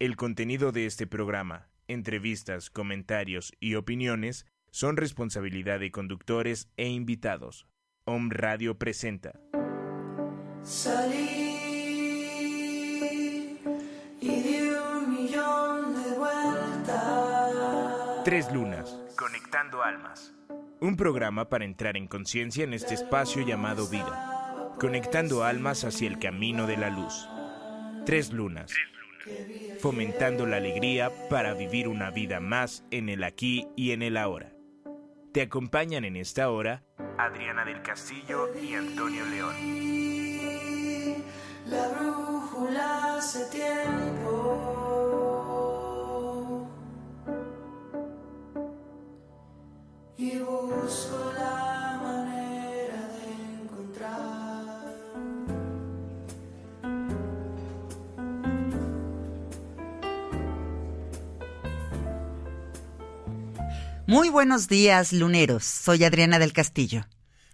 El contenido de este programa, entrevistas, comentarios y opiniones son responsabilidad de conductores e invitados. Om Radio presenta. Salí y di un millón de vueltas. Tres Lunas, Conectando Almas. Un programa para entrar en conciencia en este espacio llamado vida, conectando almas hacia el camino de la luz. Tres Lunas, fomentando la alegría para vivir una vida más en el aquí y en el ahora. Te acompañan en esta hora Adriana del Castillo y Antonio León. La brújula hace tiempo. Y busco Muy buenos días, luneros. Soy Adriana del Castillo.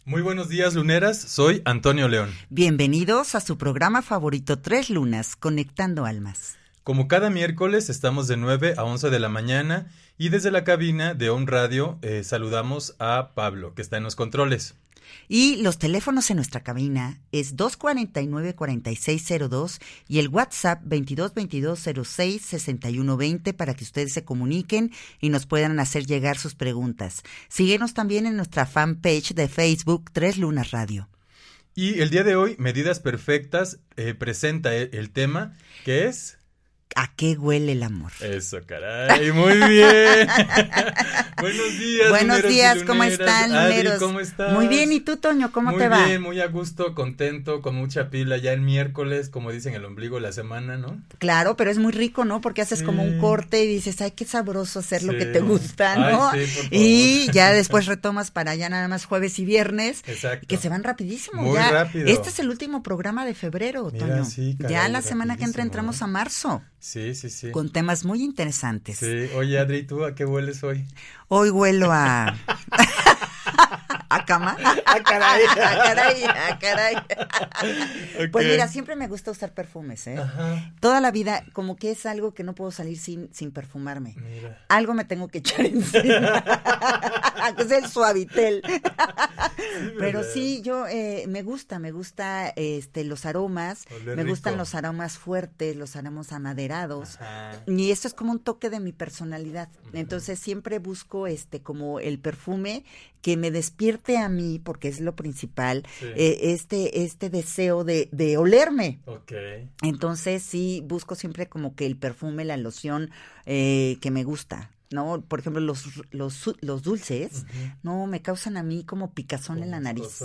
Muy buenos días, luneras. Soy Antonio León. Bienvenidos a su programa favorito Tres Lunas, Conectando Almas. Como cada miércoles, estamos de 9 a 11 de la mañana y desde la cabina de On Radio eh, saludamos a Pablo, que está en los controles. Y los teléfonos en nuestra cabina es 249-4602 y el WhatsApp 2222066120 para que ustedes se comuniquen y nos puedan hacer llegar sus preguntas. Síguenos también en nuestra fanpage de Facebook Tres Lunas Radio. Y el día de hoy, Medidas Perfectas eh, presenta el, el tema que es... ¿A qué huele el amor? Eso, caray, muy bien. Buenos días. Buenos y días, ¿cómo están, Adri, luneros? ¿cómo estás? Muy bien, ¿y tú, Toño, cómo muy te va? bien, muy a gusto, contento, con mucha pila. Ya el miércoles, como dicen, el ombligo de la semana, ¿no? Claro, pero es muy rico, ¿no? Porque haces como un Sí. corte y dices, ay, qué sabroso hacer lo que Sí. te gusta, Ay, ¿no? sí, por y ya después retomas para ya nada más jueves y viernes. Exacto. Que se van rapidísimo. Muy ya. rápido. Este es el último programa de febrero, Mira, Toño. sí, caray, ya la semana que entra entramos ¿eh? a marzo Sí, sí, sí. con temas muy interesantes. Sí, oye Adri, ¿tú a qué hueles hoy? Hoy huelo a... ¿A cama? ¡Ah, caray! ¡A caray! ¡A caray! Pues mira, siempre me gusta usar perfumes, ¿eh? Ajá, Toda la vida, como que es algo que no puedo salir sin, sin perfumarme. mira. Algo me tengo que echar encima. que es el suavitel. Pero sí, yo eh, me gusta, me gusta este los aromas, me gustan los aromas fuertes, los aromas amaderados. Ajá. Y esto es como un toque de mi personalidad. Entonces siempre busco este como el perfume que me despierte a mí, porque es lo principal, Sí. eh, este, este deseo de, de olerme. Ok. Entonces sí busco siempre como que el perfume, la loción eh, que me gusta. ¿No? Por ejemplo, los, los, dulces, no, me causan a mí como picazón en la nariz.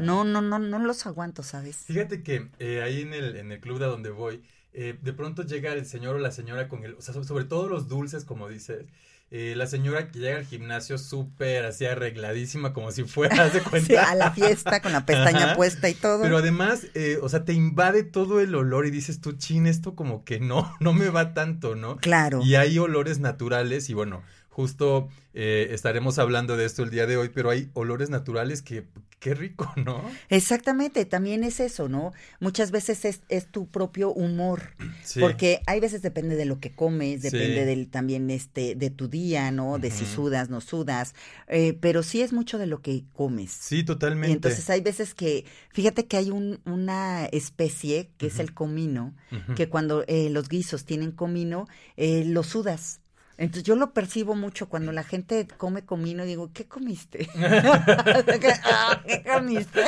No, no, no, no los aguanto, ¿sabes? Fíjate que eh, ahí en el, en el club de donde voy, eh, de pronto llega el señor o la señora con el, o sea, so- sobre todo los dulces, como dices, eh, la señora que llega al gimnasio súper así arregladísima, como si fuera, de cuenta. Sí, a la fiesta con la pestaña Ajá. puesta y todo. Pero además, eh, o sea, te invade todo el olor y dices tú, chin, esto como que no, no me va tanto, ¿no? Claro. Y hay olores naturales y bueno, justo eh, estaremos hablando de esto el día de hoy, pero hay olores naturales que, qué rico, ¿no? Exactamente, también es eso, ¿no? Muchas veces es, es tu propio humor, Sí. porque hay veces depende de lo que comes, depende Sí. del también este de tu día, ¿no? De si sudas, no sudas, eh, pero sí es mucho de lo que comes. Sí, totalmente. Y entonces hay veces que, fíjate que hay un, una especie que es el comino, que cuando eh, los guisos tienen comino, eh, lo sudas. Entonces yo lo percibo mucho cuando la gente come comino, digo, ¿qué comiste? Ah, ¿Qué comiste?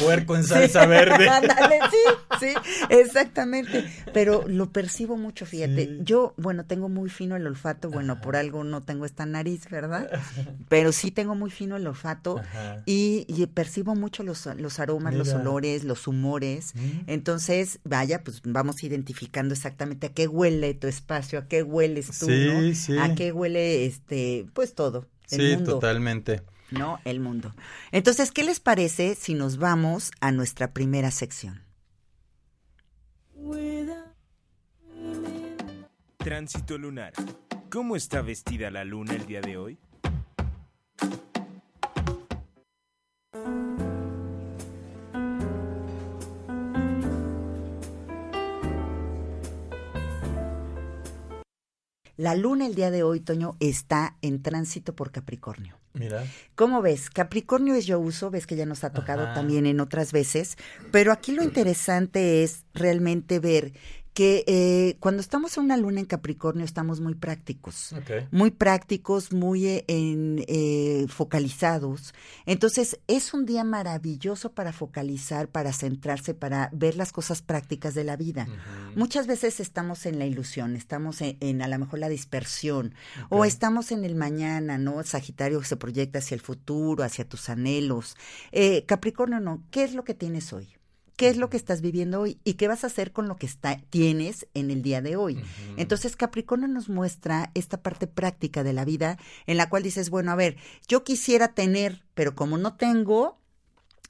Puerco en salsa verde. Ándale, sí, sí, exactamente. Pero lo percibo mucho, fíjate. Sí. Yo, bueno, tengo muy fino el olfato, bueno, por algo no tengo esta nariz, ¿verdad? Pero sí tengo muy fino el olfato y, y percibo mucho los, los aromas, los olores, los humores. Mm. Entonces, vaya, pues vamos identificando exactamente a qué huele tu espacio, a qué hueles tú, Sí, ¿no? Sí. A qué huele, este, pues todo. El Sí, mundo. totalmente. ¿no? El mundo. Entonces, ¿qué les parece si nos vamos a nuestra primera sección? Tránsito lunar. ¿Cómo está vestida la luna el día de hoy? La luna el día de hoy, Toño, está en tránsito por Capricornio. Mira. ¿Cómo ves? Capricornio es yo uso, ves que ya nos ha tocado Ajá. también en otras veces, pero aquí lo interesante es realmente ver que eh, cuando estamos en una luna en Capricornio estamos muy prácticos muy prácticos, muy eh, en, eh, focalizados. Entonces, es un día maravilloso para focalizar, para centrarse, para ver las cosas prácticas de la vida. Muchas veces estamos en la ilusión, estamos en, en a lo mejor la dispersión, o estamos en el mañana, ¿no? Sagitario que se proyecta hacia el futuro, hacia tus anhelos. Eh, Capricornio, no. ¿Qué es lo que tienes hoy? ¿Qué es lo que estás viviendo hoy? ¿Y qué vas a hacer con lo que está, tienes en el día de hoy? Entonces Capricornio nos muestra esta parte práctica de la vida en la cual dices, bueno, a ver, yo quisiera tener, pero como no tengo,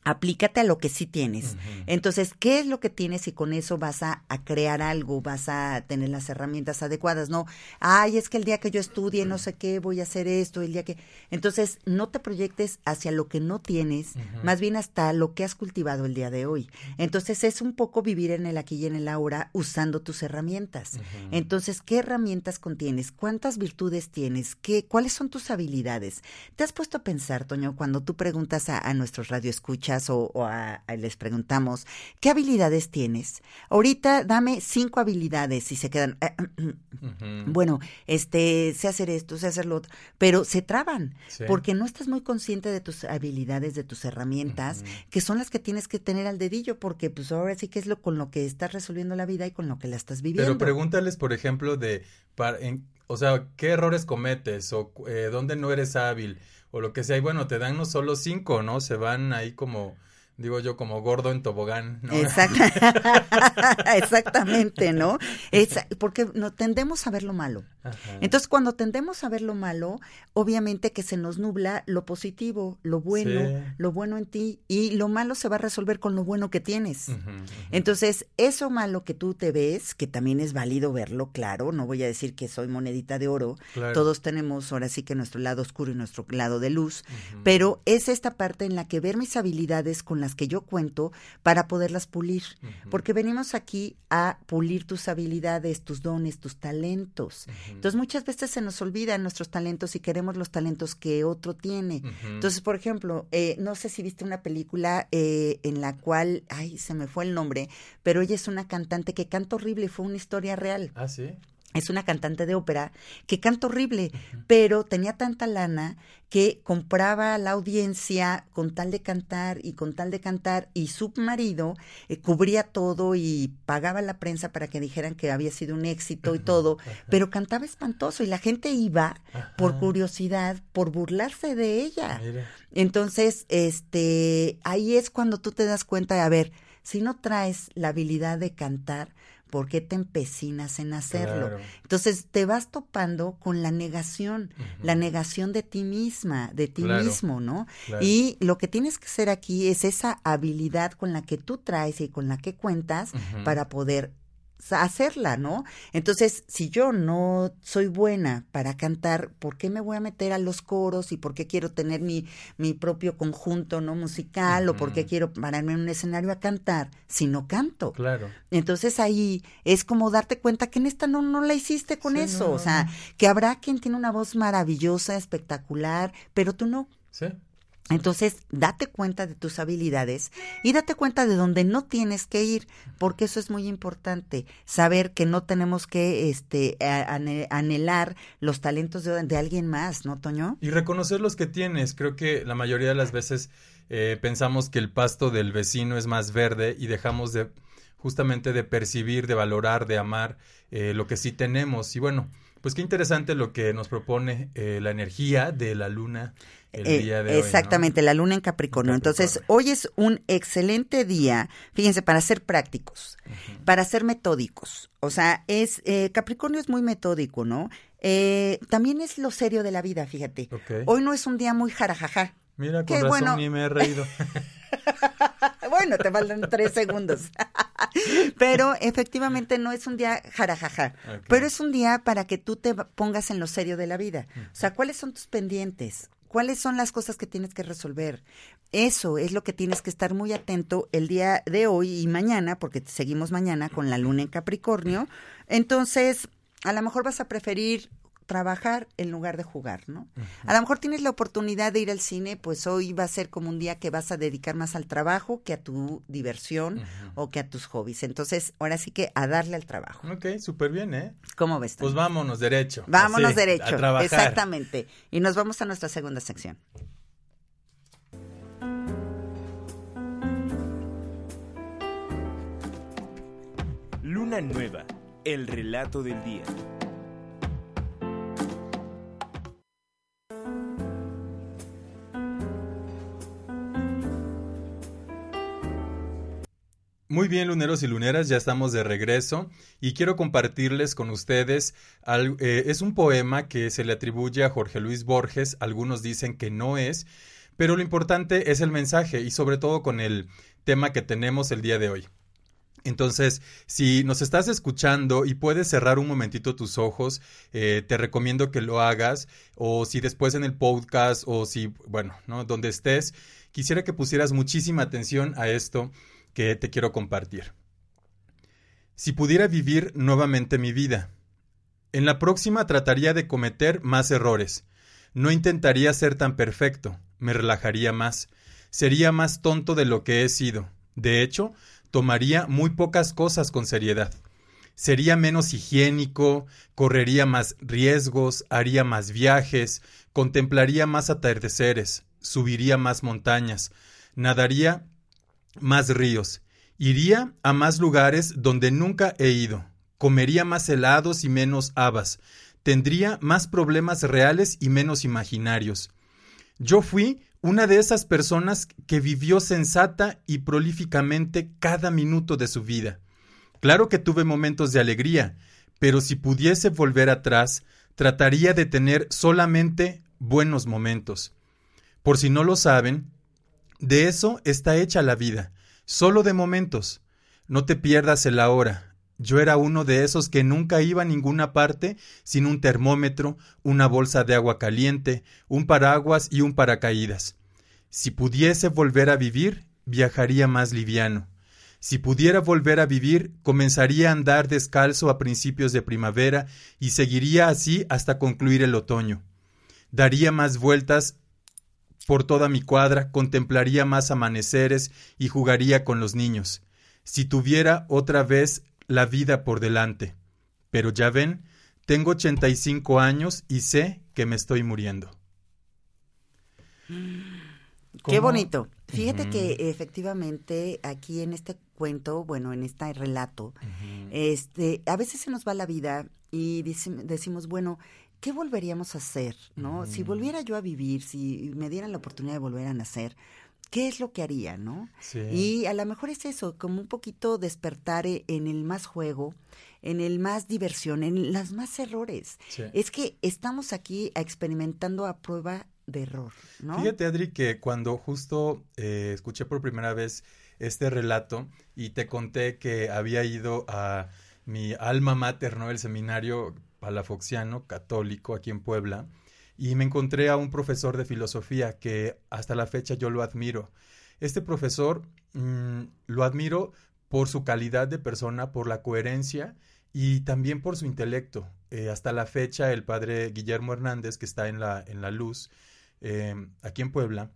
aplícate a lo que sí tienes. Entonces, ¿qué es lo que tienes? Y con eso vas a, a crear algo, vas a tener las herramientas adecuadas, ¿no? Ay, es que el día que yo estudie, no sé qué, voy a hacer esto, el día que... Entonces, no te proyectes hacia lo que no tienes, más bien hasta lo que has cultivado el día de hoy. Entonces, es un poco vivir en el aquí y en el ahora usando tus herramientas. Entonces, ¿qué herramientas contienes? ¿Cuántas virtudes tienes? ¿Qué, ¿Cuáles son tus habilidades? ¿Te has puesto a pensar, Toño, cuando tú preguntas a, a nuestros radioescuchas o, o a- a- les preguntamos, ¿qué habilidades tienes? Ahorita dame cinco habilidades y se quedan, Ujú. bueno, este, sé hacer esto, sé hacer lo otro, pero se traban Sí. porque no estás muy consciente de tus habilidades, de tus herramientas, que son las que tienes que tener al dedillo, porque pues ahora sí que es lo con lo que estás resolviendo la vida y con lo que la estás viviendo. Pero pregúntales, por ejemplo, de, para, en- o sea, qué errores cometes o eh, dónde no eres hábil o lo que sea. Y bueno, te dan no solo cinco, ¿no? Se van ahí como, digo yo, como gordo en tobogán, ¿no? Exacta- Exactamente, ¿no? Es, porque no tendemos a ver lo malo. Ajá. Entonces, cuando tendemos a ver lo malo, obviamente que se nos nubla lo positivo, lo bueno, Sí. lo bueno en ti, y lo malo se va a resolver con lo bueno que tienes. Entonces, eso malo que tú te ves, que también es válido verlo, claro, no voy a decir que soy monedita de oro, Claro. todos tenemos ahora sí que nuestro lado oscuro y nuestro lado de luz, pero es esta parte en la que ver mis habilidades con las que yo cuento para poderlas pulir, porque venimos aquí a pulir tus habilidades, tus dones, tus talentos. Entonces muchas veces se nos olvidan nuestros talentos y queremos los talentos que otro tiene. Entonces, por ejemplo, eh, no sé si viste una película eh, en la cual, ay, se me fue el nombre, pero ella es una cantante que canta horrible, fue una historia real. Ah, sí. Es una cantante de ópera que canta horrible, pero tenía tanta lana que compraba a la audiencia con tal de cantar y con tal de cantar y su marido eh, cubría todo y pagaba la prensa para que dijeran que había sido un éxito y todo, pero cantaba espantoso y la gente iba por curiosidad, por burlarse de ella. Mira. Entonces, este, ahí es cuando tú te das cuenta de, a ver, si no traes la habilidad de cantar, ¿por qué te empecinas en hacerlo? Claro. Entonces, te vas topando con la negación, la negación de ti misma, de ti Claro. mismo, ¿no? Claro. Y lo que tienes que hacer aquí es esa habilidad con la que tú traes y con la que cuentas para poder hacerla, ¿no? Entonces, si yo no soy buena para cantar, ¿por qué me voy a meter a los coros y por qué quiero tener mi, mi propio conjunto no musical o por qué quiero pararme en un escenario a cantar si no canto? Claro. Entonces ahí es como darte cuenta que en esta no, no la hiciste con Sí, eso, no, o sea, no. que habrá quien tiene una voz maravillosa, espectacular, pero tú no. Sí. Entonces, date cuenta de tus habilidades y date cuenta de dónde no tienes que ir, porque eso es muy importante, saber que no tenemos que este anhelar los talentos de, de alguien más, ¿no, Toño? Y reconocer los que tienes. Creo que la mayoría de las veces eh, pensamos que el pasto del vecino es más verde y dejamos de justamente de percibir, de valorar, de amar eh, lo que sí tenemos. Y bueno, pues qué interesante lo que nos propone eh, la energía de la luna el Eh, día de hoy. ¿no? exactamente, la luna en Capricornio. En Capricornio. Entonces, hoy es un excelente día, fíjense, para ser prácticos, para ser metódicos. O sea, es eh, Capricornio es muy metódico, ¿no? Eh, también es lo serio de la vida, fíjate. Hoy no es un día muy jarajaja. Mira, con qué razón bueno. ni me he reído. Bueno, te faltan tres segundos. Pero efectivamente no es un día jarajaja. Ok. Pero es un día para que tú te pongas en lo serio de la vida. O sea, ¿cuáles son tus pendientes? ¿Cuáles son las cosas que tienes que resolver? Eso es lo que tienes que estar muy atento el día de hoy y mañana, porque seguimos mañana con la luna en Capricornio. Entonces, a lo mejor vas a preferir trabajar en lugar de jugar, ¿no? A lo mejor tienes la oportunidad de ir al cine, pues hoy va a ser como un día que vas a dedicar más al trabajo que a tu diversión o que a tus hobbies. Entonces, ahora sí que a darle al trabajo. Ok, súper bien, ¿eh? ¿Cómo ves? Pues vámonos derecho. Vámonos Así, derecho. A trabajar. Exactamente. Y nos vamos a nuestra segunda sección. Luna Nueva, el relato del día. Muy bien, luneros y luneras, ya estamos de regreso y quiero compartirles con ustedes, eh, es un poema que se le atribuye a Jorge Luis Borges, algunos dicen que no es, pero lo importante es el mensaje y sobre todo con el tema que tenemos el día de hoy. Entonces, si nos estás escuchando y puedes cerrar un momentito tus ojos, eh, te recomiendo que lo hagas, o si después en el podcast, o si, bueno, ¿no? Donde estés, quisiera que pusieras muchísima atención a esto que te quiero compartir. Si pudiera vivir nuevamente mi vida, en la próxima trataría de cometer más errores. No intentaría ser tan perfecto, me relajaría más, sería más tonto de lo que he sido. De hecho, tomaría muy pocas cosas con seriedad. Sería menos higiénico, correría más riesgos, haría más viajes, contemplaría más atardeceres, subiría más montañas, nadaría más ríos, iría a más lugares donde nunca he ido, comería más helados y menos habas, tendría más problemas reales y menos imaginarios. Yo fui una de esas personas que vivió sensata y prolíficamente cada minuto de su vida. Claro que tuve momentos de alegría, pero si pudiese volver atrás, trataría de tener solamente buenos momentos. Por si no lo saben, de eso está hecha la vida, solo de momentos. No te pierdas el ahora. Yo era uno de esos que nunca iba a ninguna parte sin un termómetro, una bolsa de agua caliente, un paraguas y un paracaídas. Si pudiese volver a vivir, viajaría más liviano. Si pudiera volver a vivir, comenzaría a andar descalzo a principios de primavera y seguiría así hasta concluir el otoño. Daría más vueltas por toda mi cuadra, contemplaría más amaneceres y jugaría con los niños. Si tuviera otra vez la vida por delante. Pero ya ven, tengo 85 años y sé que me estoy muriendo. Qué bonito. Fíjate que efectivamente aquí en este cuento, bueno, en este relato, este, a veces se nos va la vida y decimos, bueno, ¿qué volveríamos a hacer? ¿No? Si volviera yo a vivir, si me dieran la oportunidad de volver a nacer, ¿qué es lo que haría, no? Sí. Y a lo mejor es eso, como un poquito despertar e- en el más juego, en el más diversión, en las más errores. Sí. Es que estamos aquí experimentando a prueba de error, ¿no? Fíjate, Adri, que cuando justo eh, escuché por primera vez este relato y te conté que había ido a mi alma mater, ¿no? El seminario palafoxiano católico aquí en Puebla, y me encontré a un profesor de filosofía que hasta la fecha yo lo admiro. Este profesor mm, lo admiro por su calidad de persona, por la coherencia y también por su intelecto. Eh, hasta la fecha, el padre Guillermo Hernández, que está en la, en la luz, eh, aquí en Puebla,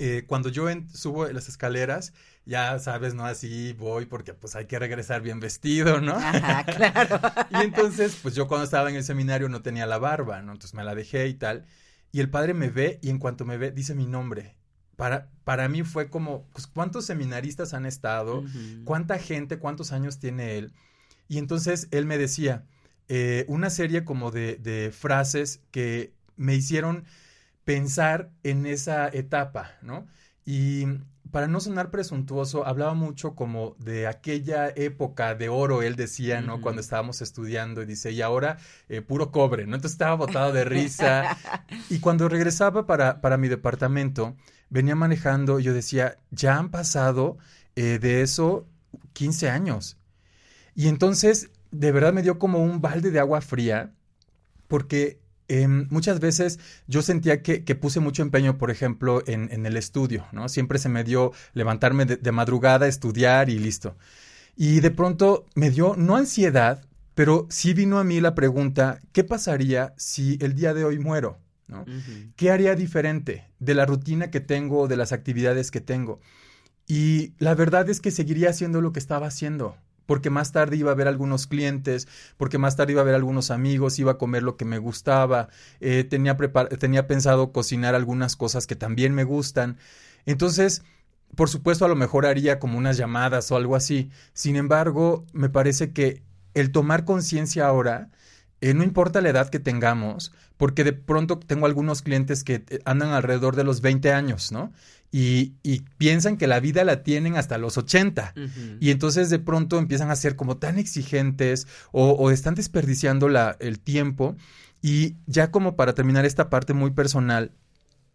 eh, cuando yo en- subo las escaleras, ya sabes, ¿no? Así voy porque pues hay que regresar bien vestido, ¿no? Ajá, claro. Y entonces, pues yo cuando estaba en el seminario no tenía la barba, ¿no? Entonces me la dejé y tal. Y el padre me ve y en cuanto me ve dice mi nombre. Para, para mí fue como, pues, ¿cuántos seminaristas han estado? ¿Cuánta gente, cuántos años tiene él? Y entonces él me decía eh, una serie como de, de frases que me hicieron pensar en esa etapa, ¿no? Y para no sonar presuntuoso, hablaba mucho como de aquella época de oro, él decía, ¿no? Cuando estábamos estudiando, y dice, y ahora eh, puro cobre, ¿no? Entonces estaba botado de risa. y cuando regresaba para, para mi departamento, venía manejando, y yo decía, ya han pasado eh, de eso 15 años. Y entonces, de verdad me dio como un balde de agua fría, porque em, muchas veces yo sentía que, que puse mucho empeño, por ejemplo, en, en el estudio, ¿no? Siempre se me dio levantarme de, de madrugada, estudiar y listo. Y de pronto me dio, no ansiedad, Pero sí vino a mí la pregunta, ¿qué pasaría si el día de hoy muero? ¿no? ¿Qué haría diferente de la rutina que tengo, de las actividades que tengo? Y la verdad es que seguiría haciendo lo que estaba haciendo, porque más tarde iba a ver algunos clientes, porque más tarde iba a ver algunos amigos, iba a comer lo que me gustaba, eh, tenía, tenía pensado cocinar algunas cosas que también me gustan. Entonces, por supuesto, a lo mejor haría como unas llamadas o algo así. Sin embargo, me parece que el tomar conciencia ahora, eh, no importa la edad que tengamos, porque de pronto tengo algunos clientes que eh, andan alrededor de los 20 años, ¿no? Y, y piensan que la vida la tienen hasta los 80. Y entonces de pronto empiezan a ser como tan exigentes o, o están desperdiciando la, el tiempo. Y ya como para terminar esta parte muy personal,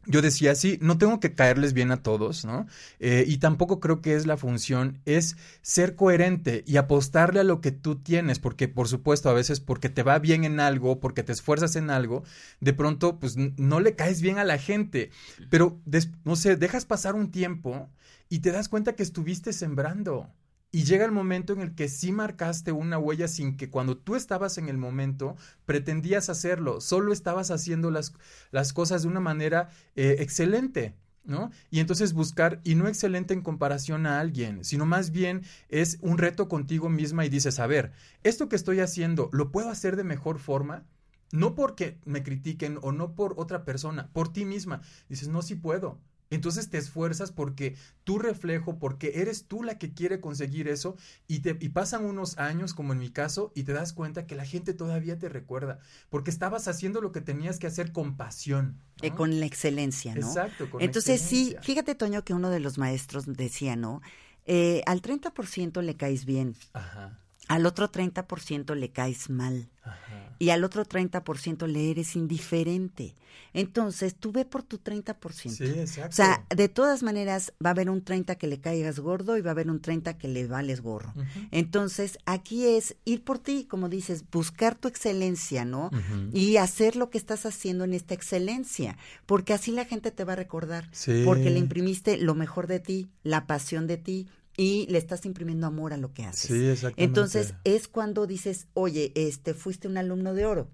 yo decía, sí, no tengo que caerles bien a todos, ¿no? Eh, y tampoco creo que es la función, es ser coherente y apostarle a lo que tú tienes, porque por supuesto a veces porque te va bien en algo, porque te esfuerzas en algo, de pronto pues no le caes bien a la gente, pero no sé, dejas pasar un tiempo y te das cuenta que estuviste sembrando. Y llega el momento en el que sí marcaste una huella sin que cuando tú estabas en el momento pretendías hacerlo, solo estabas haciendo las, las cosas de una manera eh, excelente. ¿No? Y entonces buscar, y no excelente en comparación a alguien, sino más bien es un reto contigo misma y dices, a ver, esto que estoy haciendo, ¿lo puedo hacer de mejor forma? No porque me critiquen o no por otra persona, por ti misma. Dices, no, sí puedo. Entonces te esfuerzas porque tu reflejo, porque eres tú la que quiere conseguir eso y, te, y pasan unos años, como en mi caso, y te das cuenta que la gente todavía te recuerda, porque estabas haciendo lo que tenías que hacer con pasión. Eh, con la excelencia, ¿no? Exacto, con Entonces excelencia. sí, fíjate Toño que uno de los maestros decía, ¿no? Eh, al 30% le caes bien, Ajá, al otro 30% le caes mal ajá. y al otro 30% le eres indiferente. Entonces, tú ve por tu 30%. Sí, exacto. O sea, de todas maneras, va a haber un 30 que le caigas gordo y va a haber un 30 que le vales gorro. Entonces, aquí es ir por ti, como dices, buscar tu excelencia, ¿no? Y hacer lo que estás haciendo en esta excelencia, porque así la gente te va a recordar, Sí. porque le imprimiste lo mejor de ti, la pasión de ti y le estás imprimiendo amor a lo que haces. Sí, exactamente. Entonces, es cuando dices, oye, este, fuiste un alumno de oro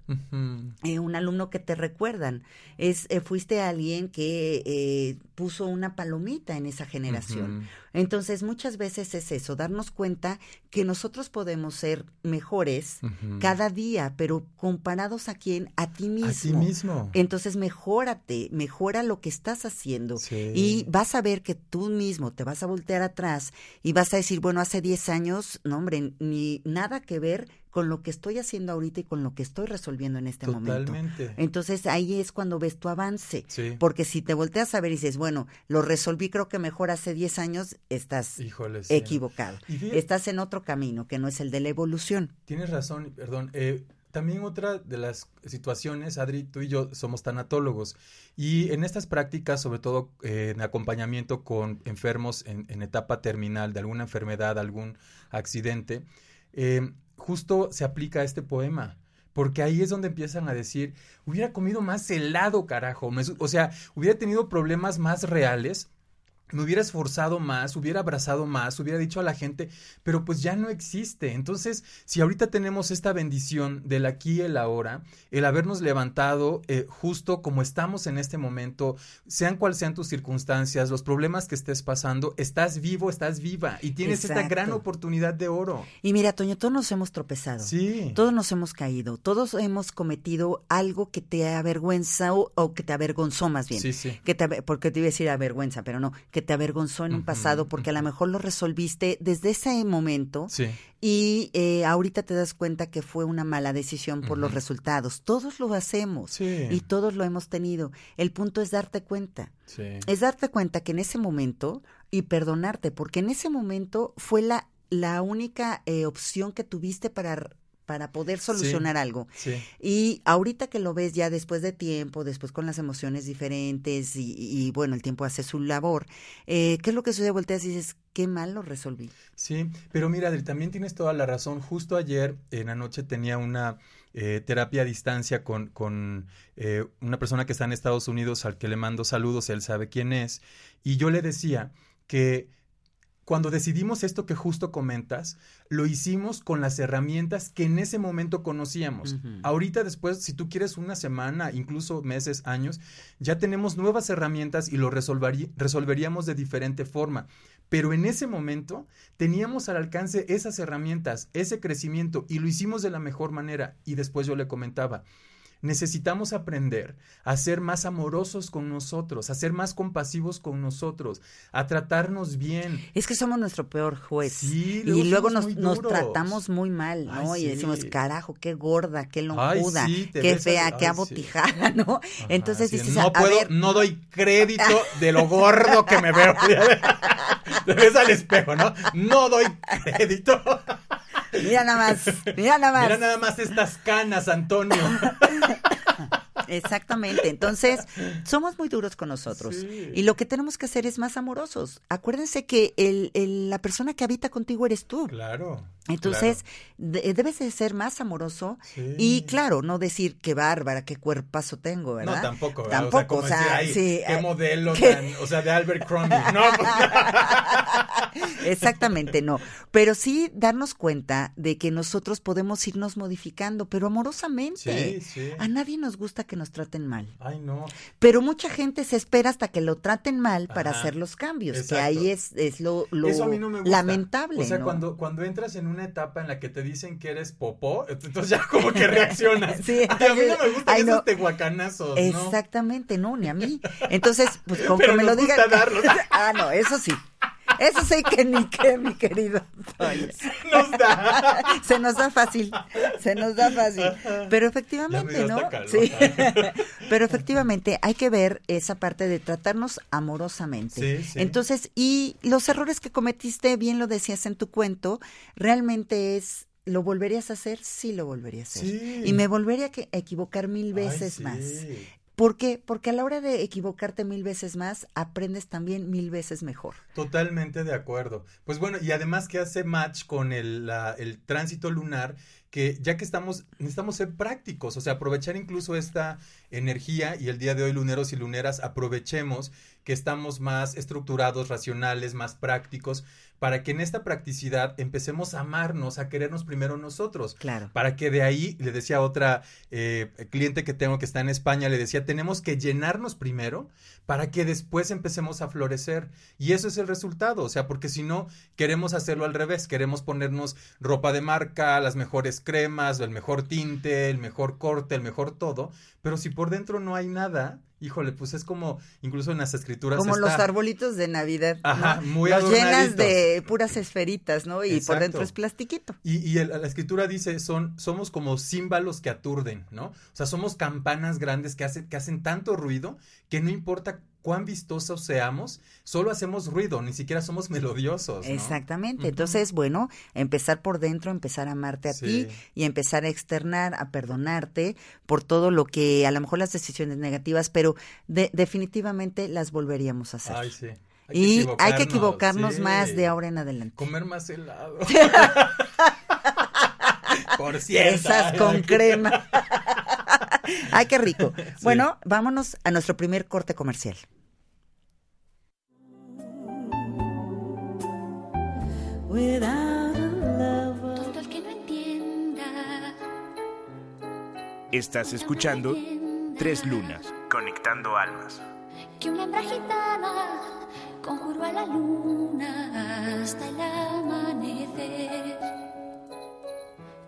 eh, un alumno que te recuerdan. Es, eh, fuiste alguien que eh, puso una palomita en esa generación. Entonces, muchas veces es eso, darnos cuenta que nosotros podemos ser mejores cada día, pero comparados a quién, a ti mismo. A ti mismo. Entonces, mejórate, mejora lo que estás haciendo. Sí. Y vas a ver que tú mismo te vas a voltear atrás y vas a decir, bueno, hace 10 años, no, hombre, ni nada que ver con lo que estoy haciendo ahorita y con lo que estoy resolviendo en este momento. Totalmente. Entonces ahí es cuando ves tu avance. Sí. Porque si te volteas a ver y dices, bueno, lo resolví creo que mejor hace 10 años, estás Híjole, sí, ¿no? equivocado. Fíjate- Estás en otro camino que no es el de la evolución. Tienes razón, perdón. Eh, también otra de las situaciones, Adri, tú y yo somos tanatólogos y en estas prácticas, sobre todo eh, en acompañamiento con enfermos en, en etapa terminal de alguna enfermedad, algún accidente, eh, justo se aplica este poema. Porque ahí es donde empiezan a decir, hubiera comido más helado, carajo. O sea, hubiera tenido problemas más reales me hubiera esforzado más, hubiera abrazado más, hubiera dicho a la gente, pero pues ya no existe. Entonces, si ahorita tenemos esta bendición del aquí y el ahora, el habernos levantado eh, justo como estamos en este momento, sean cuales sean tus circunstancias, los problemas que estés pasando, estás vivo, estás viva y tienes esta gran oportunidad de oro. Y mira, Toño, todos nos hemos tropezado. Sí. Todos nos hemos caído, todos hemos cometido algo que te avergüenza o, o que te avergonzó más bien. Sí, sí. Que te, porque te iba a decir avergüenza, pero no, que te avergonzó en un pasado porque a lo mejor lo resolviste desde ese momento Sí. y eh, ahorita te das cuenta que fue una mala decisión por los resultados. Todos lo hacemos Sí. y todos lo hemos tenido. El punto es darte cuenta. Sí. Es darte cuenta que en ese momento y perdonarte, porque en ese momento fue la, la única eh, opción que tuviste para, para poder solucionar algo. Sí. Y ahorita que lo ves ya después de tiempo, después con las emociones diferentes y, y, bueno, el tiempo hace su labor, eh, ¿qué es lo que sucede? Volteas y dices, qué mal lo resolví. Sí, pero mira, Adri, también tienes toda la razón. Justo ayer en la noche tenía una eh, terapia a distancia con, con eh, una persona que está en Estados Unidos al que le mando saludos, él sabe quién es, y yo le decía que cuando decidimos esto que justo comentas, lo hicimos con las herramientas que en ese momento conocíamos. Ahorita después, si tú quieres una semana, incluso meses, años, ya tenemos nuevas herramientas y lo resolverí- resolveríamos de diferente forma. Pero en ese momento teníamos al alcance esas herramientas, ese crecimiento y lo hicimos de la mejor manera. Y después yo le comentaba, necesitamos aprender a ser más amorosos con nosotros, a ser más compasivos con nosotros, a tratarnos bien. Es que somos nuestro peor juez. Sí, y luego nos, nos tratamos muy mal, ¿no? Ay, y decimos, carajo, qué gorda, qué lonjuda, sí, qué fea, qué abotijada, ¿no? Entonces Ajá, sí, dices, no a puedo, ver, no doy crédito de lo gordo que me veo. Te ves al espejo, ¿no? No doy crédito. Mira nada más, mira nada más. Mira nada más estas canas, Antonio. Exactamente. Entonces, somos muy duros con nosotros. Sí. Y lo que tenemos que hacer es más amorosos. Acuérdense que el, el- la persona que habita contigo eres tú. Claro. Entonces, de- debes de ser más amoroso Sí. y, claro, no decir qué bárbara, qué cuerpazo tengo, ¿verdad? No, tampoco. ¿verdad? Tampoco, o sea, como decir, "Ay, sí, qué modelo ¿qué? tan, o sea, de Albert Crombie. No, Exactamente, no. Pero sí darnos cuenta de que nosotros podemos irnos modificando, pero amorosamente. Sí, sí. A nadie nos gusta que nos traten mal. Ay, no. Pero mucha gente se espera hasta que lo traten mal para hacer los cambios, exacto. que ahí es, es lo, lo Eso a mí no me gusta. lamentable. O sea, ¿no? cuando, cuando entras en una etapa en la que te dicen que eres popó, entonces ya como que reaccionas. Sí, Ay, a mí no me gustan ay, no. esos tehuacanazos, ¿no? Exactamente, no, ni a mí. Entonces, pues Pero que me lo nos digan. gusta darlos. ah, no, eso sí. Eso sí que ni qué, mi querido. Toño. Nos da. Se nos da fácil, se nos da fácil. Pero efectivamente, ¿no? Sí. Pero efectivamente hay que ver esa parte de tratarnos amorosamente. Sí, sí. Entonces, y los errores que cometiste, bien lo decías en tu cuento, realmente es ¿Lo volverías a hacer? Sí, lo volvería a hacer. Sí. Y me volvería a equivocar mil Ay, veces sí. más. ¿Por qué? Porque a la hora de equivocarte mil veces más, aprendes también mil veces mejor. Totalmente de acuerdo. Pues bueno, y además que hace match con el, el tránsito lunar, que ya que estamos, necesitamos ser prácticos, o sea, aprovechar incluso esta energía y el día de hoy, luneros y luneras, aprovechemos que estamos más estructurados, racionales, más prácticos, para que en esta practicidad empecemos a amarnos, a querernos primero nosotros. Claro. Para que de ahí, le decía a otra eh, cliente que tengo que está en España, le decía, tenemos que llenarnos primero para que después empecemos a florecer. Y eso es el resultado, o sea, porque si no, queremos hacerlo al revés, queremos ponernos ropa de marca, las mejores cremas, el mejor tinte, el mejor corte, el mejor todo, pero si por dentro no hay nada, híjole, pues es como, incluso en las escrituras Como los arbolitos de Navidad. ¿no? Ajá, muy Los llenas de puras esferitas, ¿no? Y por dentro es plastiquito. Y, y el- la escritura dice, son, somos como címbalos que aturden, ¿no? O sea, somos campanas grandes que hacen, que hacen tanto ruido que no importa cuán vistosos seamos, solo hacemos ruido, ni siquiera somos melodiosos, ¿no? Exactamente. Entonces, bueno, empezar por dentro, empezar a amarte a Sí. ti y empezar a externar, a perdonarte por todo lo que, a lo mejor las decisiones negativas, pero de- definitivamente las volveríamos a hacer. Ay, sí. y hay que equivocarnos sí. más de ahora en adelante. Comer más helado. por cierto. Fresas con crema. Ay, qué rico. Bueno, vámonos a nuestro primer corte comercial. Tonto el que no entienda. Estás escuchando Tres Lunas, conectando almas. Que una hembra gitana conjuró a la luna hasta el amanecer.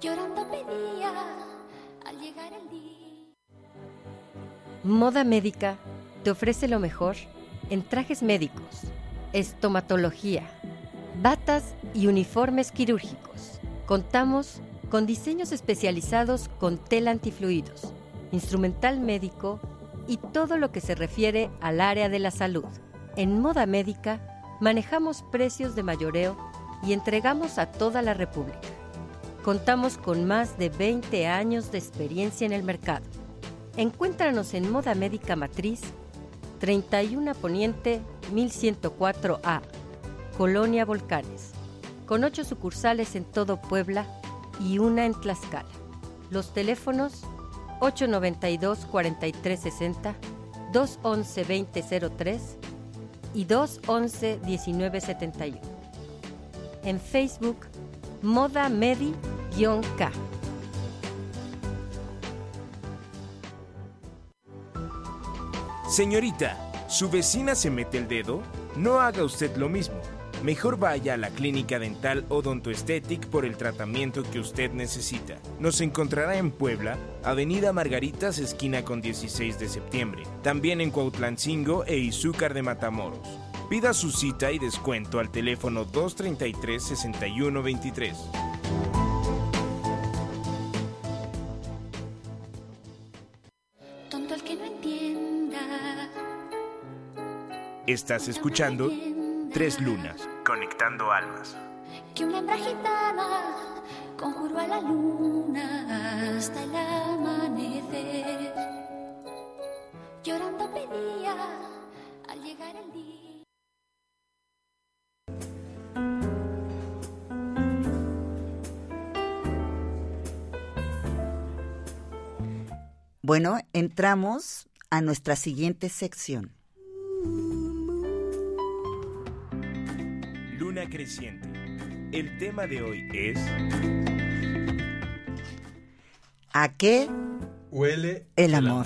Llorando pedía al llegar el día. Moda Médica te ofrece lo mejor en trajes médicos, estomatología, batas y uniformes quirúrgicos. Contamos con diseños especializados con tela antifluidos, instrumental médico y todo lo que se refiere al área de la salud. En Moda Médica manejamos precios de mayoreo y entregamos a toda la República. Contamos con más de 20 años de experiencia en el mercado. Encuéntranos en Moda Médica Matriz, 31 Poniente 1104A, Colonia Volcanes, con ocho sucursales en todo Puebla y una en Tlaxcala. Los teléfonos 892-4360, 211-2003 y 211-1971. En Facebook, Moda Medi-K. Señorita, ¿su vecina se mete el dedo? No haga usted lo mismo. Mejor vaya a la clínica dental Odontoesthetic por el tratamiento que usted necesita. Nos encontrará en Puebla, Avenida Margaritas, esquina con 16 de septiembre. También en Cuautlancingo e Izúcar de Matamoros. Pida su cita y descuento al teléfono 233-6123. Estás escuchando Tres Lunas, conectando almas. Que una hembra gitana conjuró a la luna hasta el amanecer. Llorando pedía al llegar el día. Bueno, entramos a nuestra siguiente sección. Luna creciente. El tema de hoy es ¿A qué Huele el amor?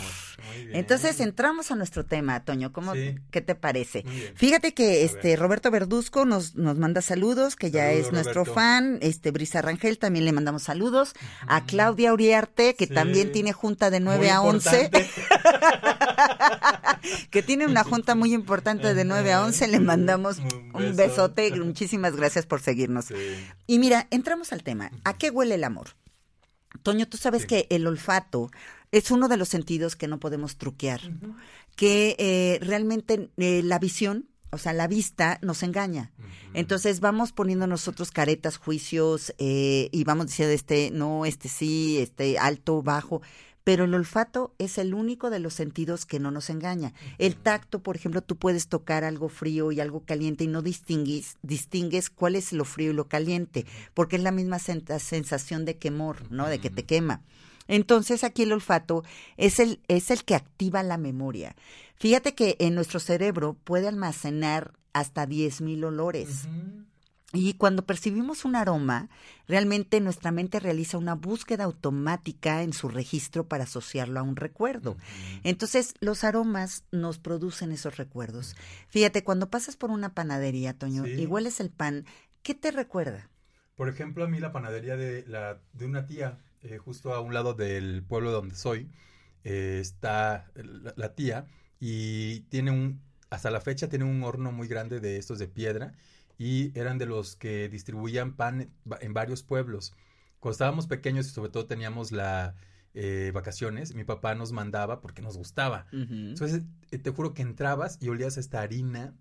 Entonces entramos a nuestro tema, Toño. ¿Cómo, Sí. ¿Qué te parece? Fíjate que A este ver. Roberto Verduzco nos, nos manda saludos, que ya Saludos, es nuestro Roberto. fan. Este Brisa Rangel también le mandamos saludos. A Claudia Uriarte, que Sí. también tiene junta de 9 Muy a 11. importante. que tiene una junta muy importante de 9 a 11. Le mandamos Un un beso. besote. Muchísimas gracias por seguirnos. Sí. Y mira, entramos al tema. ¿A qué huele el amor? Toño, tú sabes Sí. que el olfato es uno de los sentidos que no podemos truquear, que eh, realmente eh, la visión, o sea, la vista nos engaña. Entonces vamos poniendo nosotros caretas, juicios eh, y vamos diciendo este no, este sí, este alto, bajo. Pero el olfato es el único de los sentidos que no nos engaña. El tacto, por ejemplo, tú puedes tocar algo frío y algo caliente y no distingues, distingues cuál es lo frío y lo caliente, porque es la misma sen- sensación de quemor, ¿no? De que te quema. Entonces aquí el olfato es el, es el que activa la memoria. Fíjate que en nuestro cerebro puede almacenar hasta 10.000 olores. Y cuando percibimos un aroma, realmente nuestra mente realiza una búsqueda automática en su registro para asociarlo a un recuerdo. Entonces, los aromas nos producen esos recuerdos. Fíjate, cuando pasas por una panadería, Toño, Sí. y hueles el pan, ¿qué te recuerda? Por ejemplo, a mí la panadería de, la, de una tía, eh, justo a un lado del pueblo donde soy, eh, está la, la tía y tiene un, hasta la fecha tiene un horno muy grande de estos de piedra y eran de los que distribuían pan en varios pueblos. Cuando estábamos pequeños y sobre todo teníamos la eh, vacaciones, mi papá nos mandaba porque nos gustaba. Entonces, eh, te juro que entrabas y olías esta harina,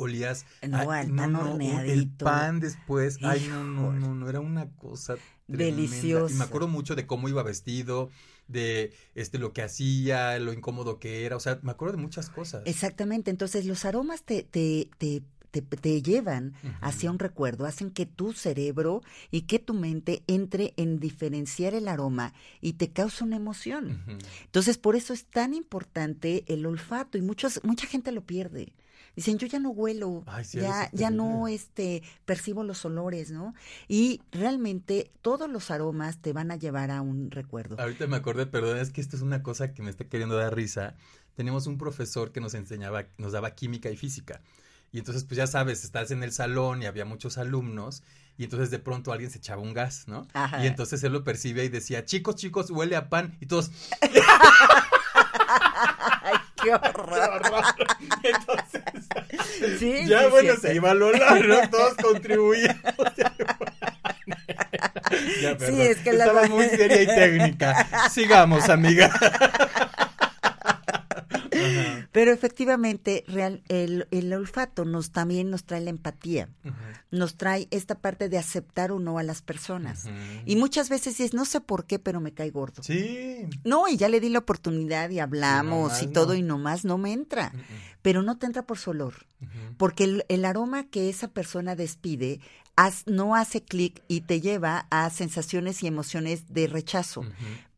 olías... No, ay, al pan el horneadito. pan después, ay, no, no, no, no, era una cosa tremenda. Deliciosa. Y me acuerdo mucho de cómo iba vestido, de este lo que hacía, lo incómodo que era, o sea, me acuerdo de muchas cosas. Exactamente, entonces los aromas te, te, te, te, te llevan hacia un recuerdo, hacen que tu cerebro y que tu mente entre en diferenciar el aroma y te causa una emoción. Entonces, por eso es tan importante el olfato y muchos, mucha gente lo pierde. Dicen, yo ya no huelo, Ay, sí, ya, ya no este, percibo los olores, ¿no? Y realmente todos los aromas te van a llevar a un recuerdo. Ahorita me acordé, perdón, es que esto es una cosa que me está queriendo dar risa. Tenemos un profesor que nos enseñaba, nos daba química y física. Y entonces, pues ya sabes, estás en el salón y había muchos alumnos y entonces de pronto alguien se echaba un gas, ¿no? Ajá. Y entonces él lo percibe y decía, chicos, chicos, huele a pan. Y todos, ¡Ay, qué horror! entonces, Sí, ya sí, bueno, sí, se sí. iba a olor, ¿no? Todos contribuíamos. ya, perdón. es que la- Estaba muy seria y técnica. Sigamos, amiga. Ajá. Pero efectivamente, real, el, el olfato nos también nos trae la empatía, nos trae esta parte de aceptar o no a las personas. Y muchas veces es, no sé por qué, pero me cae gordo. Sí. No, y ya le di la oportunidad y hablamos nomás y todo no. y nomás no me entra. Pero no te entra por su olor, porque el, el aroma que esa persona despide no hace clic y te lleva a sensaciones y emociones de rechazo.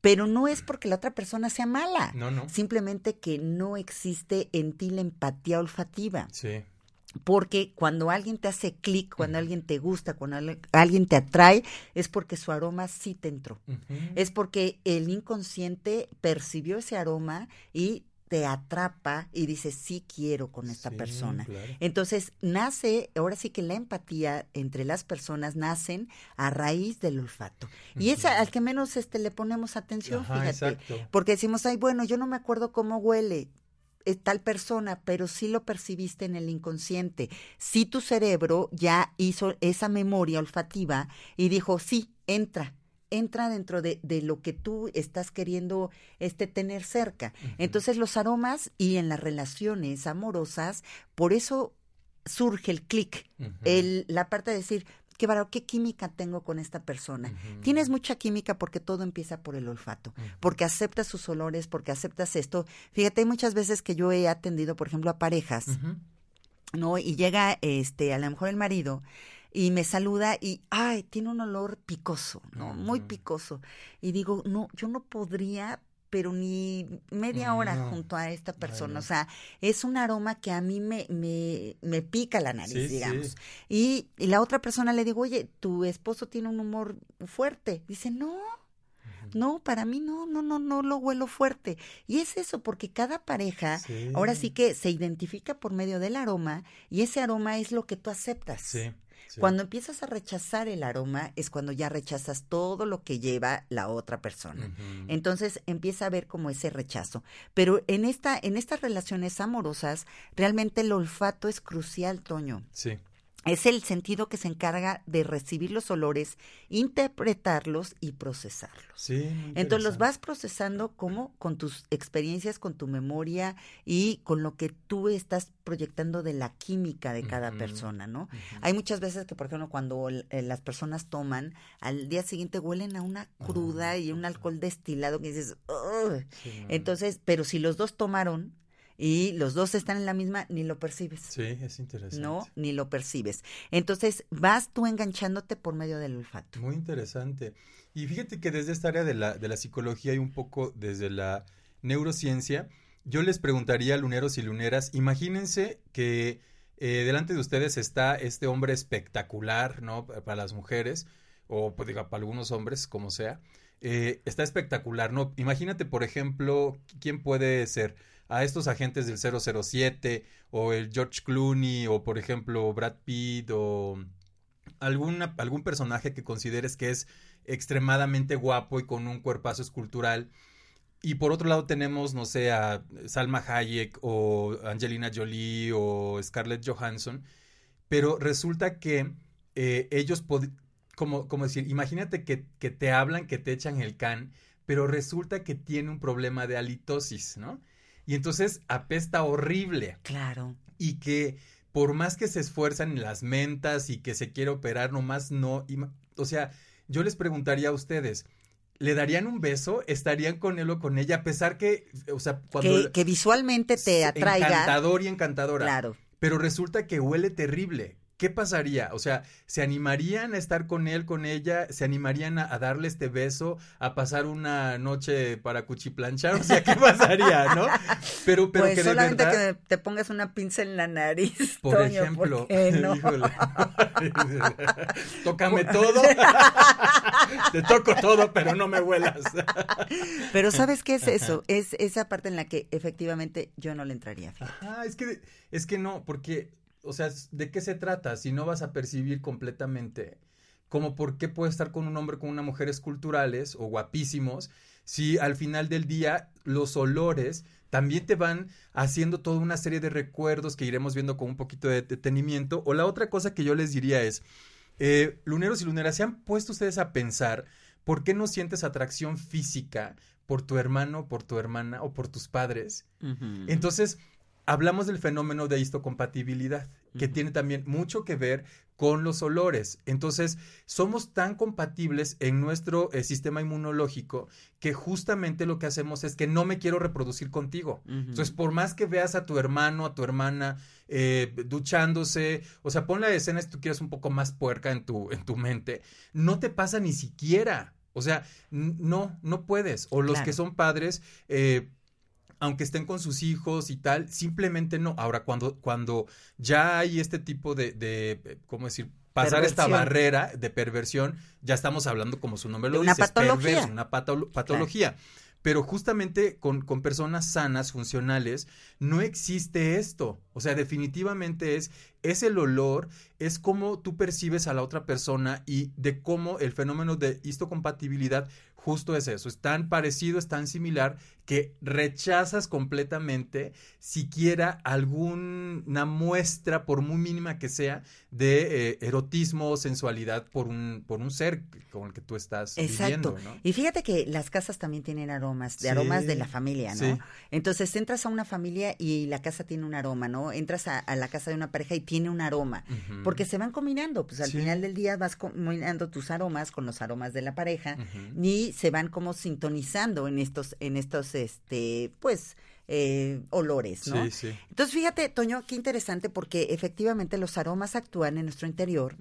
Pero no es porque la otra persona sea mala, No, no. simplemente que no existe en ti la empatía olfativa. Sí. porque cuando alguien te hace clic, cuando alguien te gusta, cuando alguien te atrae, es porque su aroma sí te entró. Es porque el inconsciente percibió ese aroma y te atrapa y dice, sí quiero con esta Sí, persona. claro. Entonces, nace, ahora sí que la empatía entre las personas nacen a raíz del olfato. Y es al que menos este, le ponemos atención, Ajá, fíjate. exacto. Porque decimos, ay, bueno, yo no me acuerdo cómo huele eh, tal persona, pero sí lo percibiste en el inconsciente. Sí tu cerebro ya hizo esa memoria olfativa y dijo, sí, entra, entra dentro de, de lo que tú estás queriendo este, tener cerca. Entonces los aromas y en las relaciones amorosas, por eso surge el clic, el, la parte de decir, qué bárbaro, qué química tengo con esta persona. Tienes mucha química porque todo empieza por el olfato, porque aceptas sus olores, porque aceptas esto. Fíjate, hay muchas veces que yo he atendido, por ejemplo, a parejas. ¿no? Y llega, este, a lo mejor el marido y me saluda y, ay, tiene un olor picoso, ¿no? Muy picoso. Y digo, no, yo no podría, pero ni media hora No. junto a esta persona. no. O sea, es un aroma que a mí me, me, me pica la nariz, Sí, sí. digamos. Y, y la otra persona le digo, oye, tu esposo tiene un humor fuerte. Dice, no, no, para mí no, no, no, no lo huelo fuerte. Y es eso, porque cada pareja, Sí. ahora sí que se identifica por medio del aroma y ese aroma es lo que tú aceptas. Sí, sí. Cuando empiezas a rechazar el aroma es cuando ya rechazas todo lo que lleva la otra persona. Entonces empieza a ver como ese rechazo. Pero en esta, en estas relaciones amorosas, realmente el olfato es crucial, Toño. Sí. Es el sentido que se encarga de recibir los olores, interpretarlos y procesarlos. Sí. Entonces los vas procesando como con tus experiencias, con tu memoria y con lo que tú estás proyectando de la química de cada persona, ¿no? Hay muchas veces que, por ejemplo, cuando eh, las personas toman, al día siguiente huelen a una cruda Ah, y un alcohol destilado que dices. Sí, entonces, pero si los dos tomaron y los dos están en la misma, ni lo percibes. Sí, es interesante. No, ni lo percibes. Entonces, vas tú enganchándote por medio del olfato. Muy interesante. Y fíjate que desde esta área de la, de la psicología y un poco desde la neurociencia, yo les preguntaría a luneros y luneras, imagínense que eh, delante de ustedes está este hombre espectacular, ¿no? Pa- Para las mujeres, o pues, diga, para algunos hombres, como sea. Eh, está espectacular, ¿no? Imagínate, por ejemplo, ¿quién puede ser? A estos agentes del 007, o el George Clooney, o por ejemplo, Brad Pitt, o algún personaje que consideres que es extremadamente guapo y con un cuerpazo escultural. Y por otro lado tenemos, no sé, a Salma Hayek o Angelina Jolie o Scarlett Johansson. Pero resulta que eh, ellos, como, como decir, imagínate que, que te hablan, que te echan el can, pero resulta que tiene un problema de halitosis, ¿no? Y entonces apesta horrible Claro. y que por más que se esfuerzan en las mentas y que se quiere operar, nomás no. ima- O sea, yo les preguntaría a ustedes, ¿le darían un beso? ¿Estarían con él o con ella? A pesar que, o sea, cuando... Que, que visualmente te atraiga. Encantador y encantadora. Claro. Pero resulta que huele terrible. ¿Qué pasaría? O sea, ¿se animarían a estar con él, con ella? ¿Se animarían a, a darle este beso? ¿A pasar una noche para cuchiplanchar? O sea, ¿qué pasaría, no? Pero, pero pues que de solamente verdad... que te pongas una pinza en la nariz, Por Toño, ejemplo, ¿por no? híjole. tócame todo, te toco todo, pero no me huelas. Pero ¿sabes qué es eso? Es esa parte en la que efectivamente yo no le entraría. fíjate. Ajá, es que, es que no, porque, o sea, ¿de qué se trata? Si no vas a percibir completamente, como por qué puedes estar con un hombre, con una mujer esculturales o guapísimos, si al final del día los olores también te van haciendo toda una serie de recuerdos que iremos viendo con un poquito de detenimiento. O la otra cosa que yo les diría es, eh, luneros y luneras, ¿se han puesto ustedes a pensar por qué no sientes atracción física por tu hermano, por tu hermana o por tus padres? Entonces, hablamos del fenómeno de histocompatibilidad, que tiene también mucho que ver con los olores. Entonces, somos tan compatibles en nuestro eh, sistema inmunológico que justamente lo que hacemos es que no me quiero reproducir contigo. Entonces, por más que veas a tu hermano, a tu hermana eh, duchándose, o sea, pon la escena si tú quieres un poco más puerca en tu, en tu mente, no te pasa ni siquiera. O sea, no, no puedes. O los Claro. que son padres, eh, aunque estén con sus hijos y tal, simplemente no. Ahora, cuando, cuando ya hay este tipo de, de eh, ¿cómo decir? Pasar esta barrera de perversión, ya estamos hablando, como su nombre lo De una dice, es patología. perverso, una patolo- patología. Pero justamente con, con personas sanas, funcionales, no existe esto. O sea, definitivamente es, es el olor, es cómo tú percibes a la otra persona y de cómo el fenómeno de histocompatibilidad justo es eso. Es tan parecido, es tan similar que rechazas completamente siquiera alguna muestra, por muy mínima que sea, de eh, erotismo o sensualidad por un, por un ser con el que tú estás Exacto. viviendo, ¿no? Y fíjate que las casas también tienen aromas, de Sí, aromas de la familia, ¿no? sí. Entonces entras a una familia y la casa tiene un aroma, ¿no? Entras a, a la casa de una pareja y tiene un aroma. Porque se van combinando, pues al Sí. final del día vas combinando tus aromas con los aromas de la pareja Ujú. y se van como sintonizando en estos, en estos, este, pues, eh, olores, ¿no? Sí, sí. Entonces, fíjate, Toño, qué interesante porque efectivamente los aromas actúan en nuestro interior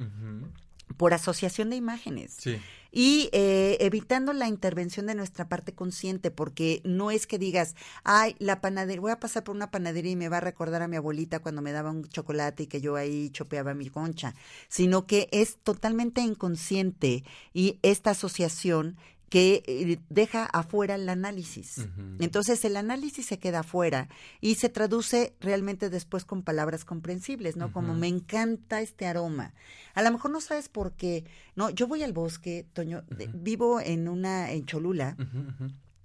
por asociación de imágenes Sí. y eh, evitando la intervención de nuestra parte consciente, porque no es que digas, ay, la panadería, voy a pasar por una panadería y me va a recordar a mi abuelita cuando me daba un chocolate y que yo ahí chopeaba mi concha, sino que es totalmente inconsciente y esta asociación que eh, deja afuera el análisis. Entonces el análisis se queda afuera y se traduce realmente después con palabras comprensibles, ¿no? Como me encanta este aroma. A lo mejor no sabes por qué. No, yo voy al bosque, Toño, vivo en una en Cholula.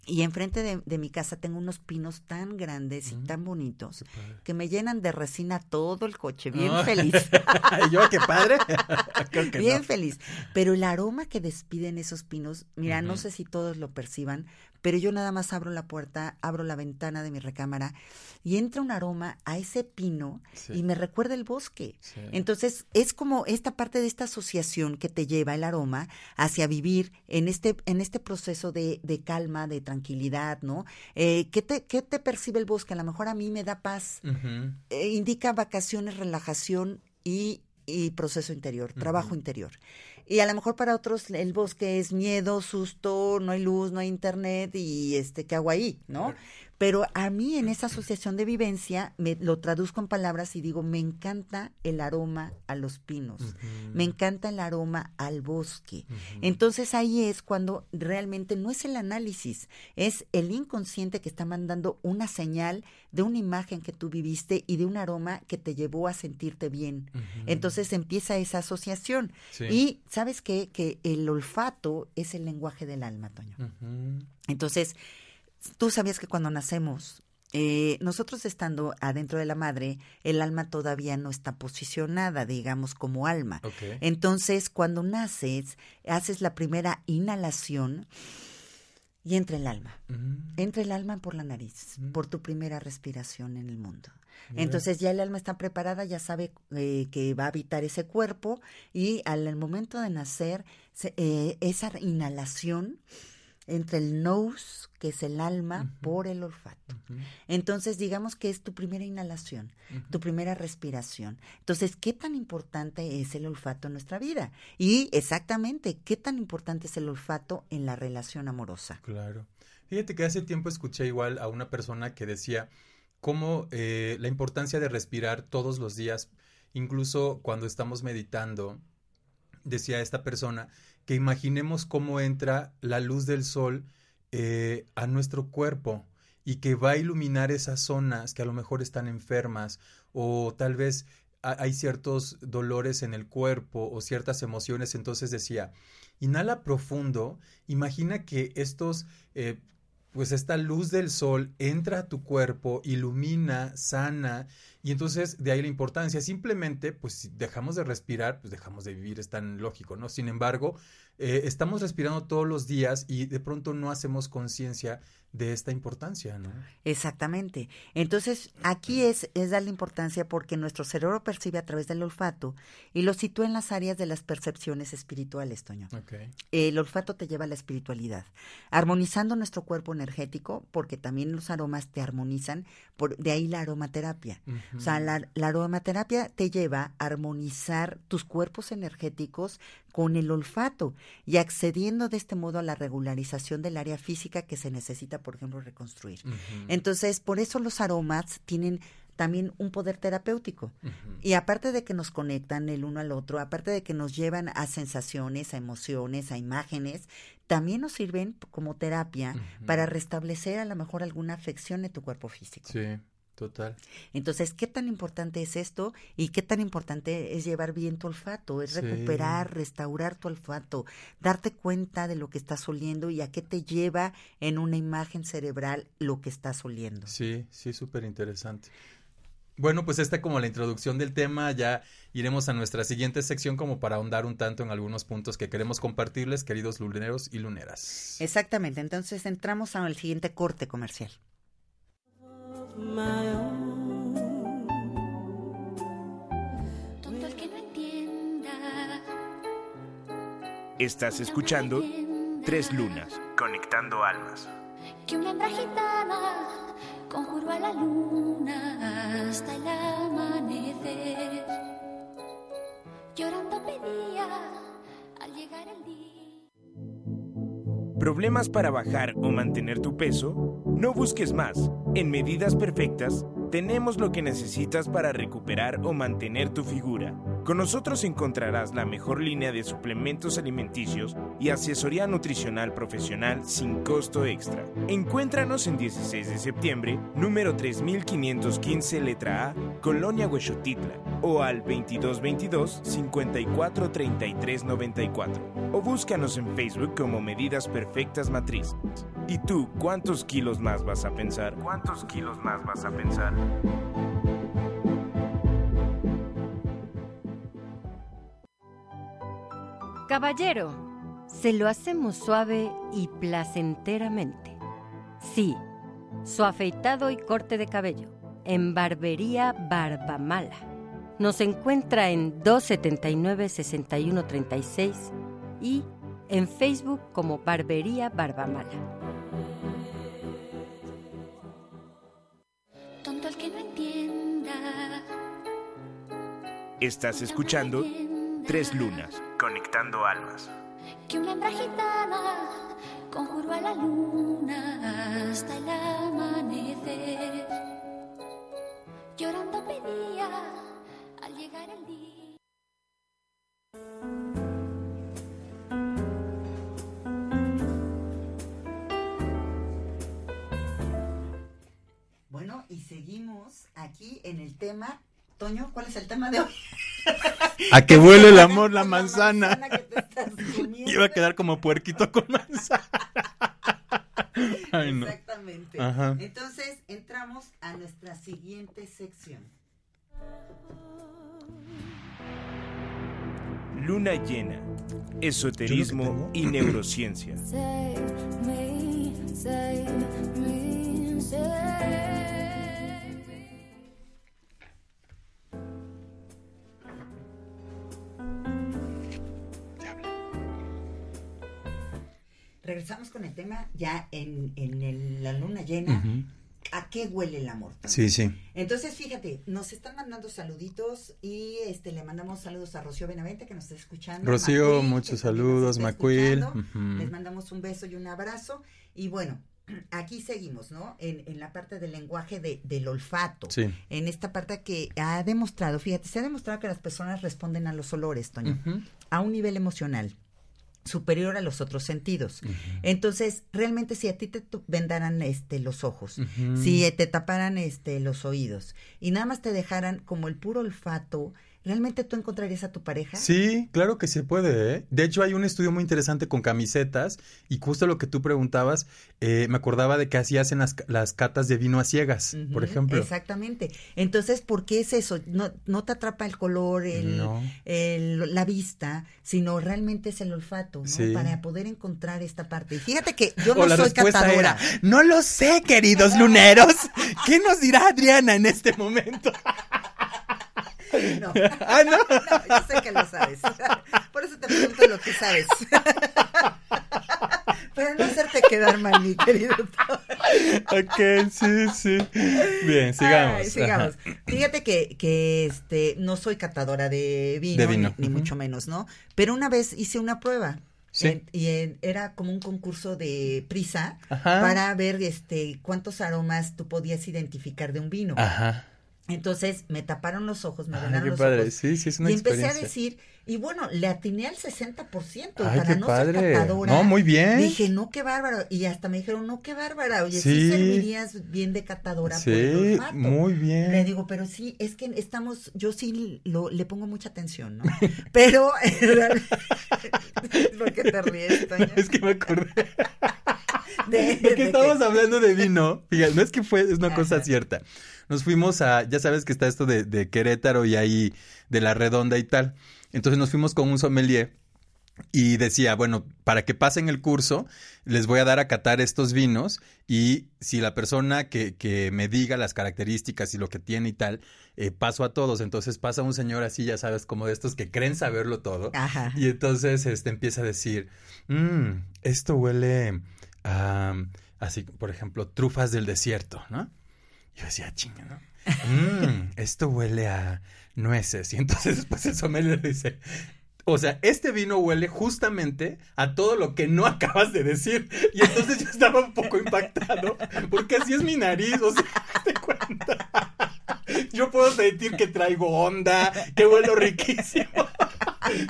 Y enfrente de, de mi casa tengo unos pinos tan grandes y Ujú. tan bonitos que me llenan de resina todo el coche, bien Ah. feliz. ¿Y yo qué padre? Creo que Bien no. feliz. Pero el aroma que despiden esos pinos, mira, no sé si todos lo perciban, pero yo nada más abro la puerta, abro la ventana de mi recámara y entra un aroma a ese pino Sí. y me recuerda el bosque. Sí. Entonces, es como esta parte de esta asociación que te lleva el aroma hacia vivir en este, en este proceso de, de calma, de tranquilidad, ¿no? Eh, ¿qué, te, ¿Qué te percibe el bosque? A lo mejor a mí me da paz, eh, indica vacaciones, relajación y, y proceso interior, trabajo interior. Y a lo mejor para otros el bosque es miedo, susto, no hay luz, no hay internet y este, ¿qué hago ahí? ¿no? Pero a mí en esa asociación de vivencia me lo traduzco en palabras y digo, me encanta el aroma a los pinos, me encanta el aroma al bosque. Entonces ahí es cuando realmente no es el análisis, es el inconsciente que está mandando una señal de una imagen que tú viviste y de un aroma que te llevó a sentirte bien. Entonces empieza esa asociación. Sí. Y sabes qué? que el olfato es el lenguaje del alma, Toño. Entonces, tú sabías que cuando nacemos, eh, nosotros estando adentro de la madre, el alma todavía no está posicionada, digamos, como alma. Entonces, cuando naces, haces la primera inhalación y entra el alma. Ujú. Entra el alma por la nariz, Mm. por tu primera respiración en el mundo. Entonces ya el alma está preparada, ya sabe eh, que va a habitar ese cuerpo y al el momento de nacer, se- eh, esa inhalación entre el nose, que es el alma, por el olfato. Entonces digamos que es tu primera inhalación, tu primera respiración. Entonces, ¿qué tan importante es el olfato en nuestra vida? Y exactamente, ¿qué tan importante es el olfato en la relación amorosa? Claro. Fíjate que hace tiempo escuché igual a una persona que decía cómo eh, la importancia de respirar todos los días, incluso cuando estamos meditando, decía esta persona que imaginemos cómo entra la luz del sol eh, a nuestro cuerpo y que va a iluminar esas zonas que a lo mejor están enfermas o tal vez ha- hay ciertos dolores en el cuerpo o ciertas emociones. Entonces decía, inhala profundo, imagina que estos, eh, pues esta luz del sol entra a tu cuerpo, ilumina, sana, y entonces de ahí la importancia. Simplemente, pues si dejamos de respirar, pues dejamos de vivir, es tan lógico, ¿no? Sin embargo, eh, estamos respirando todos los días y de pronto no hacemos conciencia de esta importancia, ¿no? Exactamente. Entonces, aquí es, es darle importancia porque nuestro cerebro percibe a través del olfato y lo sitúa en las áreas de las percepciones espirituales, Toño. Ok. El olfato te lleva a la espiritualidad, armonizando nuestro cuerpo energético, porque también los aromas te armonizan, por, de ahí la aromaterapia. O sea, la, la aromaterapia te lleva a armonizar tus cuerpos energéticos con el olfato. y accediendo de este modo a la regularización del área física que se necesita, por ejemplo, reconstruir. Entonces, por eso los aromas tienen también un poder terapéutico. Y aparte de que nos conectan el uno al otro, aparte de que nos llevan a sensaciones, a emociones, a imágenes, también nos sirven como terapia para restablecer a lo mejor alguna afección en tu cuerpo físico. Sí, total. Entonces, ¿qué tan importante es esto? Y qué tan importante es llevar bien tu olfato, es Sí. recuperar, restaurar tu olfato, darte cuenta de lo que estás oliendo y a qué te lleva en una imagen cerebral lo que estás oliendo. Sí, sí, súper interesante. Bueno, pues esta como la introducción del tema, ya iremos a nuestra siguiente sección como para ahondar un tanto en algunos puntos que queremos compartirles, queridos luneros y luneras. Exactamente, entonces entramos al siguiente corte comercial. my own. Tonto el que no entienda. Estás escuchando Tres Lunas, conectando almas. Que una gitana conjuró a la luna hasta el amanecer. Llorando pedía al llegar el día. ¿Problemas para bajar o mantener tu peso? No busques más. En Medidas Perfectas tenemos lo que necesitas para recuperar o mantener tu figura. Con nosotros encontrarás la mejor línea de suplementos alimenticios y asesoría nutricional profesional sin costo extra. Encuéntranos en 16 de septiembre, número 3515, letra A, Colonia Huexotitla, o al 2222 543394 o búscanos en Facebook como Medidas Perfectas Matriz. ¿Y tú cuántos kilos más vas a pensar? ¿Cuántos kilos más vas a pensar? Caballero, se lo hacemos suave y placenteramente. Sí, su afeitado y corte de cabello en Barbería Barbamala. Nos encuentra en 279-6136 y en Facebook como Barbería Barbamala. Tonto el que no entienda. Estás escuchando Tres Lunas, conectando almas. Que una hembra gitana conjuró a la luna hasta el amanecer. Llorando pedía al llegar el día. Bueno, y seguimos aquí en el tema. Toño, ¿cuál es el tema de hoy? A que huele el amor la manzana. que te estás comiendo. Iba a quedar como puerquito con manzana. Ay, no. Exactamente. Ajá. Entonces, entramos a nuestra siguiente sección. Luna llena, esoterismo y neurociencia. Save me, save me, save Regresamos con el tema ya en, en el- la luna llena. ¿A qué huele el amor? Sí, sí. Entonces, fíjate, nos están mandando saluditos y este le mandamos saludos a Rocío Benavente que nos está escuchando. Rocío, Macuil, muchos saludos, Macuil. Les mandamos un beso y un abrazo. Y bueno, aquí seguimos, ¿no? En, en la parte del lenguaje de, del olfato. Sí. En esta parte que ha demostrado, fíjate, se ha demostrado que las personas responden a los olores, Toño, a un nivel emocional superior a los otros sentidos. Entonces, realmente si a ti te vendaran este los ojos, si te taparan este los oídos y nada más te dejaran como el puro olfato, ¿realmente tú encontrarías a tu pareja? Sí, claro que se puede. ¿eh? De hecho, hay un estudio muy interesante con camisetas y justo lo que tú preguntabas, eh, me acordaba de que así hacen las, las catas de vino a ciegas, por ejemplo. Exactamente. Entonces, ¿por qué es eso? No, no te atrapa el color, el, No. el- la vista, sino realmente es el olfato, ¿no? Sí. Para poder encontrar esta parte. Y fíjate que yo no o la soy catadora. era, no lo sé, queridos luneros. ¿Qué nos dirá Adriana en este momento? No. ah, no. No, yo sé que lo sabes. Por eso te pregunto lo que sabes. Para no hacerte quedar mal, mi querido. ok, sí, sí. Bien, sigamos. Ay, sigamos. Fíjate que, que este, no soy catadora de vino, De vino, Ni, mucho menos, ¿no? Pero una vez hice una prueba. Sí. En- y en- era como un concurso de prisa Ajá. para ver este cuántos aromas tú podías identificar de un vino. Ajá. Entonces me taparon los ojos, me Ay, qué los padre. ojos. Sí, sí, es una y empecé a decir, y bueno, le atiné al 60%. Ay, para qué no padre. ser catadora. No, muy bien. Dije, no, qué bárbaro. Y hasta me dijeron, no, qué bárbara. Oye, sí, Sí. servirías bien de catadora por el Sí, olfato. muy bien. Le digo, pero sí, es que estamos, yo sí lo, le pongo mucha atención, ¿no? Pero, ¿por qué te ríes, Toño? Es que me acordé. De- Porque de estábamos que- hablando de vino. Fíjate, no es que fue, es una cosa cierta. Nos fuimos a, ya sabes que está esto de, de Querétaro y ahí de la redonda y tal. Entonces nos fuimos con un sommelier y decía, bueno, para que pasen el curso, les voy a dar a catar estos vinos y si la persona que, que me diga las características y lo que tiene y tal, eh, paso a todos. Entonces pasa un señor así, ya sabes, como de estos que creen saberlo todo. Ajá. Y entonces este empieza a decir, "Mm, esto huele a, así, por ejemplo, trufas del desierto, ¿no? Yo decía, chinga, ¿no? "Mm, esto huele a nueces. Y entonces después el sommelier dice, o sea, este vino huele justamente a todo lo que no acabas de decir. Y entonces yo estaba un poco impactado, porque así es mi nariz, o sea, te cuenta. Yo puedo sentir que traigo onda, que huelo riquísimo.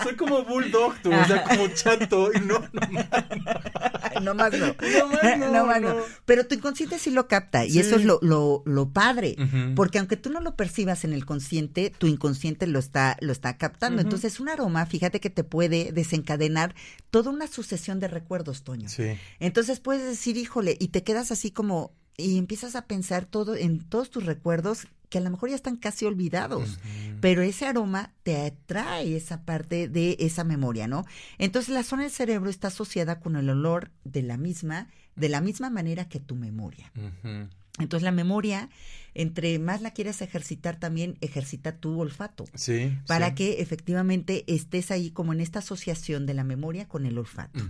Soy como bulldog, tú, o sea, como chato. Y no, no, No más no. No más no, No más no. no. Pero tu inconsciente sí lo capta. Y Sí. eso es lo, lo, lo padre. Porque aunque tú no lo percibas en el consciente, tu inconsciente lo está, lo está captando. Entonces, un aroma, fíjate que te puede desencadenar toda una sucesión de recuerdos, Toño. Sí. Entonces puedes decir, híjole, y te quedas así como, y empiezas a pensar todo en todos tus recuerdos que a lo mejor ya están casi olvidados. Pero ese aroma te atrae esa parte de esa memoria, ¿no? Entonces la zona del cerebro está asociada con el olor de la misma, de la misma manera que tu memoria. Entonces la memoria, entre más la quieres ejercitar, también ejercita tu olfato. Sí. Para sí. que efectivamente estés ahí como en esta asociación de la memoria con el olfato.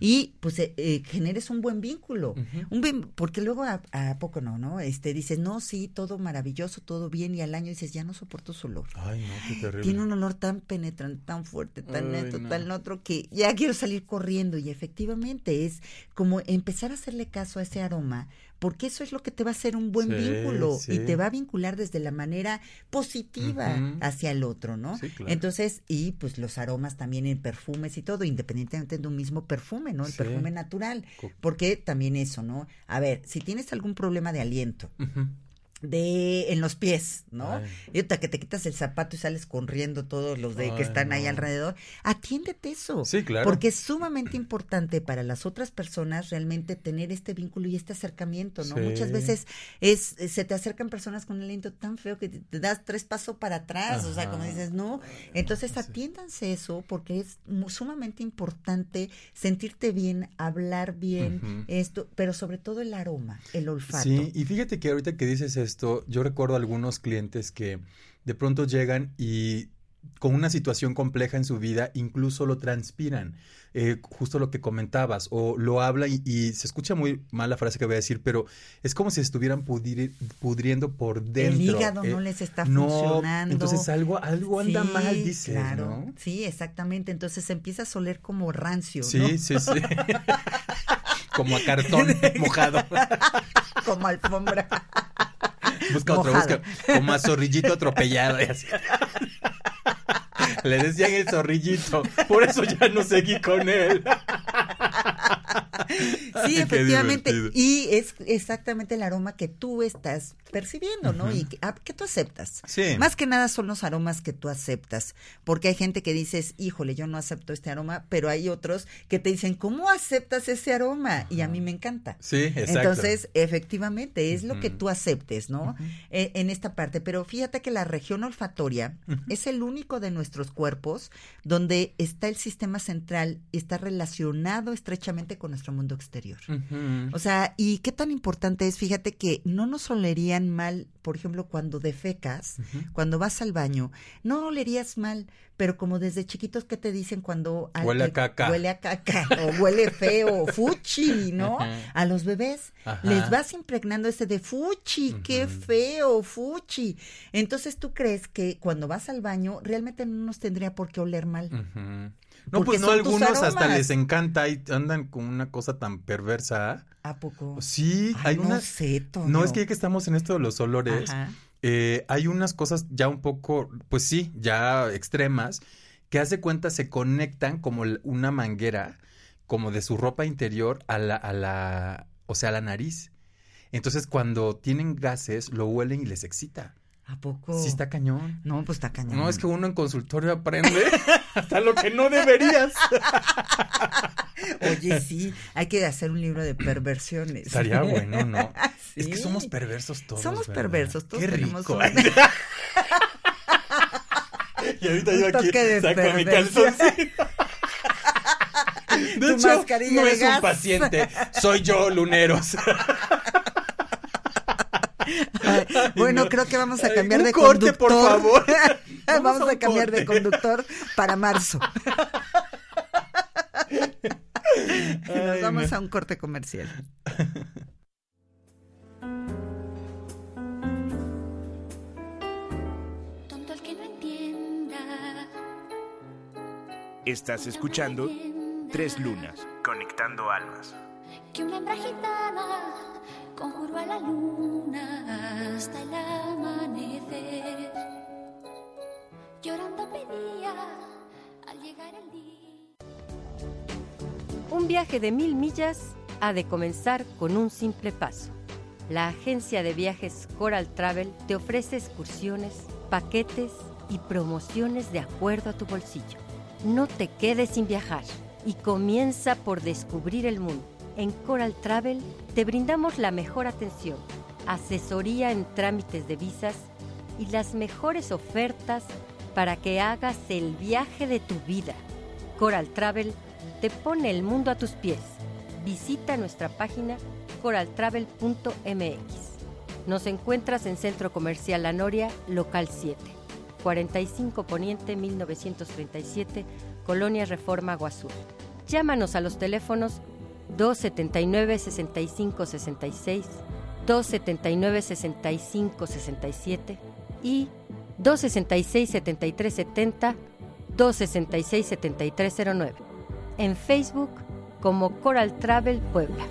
Y pues eh, eh, generes un buen vínculo. Un bien- porque luego a, a poco no, ¿no? Este dices, no, sí, todo maravilloso, todo bien, y al año dices, ya no soporto su olor. Ay, no, qué terrible. Tiene un olor tan penetrante, tan fuerte, tan Ay, neto, no. tan otro, que ya quiero salir corriendo. Y efectivamente es como empezar a hacerle caso a ese aroma, porque eso es lo que te va a hacer un buen Sí, vínculo y te va a vincular desde la manera positiva hacia el otro, ¿no? Sí, claro. Entonces, y pues los aromas también en perfumes y todo, independientemente de un mismo perfume, ¿no? El perfume natural. Porque también eso, ¿no? A ver, si tienes algún problema de aliento. De en los pies, ¿no? Ay. Y ahorita que te quitas el zapato y sales corriendo todos los de que están ahí alrededor, atiéndete eso. Sí, claro. Porque es sumamente importante para las otras personas realmente tener este vínculo y este acercamiento, ¿no? Sí. Muchas veces es se te acercan personas con un aliento tan feo que te, das tres pasos para atrás, o sea, como dices, no. Entonces atiéndanse eso porque es sumamente importante sentirte bien, hablar bien, esto, pero sobre todo el aroma, el olfato. Sí, y fíjate que ahorita que dices esto, yo recuerdo algunos clientes que de pronto llegan y con una situación compleja en su vida, incluso lo transpiran. Eh, justo lo que comentabas, o lo habla y, y se escucha muy mal la frase que voy a decir, pero es como si estuvieran pudri- pudriendo por dentro. El hígado Eh, no les está no, funcionando. Entonces algo, algo anda Sí, mal, dices, claro. ¿no? Sí, exactamente. Entonces empieza a oler como rancio, Sí, ¿no? sí, sí. como a cartón mojado. Como alfombra. Busca otro, Mojado. busca. Como a zorrillito atropellado. y así. Le decían el zorrillito. Por eso ya no seguí con él. Sí, efectivamente. Y es exactamente el aroma que tú estás percibiendo, ¿no? Y que, ah, que tú aceptas. Sí. Más que nada son los aromas que tú aceptas. Porque hay gente que dices, híjole, yo no acepto este aroma, pero hay otros que te dicen, ¿cómo aceptas ese aroma? Y a mí me encanta. Sí, exacto. Entonces, efectivamente, es lo que tú aceptes, ¿no? Eh, en esta parte. Pero fíjate que la región olfatoria es el único de nuestros cuerpos donde está el sistema central y está relacionado estrechamente con nuestro mundo exterior. O sea, y qué tan importante es, fíjate que no nos olerían mal, por ejemplo, cuando defecas, cuando vas al baño, no olerías mal, pero como desde chiquitos que te dicen cuando al- Huele a caca. huele a caca o huele feo, fuchi, ¿no? A los bebés Ajá. les vas impregnando ese de fuchi, qué feo, fuchi. Entonces tú crees que cuando vas al baño realmente no nos tendría por qué oler mal. No, pues no, algunos hasta les encanta y andan con una cosa tan perversa. ¿A poco? Sí, Ay, hay no sé, Toño. No, es que ya que estamos en esto de los olores, eh, hay unas cosas ya un poco, pues sí, ya extremas, que hace cuenta se conectan como una manguera, como de su ropa interior a la, a la, o sea, a la nariz. Entonces, cuando tienen gases, lo huelen y les excita. ¿A poco? Sí está cañón. No, pues está cañón. No, es que uno en consultorio aprende hasta lo que no deberías. Oye, sí, hay que hacer un libro de perversiones. Estaría bueno, ¿no? Es que somos perversos todos. Somos ¿verdad? perversos, todos Qué tenemos rico. un- y ahorita Un yo aquí saco mi calzoncillo. De Tu hecho, no de es gas. un paciente, soy yo, luneros. Ay, bueno, no. creo que vamos a Ay, cambiar un de corte, por conductor. favor. vamos, Vamos a cambiar de conductor para marzo. Nos Ay, vamos no. a un corte comercial. Tonto el que no entienda. Estás escuchando Tres Lunas, Conectando Almas. Que una hembra gitana a la luna hasta el amanecer. Llorando pedía al llegar el día. Un viaje de mil millas ha de comenzar con un simple paso. La agencia de viajes Coral Travel te ofrece excursiones, paquetes y promociones de acuerdo a tu bolsillo. No te quedes sin viajar y comienza por descubrir el mundo. En Coral Travel te brindamos la mejor atención, asesoría en trámites de visas y las mejores ofertas para que hagas el viaje de tu vida. Coral Travel te pone el mundo a tus pies. Visita nuestra página coraltravel.mx. Nos encuentras en Centro Comercial La Noria, local 7, 45 Poniente 1937, Colonia Reforma Aguazul. Llámanos a los teléfonos 279-6566, 279-6567 y 266-7370, 266-7309. En Facebook como Coral Travel Puebla.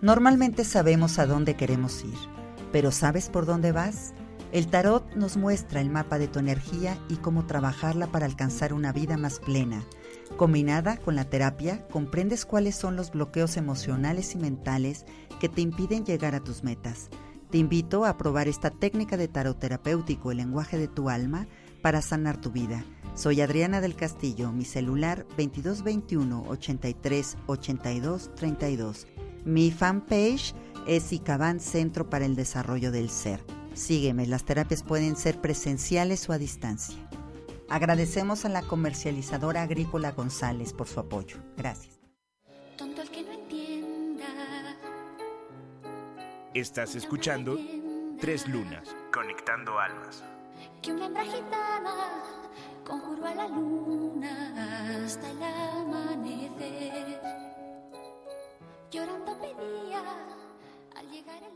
Normalmente sabemos a dónde queremos ir, pero ¿sabes por dónde vas? El tarot nos muestra el mapa de tu energía y cómo trabajarla para alcanzar una vida más plena. Combinada con la terapia, comprendes cuáles son los bloqueos emocionales y mentales que te impiden llegar a tus metas. Te invito a probar esta técnica de tarot terapéutico, el lenguaje de tu alma, para sanar tu vida. Soy Adriana del Castillo, mi celular 2221 83 82 32. Mi fanpage es ICABAN Centro para el Desarrollo del Ser. Sígueme, las terapias pueden ser presenciales o a distancia. Agradecemos a la comercializadora agrícola González por su apoyo. Gracias. Tonto el que no entienda. Estás escuchando Tres Lunas, Conectando Almas. Que una hembra gitana conjuró a la luna hasta el amanecer. Llorando pedía al llegar el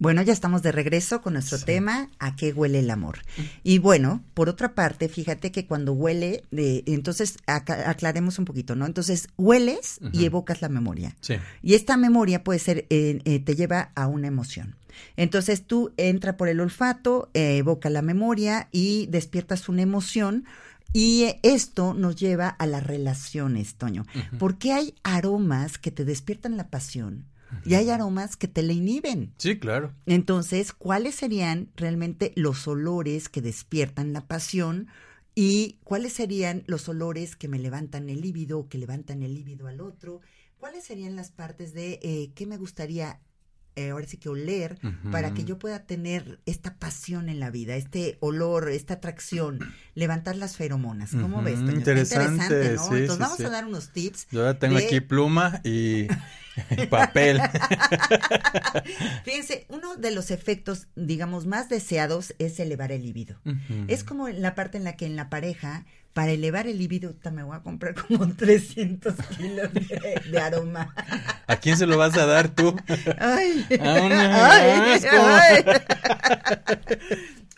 Bueno, ya estamos de regreso con nuestro Sí. tema, ¿a qué huele el amor? Y bueno, por otra parte, fíjate que cuando huele, eh, entonces aclaremos un poquito, ¿no? Entonces hueles y evocas la memoria. Sí. Y esta memoria puede ser, eh, eh, te lleva a una emoción. Entonces tú entra por el olfato, eh, evoca la memoria y despiertas una emoción. Y esto nos lleva a las relaciones, Toño. Ujú. Porque hay aromas que te despiertan la pasión y hay aromas que te la inhiben. Sí, claro. Entonces, ¿cuáles serían realmente los olores que despiertan la pasión? ¿Y cuáles serían los olores que me levantan el líbido, que levantan el líbido al otro? ¿Cuáles serían las partes de eh, qué me gustaría eh, ahora sí que oler para que yo pueda tener esta pasión en la vida, este olor, esta atracción, levantar las feromonas? ¿Cómo ves? Interesante, interesante, ¿no? sí, Entonces sí, vamos sí. a dar unos tips. Yo ya tengo de- aquí pluma y, Papel. Fíjense, uno de los efectos, digamos, más deseados es elevar el libido. Es como la parte en la que en la pareja, para elevar el libido, me voy a comprar como 300 kilos de, de aroma. ¿A quién se lo vas a dar tú? Ay, A ay.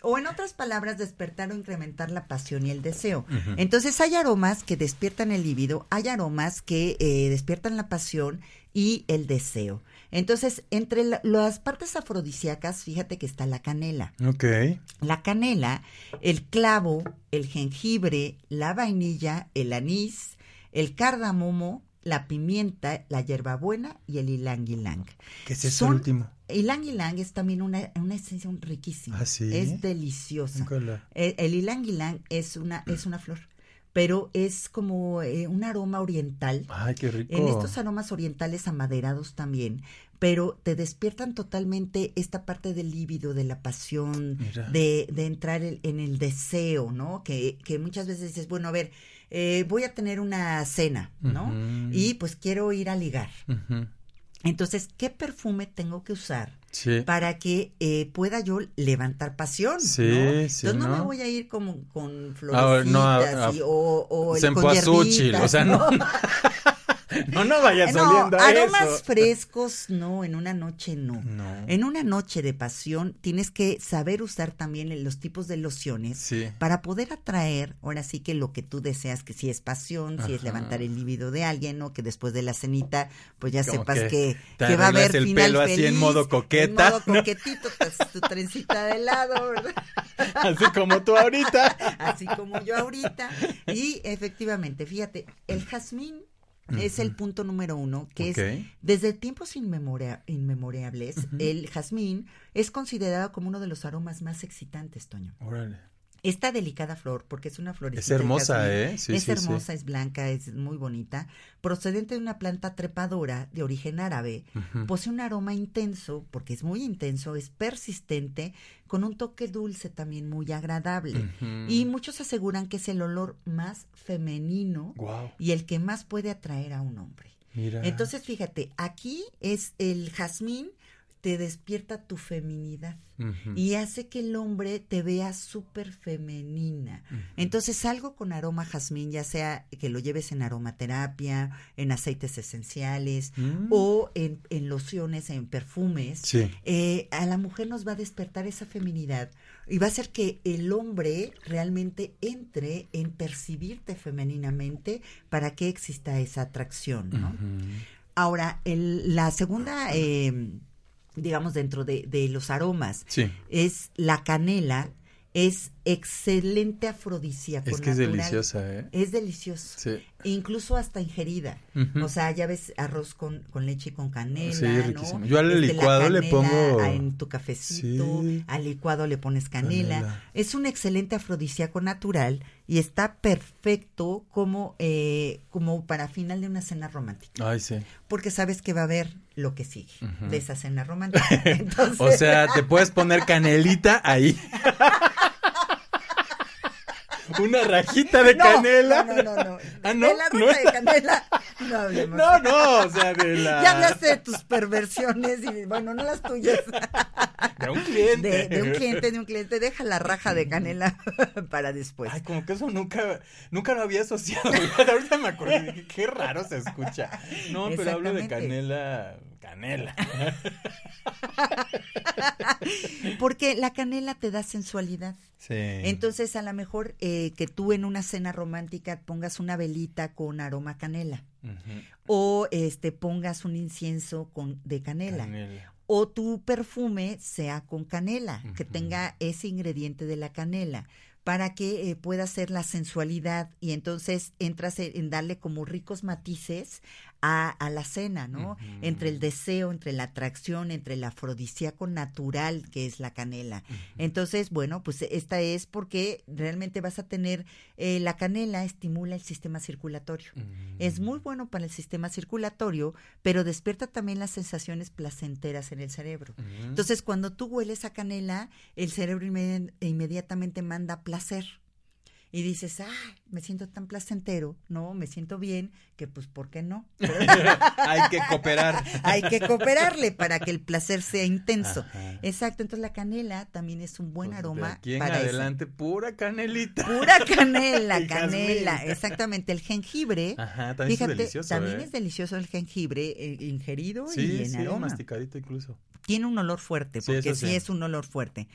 O en otras palabras, despertar o incrementar la pasión y el deseo. Entonces hay aromas que despiertan el líbido, hay aromas que eh, despiertan la pasión y el deseo. Entonces, entre la- las partes afrodisíacas, fíjate que está la canela. Ok. La canela, el clavo, el jengibre, la vainilla, el anís, el cardamomo, la pimienta, la hierbabuena y el ylang ylang. ¿Qué es eso Son- último? Ylang ylang es también una, una esencia riquísima. ¿Ah, sí? Es deliciosa. La- El, el es una, es una flor, pero es como eh, un aroma oriental. Ay, qué rico. En estos aromas orientales amaderados también, pero te despiertan totalmente esta parte del líbido, de la pasión, de, de entrar el- en el deseo, ¿no? Que, que muchas veces dices, bueno, a ver, eh, voy a tener una cena, ¿no? Y pues quiero ir a ligar. Entonces, ¿qué perfume tengo que usar? Sí. para que eh, pueda yo levantar pasión. Sí, ¿no? sí, Entonces no, me voy a ir como con Ah, no, a- florecitas y- o, o el- con o sea, no. No, no vayas No, oliendo a aromas eso. frescos, no, en una noche no. No. En una noche de pasión tienes que saber usar también los tipos de lociones Sí. para poder atraer, ahora sí que lo que tú deseas, que si es pasión, si es levantar el libido de alguien, o que después de la cenita, pues ya Como sepas que que, que va a haber el final pelo así en modo coqueta, En modo coquetito, pues, tu trencita de lado, ¿verdad? Así como tú ahorita. Así como yo ahorita. Y efectivamente, fíjate, el jazmín es el punto número uno, que es desde tiempos inmemoria- inmemorables, el jazmín es considerado como uno de los aromas más excitantes, Toño. Órale. Esta delicada flor, porque es una florecita. Es hermosa, ¿eh? Sí, es sí, sí. hermosa, es blanca, es muy bonita. Procedente de una planta trepadora de origen árabe, posee un aroma intenso, porque es muy intenso, es persistente, con un toque dulce también muy agradable. Y muchos aseguran que es el olor más femenino y el que más puede atraer a un hombre. Mira. Entonces, fíjate, aquí es el jazmín te despierta tu feminidad y hace que el hombre te vea súper femenina. Entonces, algo con aroma jazmín, ya sea que lo lleves en aromaterapia, en aceites esenciales Mm. o en, en lociones, en perfumes, Sí. eh, a la mujer nos va a despertar esa feminidad y va a hacer que el hombre realmente entre en percibirte femeninamente para que exista esa atracción, ¿no? Ahora, el- la segunda, eh, digamos, dentro de, de los aromas, Sí. es la canela, es excelente afrodisíaco. Es que es deliciosa, ¿eh? Es delicioso. Sí. Incluso hasta ingerida. O sea, ya ves arroz con, con leche y con canela, Sí, ¿no? riquísimo. Yo al Este, licuado le pongo- En tu cafecito, Sí. al licuado le pones canela. Canela. Es un excelente afrodisíaco natural y está perfecto como, eh, como para final de una cena romántica. Ay, sí. Porque sabes que va a haber lo que sigue de esa cena romántica. Entonces, O sea, te puedes poner canelita ahí. Una rajita de no, canela. No, no, no. no. Ah, ¿no? De la ¿No? ruta de canela. No hablemos. No, no, o sea, de la. Ya hablaste de tus perversiones y bueno, no las tuyas. De un cliente. De, de un cliente, de un cliente, deja la raja de canela para después. Ay, como que eso nunca, nunca lo había asociado. Ahorita me acordé, qué raro se escucha. No, pero hablo de canela, canela. Porque la canela te da sensualidad. Sí. Entonces, a lo mejor eh, que tú en una cena romántica pongas una velita con aroma a canela. O este pongas un incienso con de canela. Canela. O tu perfume sea con canela, que tenga ese ingrediente de la canela, para que eh, pueda ser la sensualidad y entonces entras en, en darle como ricos matices a, a la cena, ¿no? Entre el deseo, entre la atracción, entre el afrodisíaco natural que es la canela. Entonces, bueno, pues esta es porque realmente vas a tener, eh, la canela estimula el sistema circulatorio. Es muy bueno para el sistema circulatorio, pero despierta también las sensaciones placenteras en el cerebro. Ujú. Entonces, cuando tú hueles a canela, el cerebro inmedi- inmediatamente manda placer. Y dices, ah, me siento tan placentero, ¿no? Me siento bien, que pues, ¿por qué no? Hay que cooperar. Hay que cooperarle para que el placer sea intenso. Ajá. Exacto, entonces la canela también es un buen Pues, de aroma aquí en para eso. adelante, pura canelita. Pura canela, canela, exactamente. El jengibre, Ajá, también fíjate, es delicioso. también ¿eh? es delicioso el jengibre eh, ingerido Sí, y en sí, aroma. masticadito incluso. Tiene un olor fuerte, porque sí. es un olor fuerte,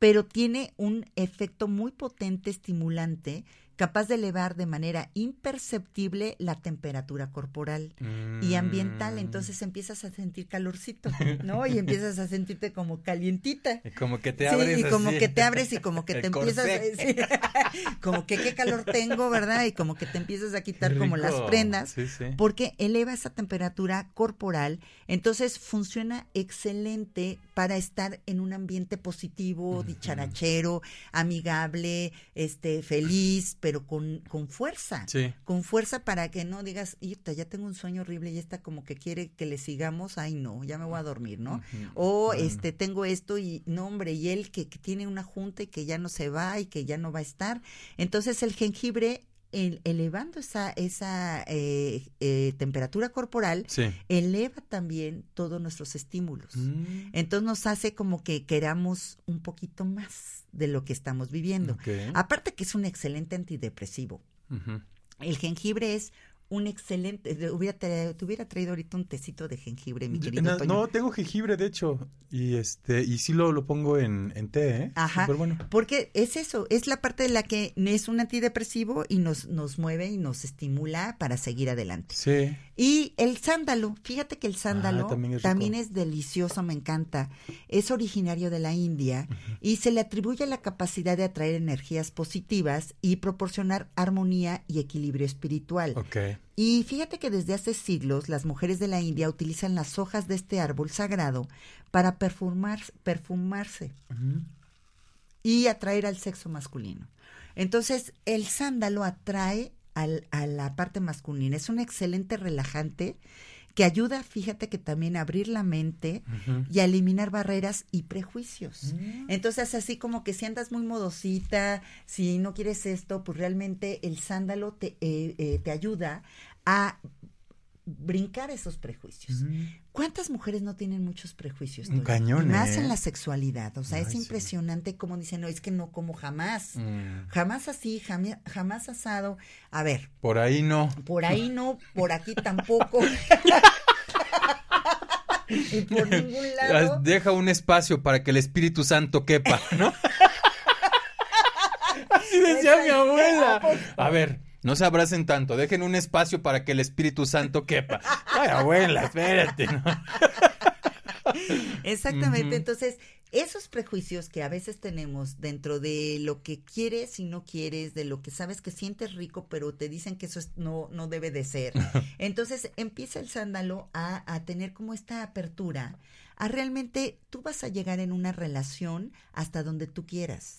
pero tiene un efecto muy potente, estimulante, capaz de elevar de manera imperceptible la temperatura corporal y ambiental. Mm. Entonces empiezas a sentir calorcito, ¿no? Y empiezas a sentirte como calientita. Y como que te Sí, abres y como así. que te abres y como que El te empiezas, sí, como que qué calor tengo, ¿verdad? Y como que te empiezas a quitar como las prendas, Sí, sí. porque eleva esa temperatura corporal, entonces funciona excelente para estar en un ambiente positivo, dicharachero, amigable, este, feliz, pero con, con fuerza. Sí. Con fuerza para que no digas, "Ita, ya tengo un sueño horrible y esta como que quiere que le sigamos, ay no, ya me voy a dormir, ¿no? O este tengo esto y no hombre, y él que, que tiene una junta y que ya no se va y que ya no va a estar. Entonces el jengibre el- elevando esa esa eh, eh, temperatura corporal Sí. eleva también todos nuestros estímulos. Mm, Entonces nos hace como que queramos un poquito más de lo que estamos viviendo. Aparte que es un excelente antidepresivo. El jengibre es un excelente, hubiera te hubiera traído ahorita un tecito de jengibre, mi querido no, Toño. no, tengo jengibre, de hecho. Y este, y sí lo, lo pongo en, en té, ¿eh? Ajá. Súper bueno. Porque es eso, es la parte de la que es un antidepresivo y nos, nos mueve y nos estimula para seguir adelante. Sí. Y el sándalo, fíjate que el sándalo Ah, también también, es delicioso, me encanta. Es originario de la India y se le atribuye la capacidad de atraer energías positivas y proporcionar armonía y equilibrio espiritual. Ok. Y fíjate que desde hace siglos las mujeres de la India utilizan las hojas de este árbol sagrado para perfumar, perfumarse y atraer al sexo masculino. Entonces, el sándalo atrae al- a la parte masculina. Es un excelente relajante que ayuda, fíjate que también a abrir la mente y a eliminar barreras y prejuicios. Mm. Entonces, así como que si andas muy modosita, si no quieres esto, pues realmente el sándalo te, eh, eh, te ayuda a brincar esos prejuicios. ¿Cuántas mujeres no tienen muchos prejuicios? Un cañón, más en la sexualidad. O sea, Ay, es sí. impresionante como dicen, no, es que no como jamás. Mm. Jamás así, jamás, jamás asado. A ver, Por ahí no. por ahí no, por aquí tampoco. y por ningún lado. Ah, Deja un espacio para que el Espíritu Santo quepa, ¿no? Así decía mi abuela. A ver, no se abracen tanto, dejen un espacio para que el Espíritu Santo quepa. Ay, abuela, espérate, ¿no? Exactamente. Entonces, esos prejuicios que a veces tenemos dentro de lo que quieres y no quieres, de lo que sabes que sientes rico, pero te dicen que eso es- no, no debe de ser. Entonces, empieza el sándalo a, a tener como esta apertura. A realmente tú vas a llegar en una relación hasta donde tú quieras.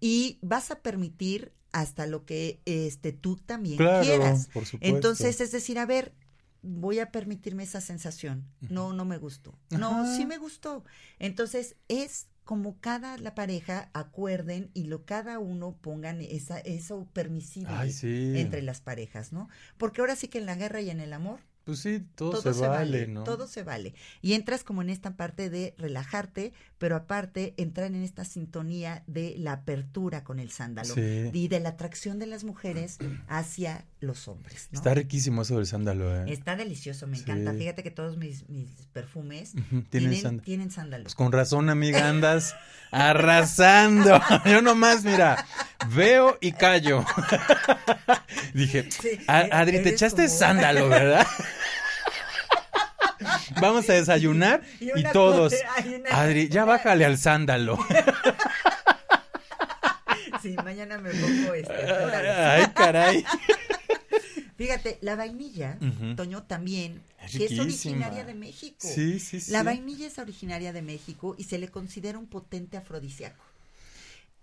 Y vas a permitir hasta lo que este tú también Claro, quieras. por supuesto. Entonces, es decir, a ver, voy a permitirme esa sensación. No, no me gustó. No, Ajá. sí me gustó. Entonces, es como cada la pareja acuerden y lo cada uno pongan esa eso permisible Ay, sí. entre las parejas, ¿no? Porque ahora sí que en la guerra y en el amor Pues sí, todo, todo se, se vale, vale, ¿no? todo se vale. Y entras como en esta parte de relajarte, pero aparte entrar en esta sintonía de la apertura con el sándalo Sí. y de la atracción de las mujeres hacia los hombres. ¿no? Está riquísimo eso del sándalo, ¿eh? Está delicioso, me Sí. encanta. Fíjate que todos mis, mis perfumes tienen tienen, sándalo. tienen sándalo. Pues con razón, amiga, andas arrasando. Yo nomás, mira, veo y callo. Dije, Sí, "A- eres- Adri, te echaste como- sándalo, ¿verdad? Vamos a desayunar Y todos. una- Adri, ya bájale al sándalo. Sí, mañana me pongo este. Ay, caray. Fíjate, la vainilla. Toño, también, Es que es originaria de México. Sí, sí, sí. La vainilla es originaria de México y se le considera un potente afrodisíaco.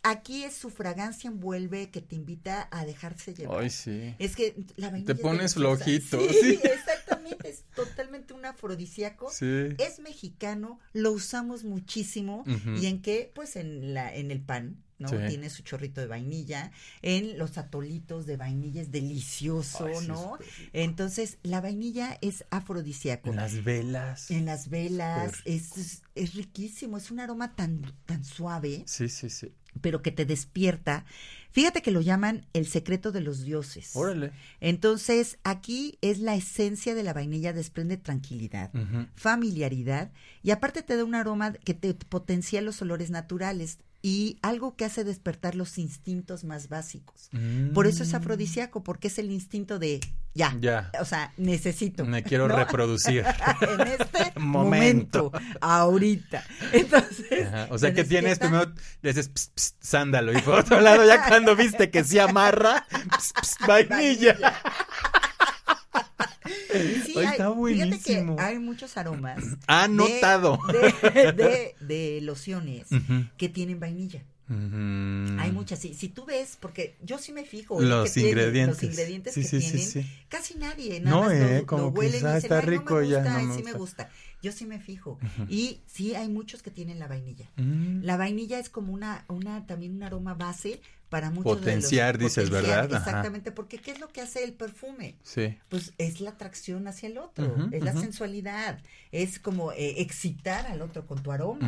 Aquí es su fragancia envuelve que te invita a dejarse llevar. Ay, sí. Es que la vainilla Te es pones flojito, Sí, sí. exactamente. es totalmente un afrodisíaco. Sí. Es mexicano, lo usamos muchísimo. ¿Y en qué? Pues en la en el pan, ¿no? Sí. Tiene su chorrito de vainilla. En los atolitos de vainilla es delicioso, Ay, sí, ¿no? Entonces, la vainilla es afrodisíaco. En las velas. En las velas, es, es, es riquísimo, es un aroma tan, tan suave, Sí, sí, sí. pero que te despierta. Fíjate que lo llaman el secreto de los dioses. Órale. Entonces, aquí es la esencia de la vainilla, desprende tranquilidad, familiaridad y aparte te da un aroma que te potencia los olores naturales y algo que hace despertar los instintos más básicos. Por eso es Mm. afrodisíaco, porque es el instinto de ya. Ya. O sea, necesito. Me quiero ¿no? reproducir. en este Momento. momento, ahorita. Entonces, Ajá, O sea que tienes primero, le dices pss, pss, sándalo y por otro lado ya cuando viste que se amarra, pss, pss, vainilla. Sí, Ay, hay- está buenísimo. Fíjate que hay muchos aromas. Ha de- notado. De, de, de lociones que tienen vainilla. Hay muchas, sí. Si tú ves, porque yo sí me fijo. Los que tienen, ingredientes. Los ingredientes Sí, que sí, tienen, sí. casi nadie. Nada No, más eh, lo, como lo huelen y ah, dicen, está "Ay, no me rico, ya, gusta, no sí me gusta". gusta. Yo sí me fijo. Y sí hay muchos que tienen la vainilla. Mm. La vainilla es como una, una, también un aroma base para muchos Potenciar, de los, dices, ¿verdad? Ajá. Exactamente, porque ¿qué es lo que hace el perfume? Sí. Pues es la atracción hacia el otro, es la sensualidad, es como eh, excitar al otro con tu aroma.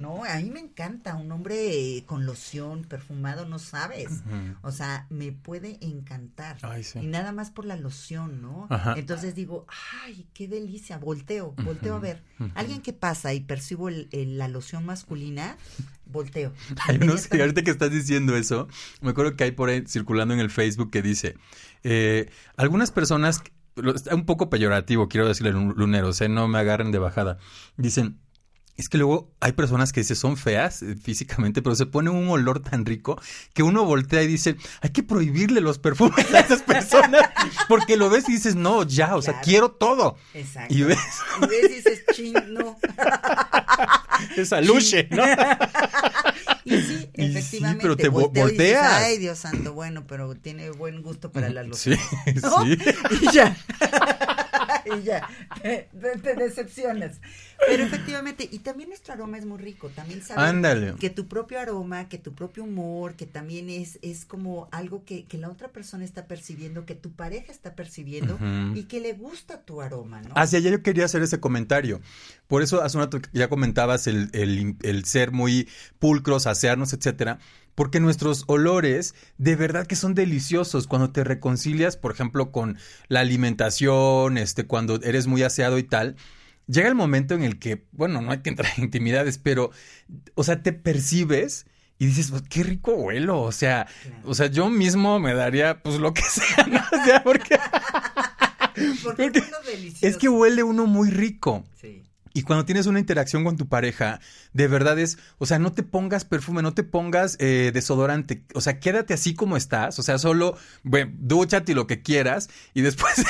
No, a mí me encanta un hombre eh, con loción, perfumado, no sabes. O sea, me puede encantar. Ay, sí. Y nada más por la loción, ¿no? Ajá. Entonces digo, ay, qué delicia, volteo, volteo a ver. Alguien que pasa y percibo el- el- la loción masculina, volteo. Hay unos ahorita que estás diciendo eso, me acuerdo que hay por ahí circulando en el Facebook que dice, eh, algunas personas, un poco peyorativo, quiero decirle lu- luneros, eh, no me agarren de bajada, dicen, es que luego hay personas que se son feas eh, físicamente, pero se ponen un olor tan rico que uno voltea y dice, hay que prohibirle los perfumes a esas personas, porque lo ves y dices, no, ya, o sea, quiero todo. Exacto. Y ves Y ves y dices, ching, no. esa luche, ¿no? Y sí, Y sí, efectivamente. pero te vo- volteo y dices, volteas. Ay, Dios santo, bueno, pero tiene buen gusto para la. Sí, ¿no? sí. Y ya. y ya. Te, te- te decepcionas. Pero efectivamente, y también nuestro aroma es muy rico. También sabes Ándale. que tu propio aroma, que tu propio humor, que también es, es como algo que, que la otra persona está percibiendo, que tu pareja está percibiendo y que le gusta tu aroma, ¿no? Hacia allá yo quería hacer ese comentario. Por eso hace un rato ya comentabas el, el- el ser muy pulcros, asearnos, etcétera. Porque nuestros olores de verdad que son deliciosos cuando te reconcilias, por ejemplo, con la alimentación, este, cuando eres muy aseado y tal. Llega el momento en el que, bueno, no hay que entrar en intimidades, pero, o sea, te percibes y dices, "Pues, qué rico huelo. O sea, o sea, yo mismo me daría, pues, lo que sea, ¿no? O sea, porque Porque porque es que huele uno muy rico. Sí. Y cuando tienes una interacción con tu pareja, de verdad es, o sea, no te pongas perfume, no te pongas eh, desodorante, o sea, quédate así como estás, o sea, solo, bueno, dúchate lo que quieras, y después.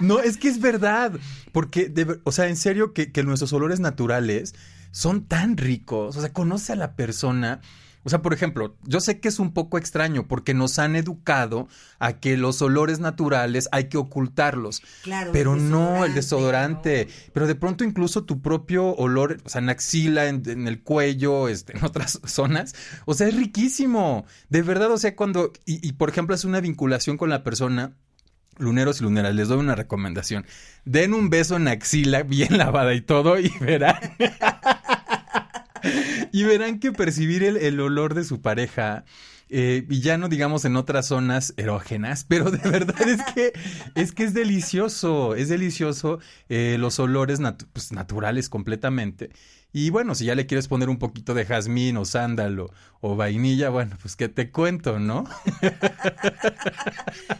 No, es que es verdad, porque, de o sea, en serio que, que nuestros olores naturales son tan ricos, o sea, conoce a la persona. O sea, por ejemplo, yo sé que es un poco extraño porque nos han educado a que los olores naturales hay que ocultarlos. Claro, el Pero no el desodorante. Pero de pronto incluso tu propio olor, o sea, en axila, en, en el cuello, este, en otras zonas. O sea, es riquísimo. De verdad, o sea, cuando, y, y por ejemplo, es una vinculación con la persona. Luneros y luneras, les doy una recomendación. Den un beso en axila bien lavada y todo y verán. y verán que percibir el, el olor de su pareja eh, y ya no digamos en otras zonas erógenas, pero de verdad es que es que es delicioso, es delicioso eh, los olores pues, naturales completamente. Y bueno, si ya le quieres poner un poquito de jazmín o sándalo o vainilla, bueno, pues que te cuento, ¿no?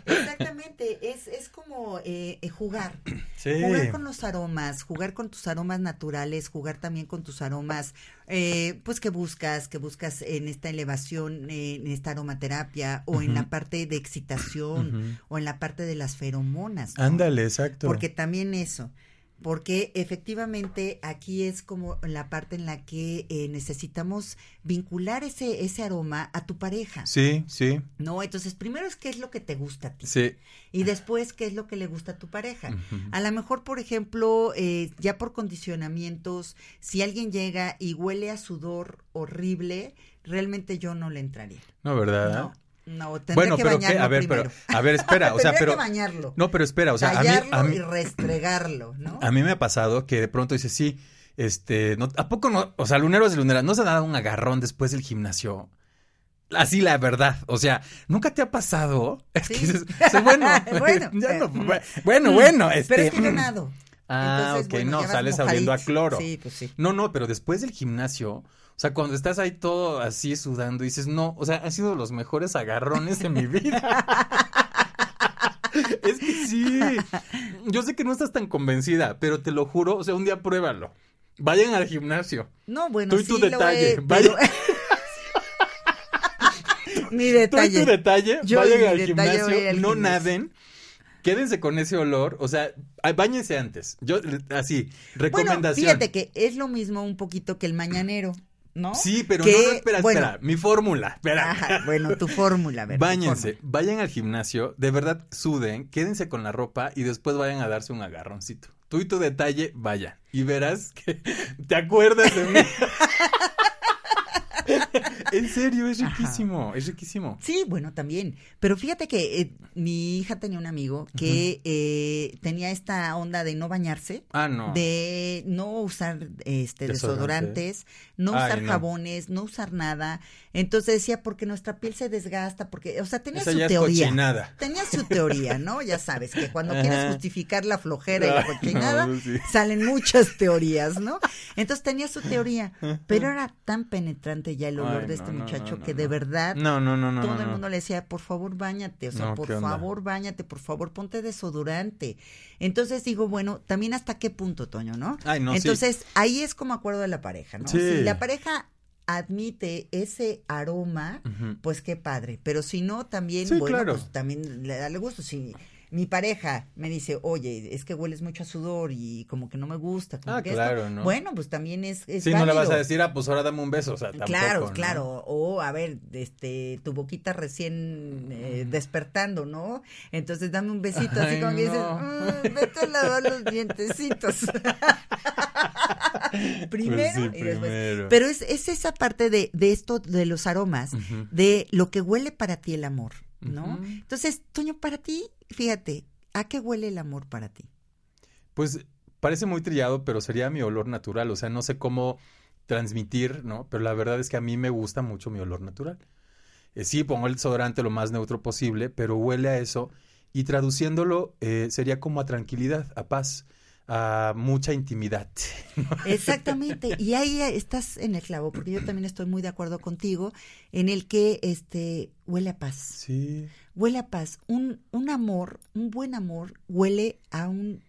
Exactamente, es, es como eh, jugar. Sí. Jugar con los aromas, jugar con tus aromas naturales, jugar también con tus aromas, eh, pues que buscas, que buscas en esta elevación, eh, en esta aromaterapia, o en la parte de excitación, o en la parte de las feromonas. ¿no? Ándale, exacto. Porque también eso. Porque efectivamente aquí es como la parte en la que eh, necesitamos vincular ese, ese aroma a tu pareja. Sí, sí, No, entonces primero es qué es lo que te gusta a ti. sí. Y después, ¿qué es lo que le gusta a tu pareja? A lo mejor, por ejemplo, eh, ya por condicionamientos, si alguien llega y huele a sudor horrible, realmente yo no le entraría. No, ¿verdad? No, no, tendría Bueno, que pero qué, bañarlo a ver, primero. pero, a ver, espera, o sea, Tendría pero, que bañarlo. no, pero espera, o sea, a mí, a mí, y restregarlo, ¿no? a mí me ha pasado que de pronto dices, sí, este, no, ¿a poco no? O sea, luneros y luneras, ¿no se ha dado un agarrón después del gimnasio? Así la verdad, o sea, ¿nunca te ha pasado? Es que Sí. dices, dices, bueno, Bueno, ya no, eh, bu- bueno, bueno, este. Pero es que yo nado. Ah, Entonces, ok, bueno, no, sales oliendo a mojadito. cloro. Sí, pues sí. No, no, pero después del gimnasio, sea, cuando estás ahí todo así sudando, dices, no, o sea, han sido los mejores agarrones de mi vida. es que sí. Yo sé que no estás tan convencida, pero te lo juro, o sea, un día pruébalo. Vayan al gimnasio. No, bueno, Tú y tu sí detalle, he- vaya. pero- Mi Tú y detalle. tu detalle, Yo vayan al detalle gimnasio, al no gimnasio. naden. Quédense con ese olor, o sea, ay, báñense antes. Yo, así, Bueno, recomendación. fíjate que es lo mismo un poquito que el mañanero, ¿no? Sí, pero Que, no, no, espera, bueno, espera. Mi fórmula, espera. Ajá, bueno, tu fórmula, a ver. tu Báñense, vayan al gimnasio, de verdad suden, quédense con la ropa y después vayan a darse un agarroncito. Tú y tu detalle, vaya. Y verás que te acuerdas de mí. en serio, es riquísimo, es riquísimo. Sí, bueno, también. Pero fíjate que eh, mi hija tenía un amigo que eh, tenía esta onda de no bañarse. Ah, no. de no usar este Desodorante. desodorantes, no Ay, usar no. jabones, no usar nada. Entonces decía porque nuestra piel se desgasta, porque, o sea, tenía Esa su ya es teoría. cochinada. Tenía su teoría, ¿no? Ya sabes que cuando Ajá. quieres justificar la flojera y la cochinada, no, sí. salen muchas teorías, ¿no? Entonces tenía su teoría, pero era tan penetrante ya el olor Ay, de este no, muchacho que de verdad No, no, no, no. todo el mundo le decía, por favor, bañate, o sea, por favor, bañate, por favor, ponte desodorante. Entonces digo, bueno, también hasta qué punto, Toño, ¿no? Ay, no, sí. Entonces, ahí es como acuerdo de la pareja, ¿no? Sí. Si la pareja admite ese aroma, pues qué padre. Pero si no, también, Sí, bueno, claro. pues también le da el gusto. Si mi pareja me dice, oye, es que hueles mucho a sudor y como que no me gusta. como Ah, que esto", claro, ¿no? Bueno, pues también es, es Sí, no le vas a decir, ah, pues ahora dame un beso, o sea, tampoco, Claro, ¿no? claro. O, a ver, este, tu boquita recién eh, despertando, ¿no? Entonces dame un besito, así Ay, como que dices, no. "Mm, vete a lavar los dientecitos. primero Pues sí, y después. primero. Pero es, es esa parte de, de esto, de los aromas, de lo que huele para ti el amor, ¿no? Entonces, Toño, para ti, fíjate, ¿a qué huele el amor para ti? Pues parece muy trillado, pero sería mi olor natural. O sea, no sé cómo transmitir, ¿no? Pero la verdad es que a mí me gusta mucho mi olor natural. Eh, sí, pongo el desodorante lo más neutro posible, pero huele a eso. Y traduciéndolo, eh, sería como a tranquilidad, a paz, a mucha intimidad. Exactamente, y ahí estás en el clavo, porque yo también estoy muy de acuerdo contigo en el que este huele a paz. Sí. Huele a paz. Un, un amor, un buen amor, huele a un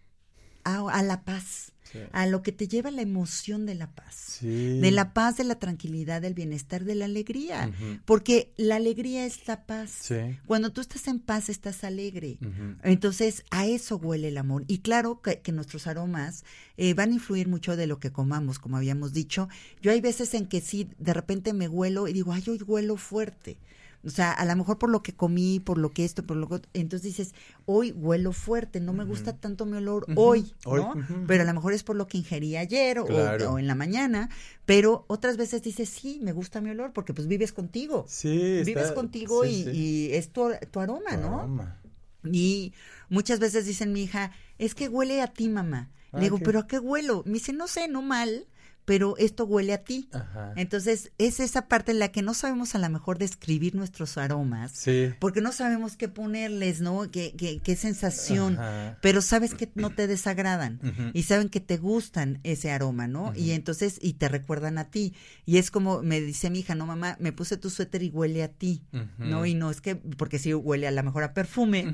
a, a la paz, Sí. a lo que te lleva la emoción de la paz. Sí. De la paz, de la tranquilidad, del bienestar, de la alegría. Porque la alegría es la paz. Sí. Cuando tú estás en paz, estás alegre. Entonces, a eso huele el amor. Y claro que, que nuestros aromas eh, van a influir mucho de lo que comamos, como habíamos dicho. Yo hay veces en que sí, de repente me huelo y digo, ay, hoy huelo fuerte. O sea, a lo mejor por lo que comí, por lo que esto, por lo que... Entonces dices, hoy huelo fuerte, no me gusta tanto mi olor hoy, Hoy, ¿no? Pero a lo mejor es por lo que ingerí ayer o- Claro. o, en la mañana. Pero otras veces dices, sí, me gusta mi olor porque pues vives contigo. Sí, está- Vives contigo sí, y, sí. y es tu, tu aroma, Tu ¿no? aroma. Y muchas veces dicen mi hija, es que huele a ti, mamá. Ah, Le digo, ¿qué? ¿pero a qué huelo? Me dice, no sé, no mal, pero esto huele a ti. Ajá. Entonces, es esa parte en la que no sabemos a lo mejor describir nuestros aromas, Sí. porque no sabemos qué ponerles, ¿no? Qué, qué, qué sensación, Ajá. pero sabes que no te desagradan y saben que te gustan ese aroma, ¿no? Y entonces, y te recuerdan a ti. Y es como me dice mi hija, no, mamá, me puse tu suéter y huele a ti. ¿no? Y no es que, porque sí huele a lo mejor a perfume.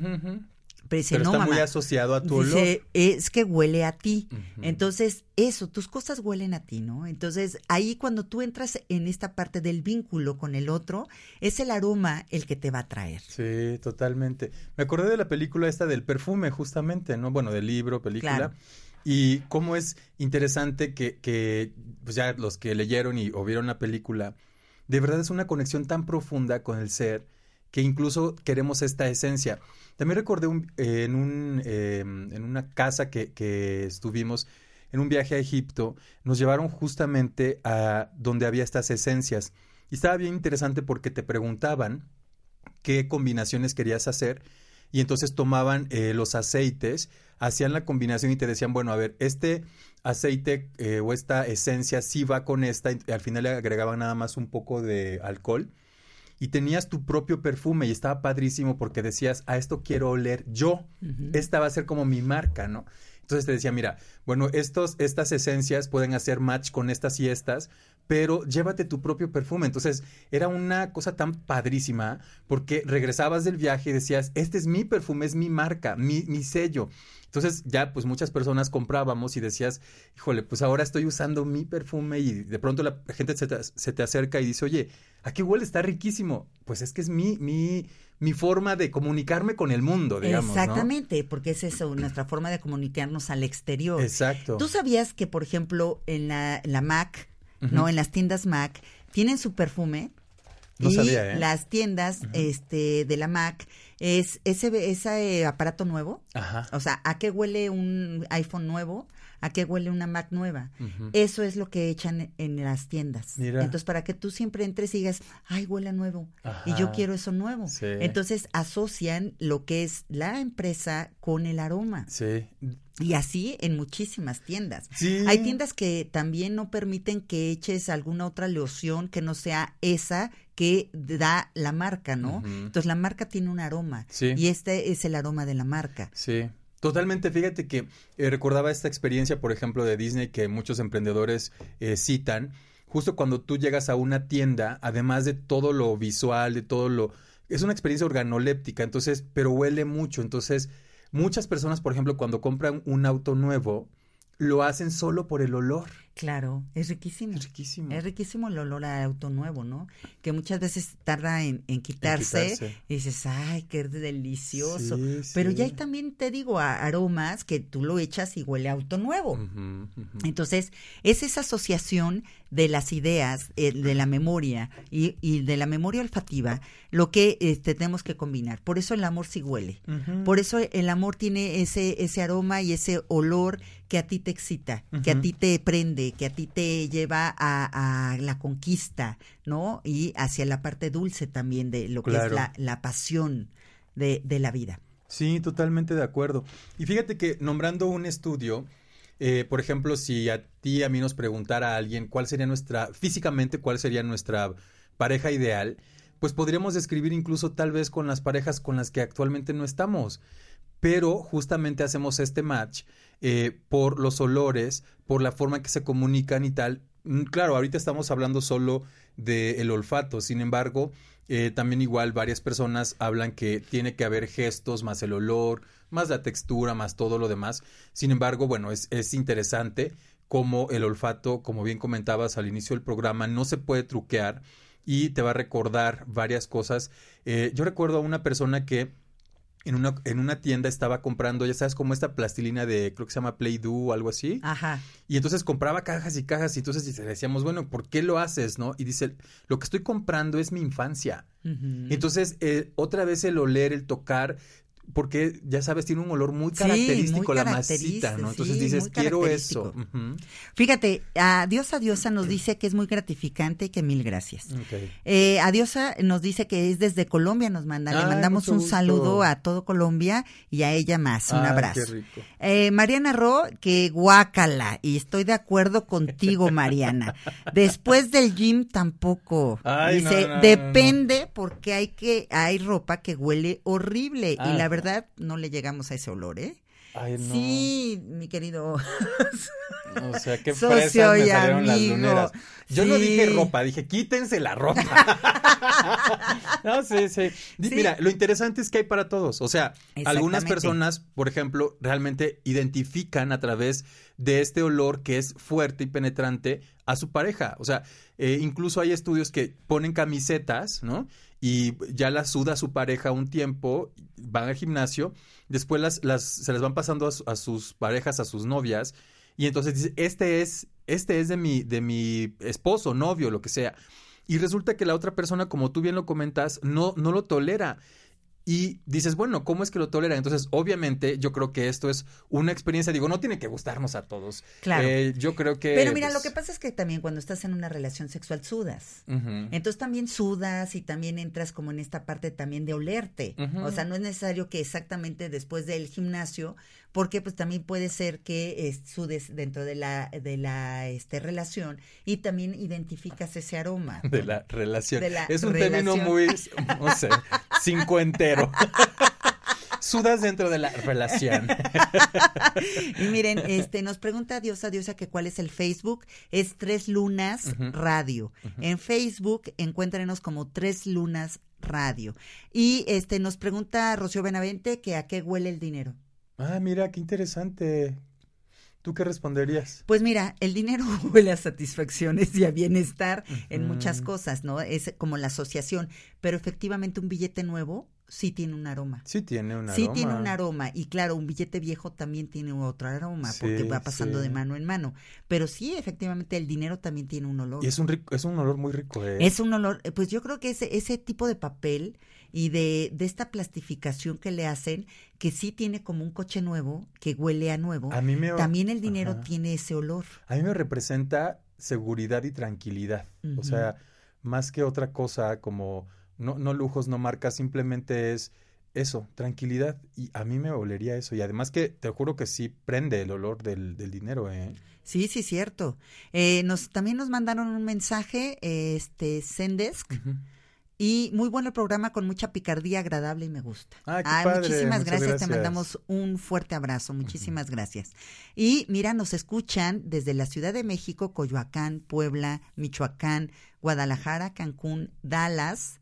Pero dice, Pero no, está mamá. muy asociado a tu olor. Es que huele a ti. Entonces, eso, tus cosas huelen a ti, ¿no? Entonces, ahí cuando tú entras en esta parte del vínculo con el otro, es el aroma el que te va a traer. Sí, totalmente. Me acordé de la película esta del perfume, justamente, ¿no? Bueno, del libro, película. Claro. Y cómo es interesante que, que, pues ya los que leyeron y o vieron la película, de verdad es una conexión tan profunda con el ser que incluso queremos esta esencia. También recordé un- eh, en, un, eh, en una casa que, que estuvimos en un viaje a Egipto, nos llevaron justamente a donde había estas esencias. Y estaba bien interesante porque te preguntaban qué combinaciones querías hacer y entonces tomaban eh, los aceites, hacían la combinación y te decían, bueno, a ver, este aceite eh, o esta esencia sí va con esta, y al final le agregaban nada más un poco de alcohol y tenías tu propio perfume y estaba padrísimo porque decías, a esto quiero oler yo, esta va a ser como mi marca, ¿no? Entonces te decía, mira, bueno, estos, estas esencias pueden hacer match con estas y estas, pero llévate tu propio perfume. Entonces era una cosa tan padrísima porque regresabas del viaje y decías, este es mi perfume, es mi marca, mi, mi sello. Entonces ya pues muchas personas comprábamos y decías, híjole, pues ahora estoy usando mi perfume y de pronto la gente se te, se te acerca y dice, oye, ¿a qué huele? Está riquísimo. Pues es que es mi, mi, mi forma de comunicarme con el mundo, digamos. ¿no? Exactamente, porque es eso, nuestra forma de comunicarnos al exterior. Exacto. ¿Tú sabías que, por ejemplo, en la, la Mac. ¿no? En las tiendas Mac, tienen su perfume. No y sabía, ¿eh? las tiendas este, de la Mac es ese, ese aparato nuevo. Ajá. O sea, ¿a qué huele un iPhone nuevo? ¿A qué huele una Mac nueva? Eso es lo que echan en las tiendas. Mira. Entonces, para que tú siempre entres y digas, ay, huele nuevo. Y yo quiero eso nuevo. Sí. Entonces, asocian lo que es la empresa con el aroma. Sí. Y así en muchísimas tiendas. Sí. Hay tiendas que también no permiten que eches alguna otra loción que no sea esa que da la marca, ¿no? Entonces la marca tiene un aroma Sí. y este es el aroma de la marca. Sí, totalmente. Fíjate que eh, recordaba esta experiencia, por ejemplo, de Disney que muchos emprendedores eh, citan. Justo cuando tú llegas a una tienda, además de todo lo visual, de todo lo... Es una experiencia organoléptica, entonces, pero huele mucho. Entonces, muchas personas, por ejemplo, cuando compran un auto nuevo, lo hacen solo por el olor. Claro, es riquísimo. Es riquísimo. Es riquísimo el olor a auto nuevo, ¿no? Que muchas veces tarda en, en quitarse, quitarse. y dices, ay, qué delicioso. Sí, Pero ya hay también, te digo, aromas que tú lo echas y huele a auto nuevo. Entonces, es esa asociación de las ideas, eh, de la memoria y, y de la memoria olfativa, lo que este, tenemos que combinar. Por eso el amor sí huele. Por eso el amor tiene ese, ese aroma y ese olor que a ti te excita, que a ti te prende, que a ti te lleva a, a la conquista, ¿no? Y hacia la parte dulce también de lo que es la, la pasión de, de la vida. Sí, totalmente de acuerdo. Y fíjate que nombrando un estudio, eh, por ejemplo, si a ti, a mí nos preguntara a alguien cuál sería nuestra, físicamente, cuál sería nuestra pareja ideal, pues podríamos describir incluso tal vez con las parejas con las que actualmente no estamos. Pero justamente hacemos este match eh, por los olores, por la forma en que se comunican y tal. Mm, Claro, ahorita estamos hablando solo del olfato, sin embargo, eh, también igual varias personas hablan que tiene que haber gestos, más el olor, más la textura, más todo lo demás. Sin embargo, bueno, es, es interesante cómo el olfato, como bien comentabas al inicio del programa, no se puede truquear y te va a recordar varias cosas. Eh, yo recuerdo a una persona que en una, en una tienda estaba comprando, ya sabes, como esta plastilina de, creo que se llama Play-Doh o algo así. Ajá. Y entonces compraba cajas y cajas y entonces le decíamos, bueno, ¿por qué lo haces, no? Y dice, lo que estoy comprando es mi infancia. Entonces, eh, otra vez el oler, el tocar, porque ya sabes, tiene un olor muy Sí, característico muy la masita, ¿no? Entonces sí, dices, quiero eso. Fíjate, a Diosa Diosa nos dice que es muy gratificante y que mil gracias. Ok. Eh, a Diosa nos dice que es desde Colombia, nos manda. Le mandamos un gusto. saludo a todo Colombia y a ella más. Un Ay, abrazo. Qué rico. Eh, Mariana Ro, que guácala. Y estoy de acuerdo contigo, Mariana. Después del gym tampoco. Ay, Dice, no, no, no, depende porque hay que, hay ropa que huele horrible. Ah. Y la verdad, no le llegamos a ese olor, ¿eh? Ay, no. Sí, mi querido. O sea, qué fresas me salieron las amigo. luneras. Yo no dije ropa, dije quítense la ropa. no, sí, sí. Mira, lo interesante es que hay para todos. O sea, algunas personas, por ejemplo, realmente identifican a través de este olor que es fuerte y penetrante a su pareja. O sea, eh, incluso hay estudios que ponen camisetas, ¿no? Y ya las suda su pareja un tiempo, van al gimnasio, después las, las, se las van pasando a, su- a sus parejas, a sus novias, y entonces dice, este es, este es de mi, de mi esposo, novio, lo que sea. Y resulta que la otra persona, como tú bien lo comentas, no, no lo tolera. Y dices, bueno, ¿cómo es que lo tolera? Entonces, obviamente, yo creo que esto es una experiencia, digo, no tiene que gustarnos a todos. Claro. Eh, yo creo que... Pero mira, pues, lo que pasa es que también cuando estás en una relación sexual sudas. Entonces también sudas y también entras como en esta parte también de olerte. O sea, no es necesario que exactamente después del gimnasio, porque pues también puede ser que eh, sudes dentro de la de la este relación y también identificas ese aroma. de la relación. De la es un término muy, no sé, cincuentero. Sudas dentro de la relación. Y miren, este nos pregunta Diosa Diosa que cuál es el Facebook, es Tres Lunas. Radio. En Facebook encuéntrenos como Tres Lunas Radio. Y este nos pregunta Rocío Benavente que a qué huele el dinero. Ah, mira, qué interesante. ¿Tú qué responderías? Pues mira, el dinero huele a satisfacciones y a bienestar en muchas cosas, ¿no? Es como la asociación, pero efectivamente un billete nuevo sí tiene un aroma. Sí tiene un Sí aroma. tiene un aroma y claro, un billete viejo también tiene otro aroma porque Sí, va pasando sí. de mano en mano. Pero sí, efectivamente, el dinero también tiene un olor. Y es un rico, es un olor muy rico, ¿eh? Es un olor, eh, pues yo creo que ese, ese tipo de papel y de, de esta plastificación que le hacen, que sí tiene como un coche nuevo, que huele a nuevo, A mí me también el dinero Ajá. tiene ese olor. A mí me representa seguridad y tranquilidad. O sea, más que otra cosa como no, no lujos, no marcas, simplemente es eso, tranquilidad. Y a mí me olería eso. Y además que te juro que sí prende el olor del, del dinero, ¿eh? Sí, sí, cierto. Eh, nos, también nos mandaron un mensaje, este, Zendesk, Ujú. y muy bueno el programa con mucha picardía agradable y me gusta. Ah, qué Ay, padre, muchísimas gracias. te mandamos un fuerte abrazo, muchísimas gracias. Y mira, nos escuchan desde la Ciudad de México, Coyoacán, Puebla, Michoacán, Guadalajara, Cancún, Dallas,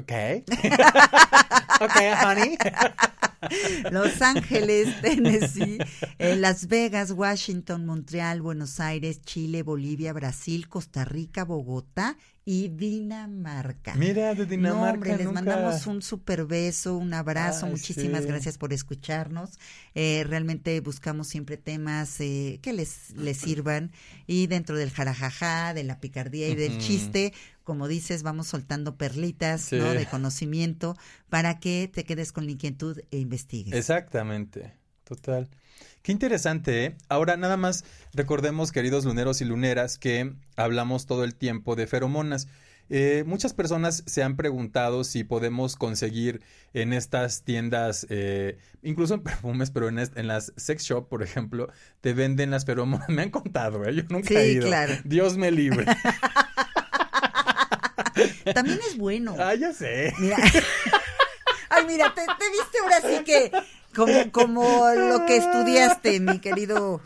Ok. ok, honey. Los Ángeles, Tennessee, eh, Las Vegas, Washington, Montreal, Buenos Aires, Chile, Bolivia, Brasil, Costa Rica, Bogotá y Dinamarca. Mira, de Dinamarca. no, hombre, les nunca- mandamos un super beso, un abrazo, Ay, muchísimas sí. gracias por escucharnos. Eh, realmente buscamos siempre temas eh, que les, les sirvan y dentro del jarajaja, de la picardía y del chiste, como dices, vamos soltando perlitas de conocimiento para que te quedes con la inquietud e investigues. Exactamente, total. Qué interesante, ¿eh? Ahora nada más recordemos, queridos luneros y luneras, que hablamos todo el tiempo de feromonas. Eh, muchas personas se han preguntado si podemos conseguir en estas tiendas, eh, incluso en perfumes, pero en, en las sex shop, por ejemplo, te venden las feromonas. Me han contado, ¿eh? Yo nunca Sí, he ido. claro. Dios me libre. También es bueno. ah, ya sé. Mira. Ay, mira, te, te viste ahora sí que como, como lo que estudiaste, mi querido.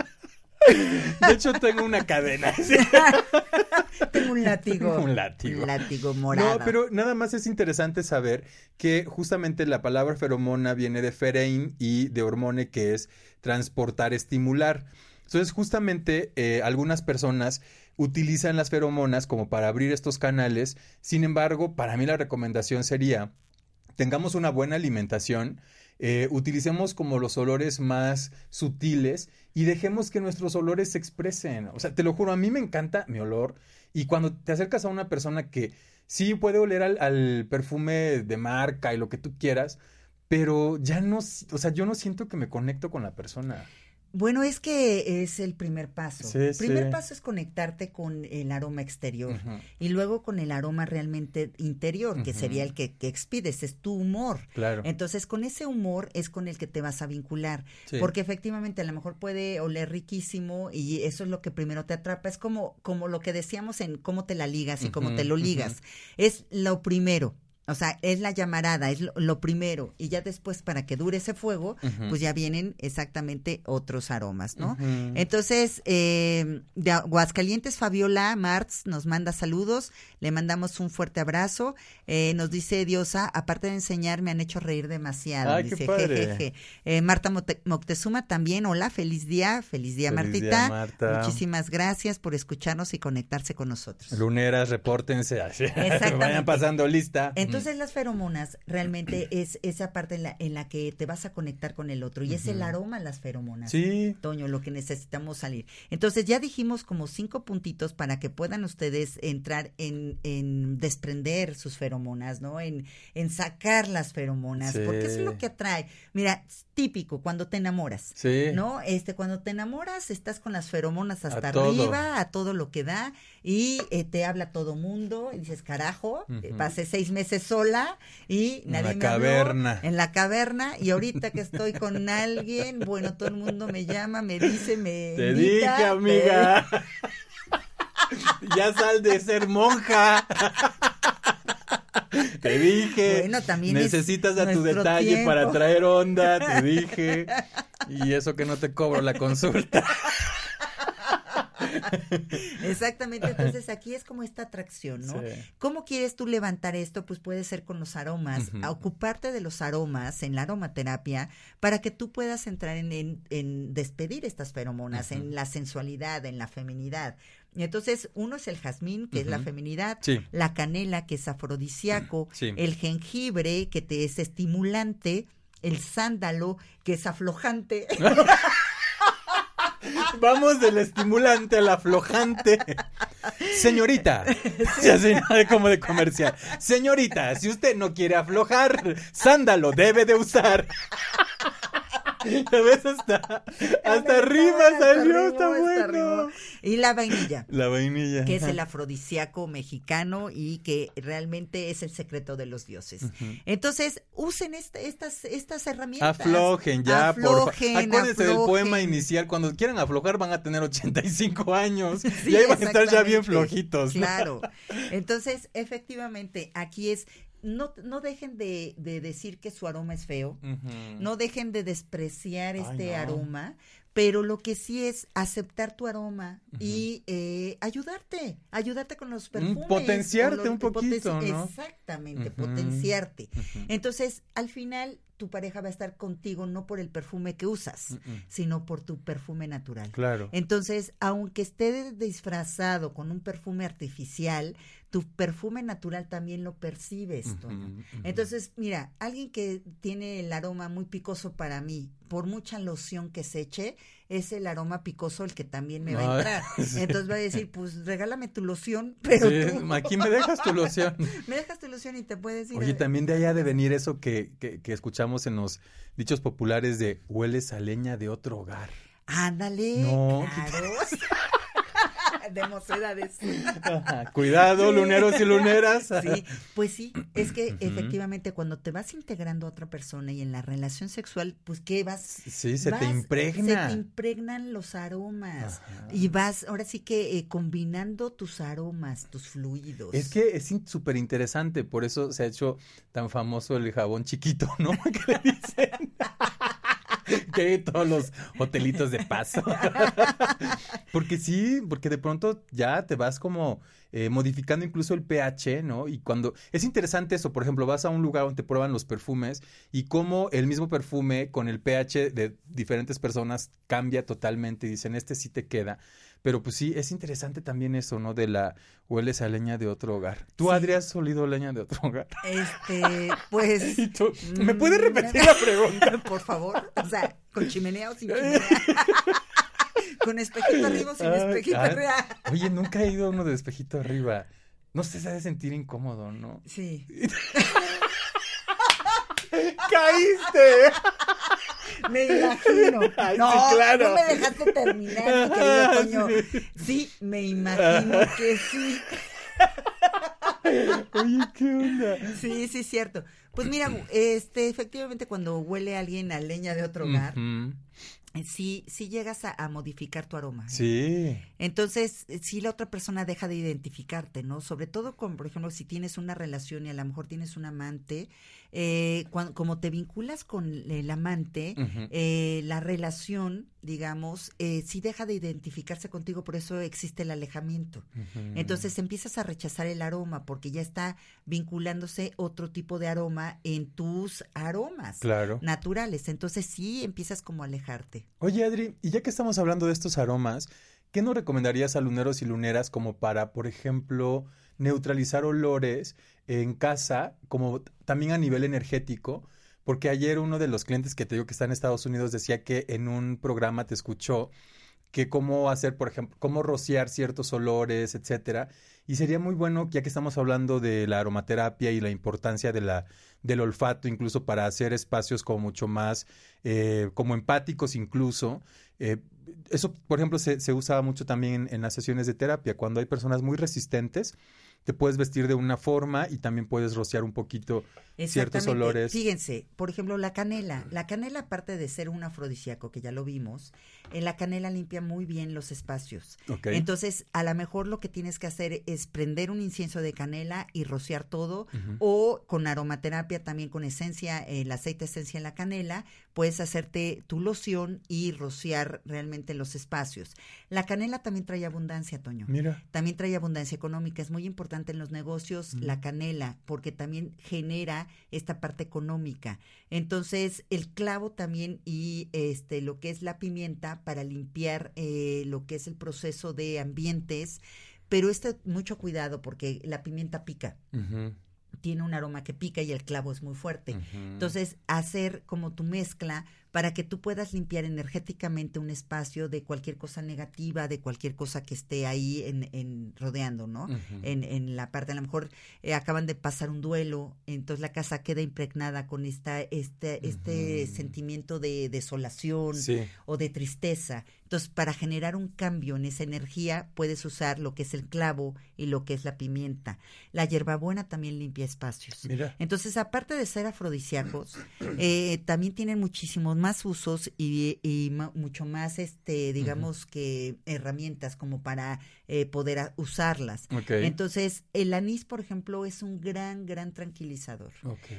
De hecho, tengo una cadena. Tengo un látigo. Un látigo. Un látigo morado. No, pero nada más es interesante saber que justamente la palabra feromona viene de ferein y de hormone, que es transportar, estimular. Entonces, justamente eh, algunas personas utilizan las feromonas como para abrir estos canales. Sin embargo, para mí la recomendación sería tengamos una buena alimentación, eh, utilicemos como los olores más sutiles y dejemos que nuestros olores se expresen. O sea, te lo juro, a mí me encanta mi olor y cuando te acercas a una persona que sí puede oler al, al perfume de marca y lo que tú quieras, pero ya no, o sea, yo no siento que me conecto con la persona. Bueno, es que es el primer paso. Sí, el primer sí. paso es conectarte con el aroma exterior y luego con el aroma realmente interior, que sería el que, que expides, es tu humor. Claro. Entonces, con ese humor es con el que te vas a vincular. Sí. Porque efectivamente a lo mejor puede oler riquísimo y eso es lo que primero te atrapa. Es como, como lo que decíamos en cómo te la ligas y cómo te lo ligas. Es lo primero. O sea, es la llamarada, es lo, lo primero. Y ya después, para que dure ese fuego, pues ya vienen exactamente otros aromas, ¿no? Entonces, eh, de Aguascalientes, Fabiola Martz nos manda saludos, le mandamos un fuerte abrazo. Eh, nos dice Diosa, aparte de enseñar, me han hecho reír demasiado. Ay, qué dice, jejeje. Eh, Marta Moctezuma también, hola, feliz día, feliz día, Feliz día, Martita. Marta. Muchísimas gracias por escucharnos y conectarse con nosotros. Luneras, repórtense. Vayan pasando lista. Entonces las feromonas realmente es esa parte en la, en la que te vas a conectar con el otro y es el aroma las feromonas. Sí. Toño, lo que necesitamos salir. Entonces ya dijimos como cinco puntitos para que puedan ustedes entrar en, en desprender sus feromonas, ¿no? En, en sacar las feromonas, Sí. porque es lo que atrae. Mira, típico cuando te enamoras. Sí. ¿No? Este, cuando te enamoras, estás con las feromonas hasta arriba, a todo lo que da, y eh, te habla todo mundo, y dices, carajo, eh, pasé seis meses sola y En nadie la me habló, caverna. en la caverna, y ahorita que estoy con alguien, bueno, todo el mundo me llama, me dice, me Te invita, dije, amiga. ya sal de ser monja. Te dije. Bueno, también es Necesitas a tu detalle para traer onda, te dije. Y eso que no te cobro la consulta. Exactamente, entonces aquí es como esta atracción, ¿no? Sí. ¿Cómo quieres tú levantar esto? Pues puede ser con los aromas, a ocuparte de los aromas en la aromaterapia para que tú puedas entrar en, en- en despedir estas feromonas, en la sensualidad, en la feminidad. Y entonces, uno es el jazmín, que es la feminidad, Sí. la canela, que es afrodisíaco, Sí. el jengibre, que te es estimulante, el sándalo, que es aflojante. Vamos del estimulante al aflojante. Señorita, sí, así, como de comercial. Señorita, si usted no quiere aflojar, sándalo debe de usar. ¿Ves? Hasta, hasta arriba Hasta salió, está bueno. Y la vainilla. La vainilla. que es el afrodisíaco mexicano y que realmente es el secreto de los dioses. Entonces, usen este- estas, estas herramientas. Aflojen ya, por Aflojen, favor. Acuérdense del poema inicial. Cuando quieran aflojar van a tener 85 años. Sí, y ahí van a estar ya bien flojitos. Claro. Entonces, efectivamente, aquí es, no, no dejen de, de decir que su aroma es feo, no dejen de despreciar Ay, este no. aroma, pero lo que sí es aceptar tu aroma y eh, ayudarte, ayudarte con los perfumes. potenciarte los- un poquito. Exactamente, potenciarte. Entonces, al final, tu pareja va a estar contigo no por el perfume que usas, sino por tu perfume natural. Claro. Entonces, aunque esté disfrazado con un perfume artificial, tu perfume natural también lo percibes, Toño. ujú. Entonces, mira, alguien que tiene el aroma muy picoso para mí, por mucha loción que se eche, es el aroma picoso el que también me va a Ay, entrar. sí. Entonces va a decir, pues regálame tu loción, pero Sí, tú aquí me dejas tu loción. me dejas tu loción y te puedes ir. Oye, a- también de allá de venir eso que, que, que escuchamos en los dichos populares de hueles a leña de otro hogar. Ándale, No, claro. De mocedades. Cuidado, Sí. luneros y luneras. Sí, pues sí, es que efectivamente cuando te vas integrando a otra persona y en la relación sexual, pues ¿qué vas? Sí, se vas- te impregna. Se te impregnan los aromas Ajá. y vas, ahora sí que eh, combinando tus aromas, tus fluidos. Es que es súper interesante, por eso se ha hecho tan famoso el jabón chiquito, ¿no? Que le dicen. que todos los hotelitos de paso. porque sí, porque de pronto ya te vas como eh, modificando incluso el pH, ¿no? Y cuando es interesante eso, por ejemplo, vas a un lugar donde te prueban los perfumes y cómo el mismo perfume con el pH de diferentes personas cambia totalmente y dicen, este sí te queda. Pero pues sí, es interesante también eso, ¿no? De la hueles a leña de otro hogar. ¿Tú, Sí. Adri, has olido leña de otro hogar? Este, pues. ¿Y tú? ¿Me mm, puedes repetir la pregunta? Por favor, o sea, con chimenea o sin chimenea. con espejito arriba o sin Ay, espejito ay. arriba. Oye, nunca he ido a uno de espejito arriba. No sé, se ha de sentir incómodo, ¿no? Sí. ¡Caíste! Me imagino. Ay, no, sí, claro. no me dejaste terminar, mi querido Toño. Sí, me imagino que sí. Oye, ¿qué onda? Sí, sí, cierto. Pues mira, este, efectivamente, cuando huele a alguien a leña de otro hogar, sí, sí llegas a, a modificar tu aroma. ¿eh? Sí. Entonces, si la otra persona deja de identificarte, ¿no? Sobre todo con, por ejemplo, si tienes una relación y a lo mejor tienes un amante, eh, cuan- como te vinculas con el amante, eh, la relación, digamos, eh, sí deja de identificarse contigo, por eso existe el alejamiento. Entonces empiezas a rechazar el aroma porque ya está vinculándose otro tipo de aroma en tus aromas Claro. naturales. Entonces sí empiezas como a alejarte. Oye, Adri, y ya que estamos hablando de estos aromas, ¿qué nos recomendarías a luneros y luneras como para, por ejemplo, neutralizar olores en casa, como también a nivel energético? Porque ayer uno de los clientes que te digo que está en Estados Unidos decía que en un programa te escuchó que cómo hacer, por ejemplo, cómo rociar ciertos olores, etcétera. Y sería muy bueno, ya que estamos hablando de la aromaterapia y la importancia de la, del olfato, incluso para hacer espacios como mucho más, eh, como empáticos incluso. Eh, eso, por ejemplo, se, se usa mucho también en, en las sesiones de terapia. Cuando hay personas muy resistentes, te puedes vestir de una forma y también puedes rociar un poquito ciertos olores. Fíjense, por ejemplo, la canela. La canela, aparte de ser un afrodisíaco, que ya lo vimos, eh, la canela limpia muy bien los espacios. Entonces, a lo mejor lo que tienes que hacer es prender un incienso de canela y rociar todo, o con aromaterapia, también con esencia, el aceite esencia en la canela, puedes hacerte tu loción y rociar realmente los espacios. La canela también trae abundancia, Toño. Mira. También trae abundancia económica. Es muy importante en los negocios la canela, porque también genera esta parte económica. Entonces, el clavo también y este lo que es la pimienta para limpiar eh, lo que es el proceso de ambientes. Pero este mucho cuidado porque la pimienta pica. Tiene un aroma que pica y el clavo es muy fuerte. Entonces, hacer como tu mezcla para que tú puedas limpiar energéticamente un espacio de cualquier cosa negativa, de cualquier cosa que esté ahí en, en rodeando, ¿no? En, en la parte, a lo mejor eh, acaban de pasar un duelo, entonces la casa queda impregnada con esta, este, este sentimiento de desolación Sí. o de tristeza. Entonces, para generar un cambio en esa energía, puedes usar lo que es el clavo y lo que es la pimienta. La hierbabuena también limpia espacios. Mira. Entonces, aparte de ser afrodisíacos, eh, también tienen muchísimos más usos y, mucho más, este, digamos que herramientas como para eh, poder usarlas. Entonces, el anís, por ejemplo, es un gran, gran tranquilizador.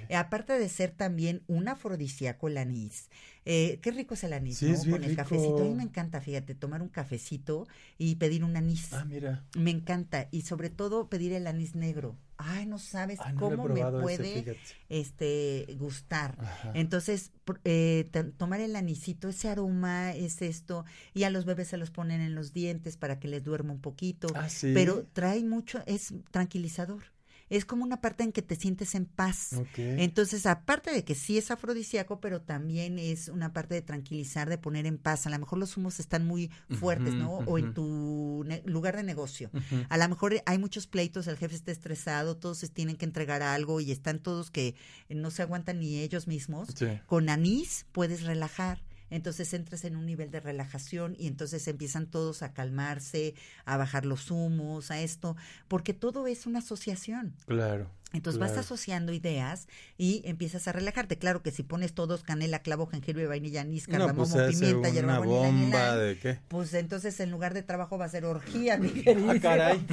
Eh, aparte de ser también un afrodisíaco el anís, eh, qué rico es el anís, Sí, ¿no? Con el rico. cafecito. A mí me encanta, fíjate, tomar un cafecito y pedir un anís. Ah, mira. Me encanta. Y sobre todo pedir el anís negro. Ay, no sabes Ah, no cómo me ese, puede este gustar. Ajá. Entonces, eh, tomar el anisito, ese aroma es esto, y a los bebés se los ponen en los dientes para que les duerma un poquito, Ah, sí. pero trae mucho, es tranquilizador. Es como una parte en que te sientes en paz. Entonces, aparte de que sí es afrodisíaco, pero también es una parte de tranquilizar, de poner en paz. A lo mejor los humos están muy fuertes, ¿no? O en tu lugar de negocio. A lo mejor hay muchos pleitos, el jefe está estresado, todos se tienen que entregar algo y están todos que no se aguantan ni ellos mismos. Sí. Con anís puedes relajar. Entonces entras en un nivel de relajación y entonces empiezan todos a calmarse, a bajar los humos, a esto, porque todo es una asociación. Claro. Entonces vas asociando ideas y empiezas a relajarte. Claro que si pones todos canela, clavo, jengibre, vainilla, anís, No, cardamomo, pues se hace pimienta, hierbabuena, bomba de qué. pues entonces en lugar de trabajo va a ser orgía, mi querido. Ah, caray.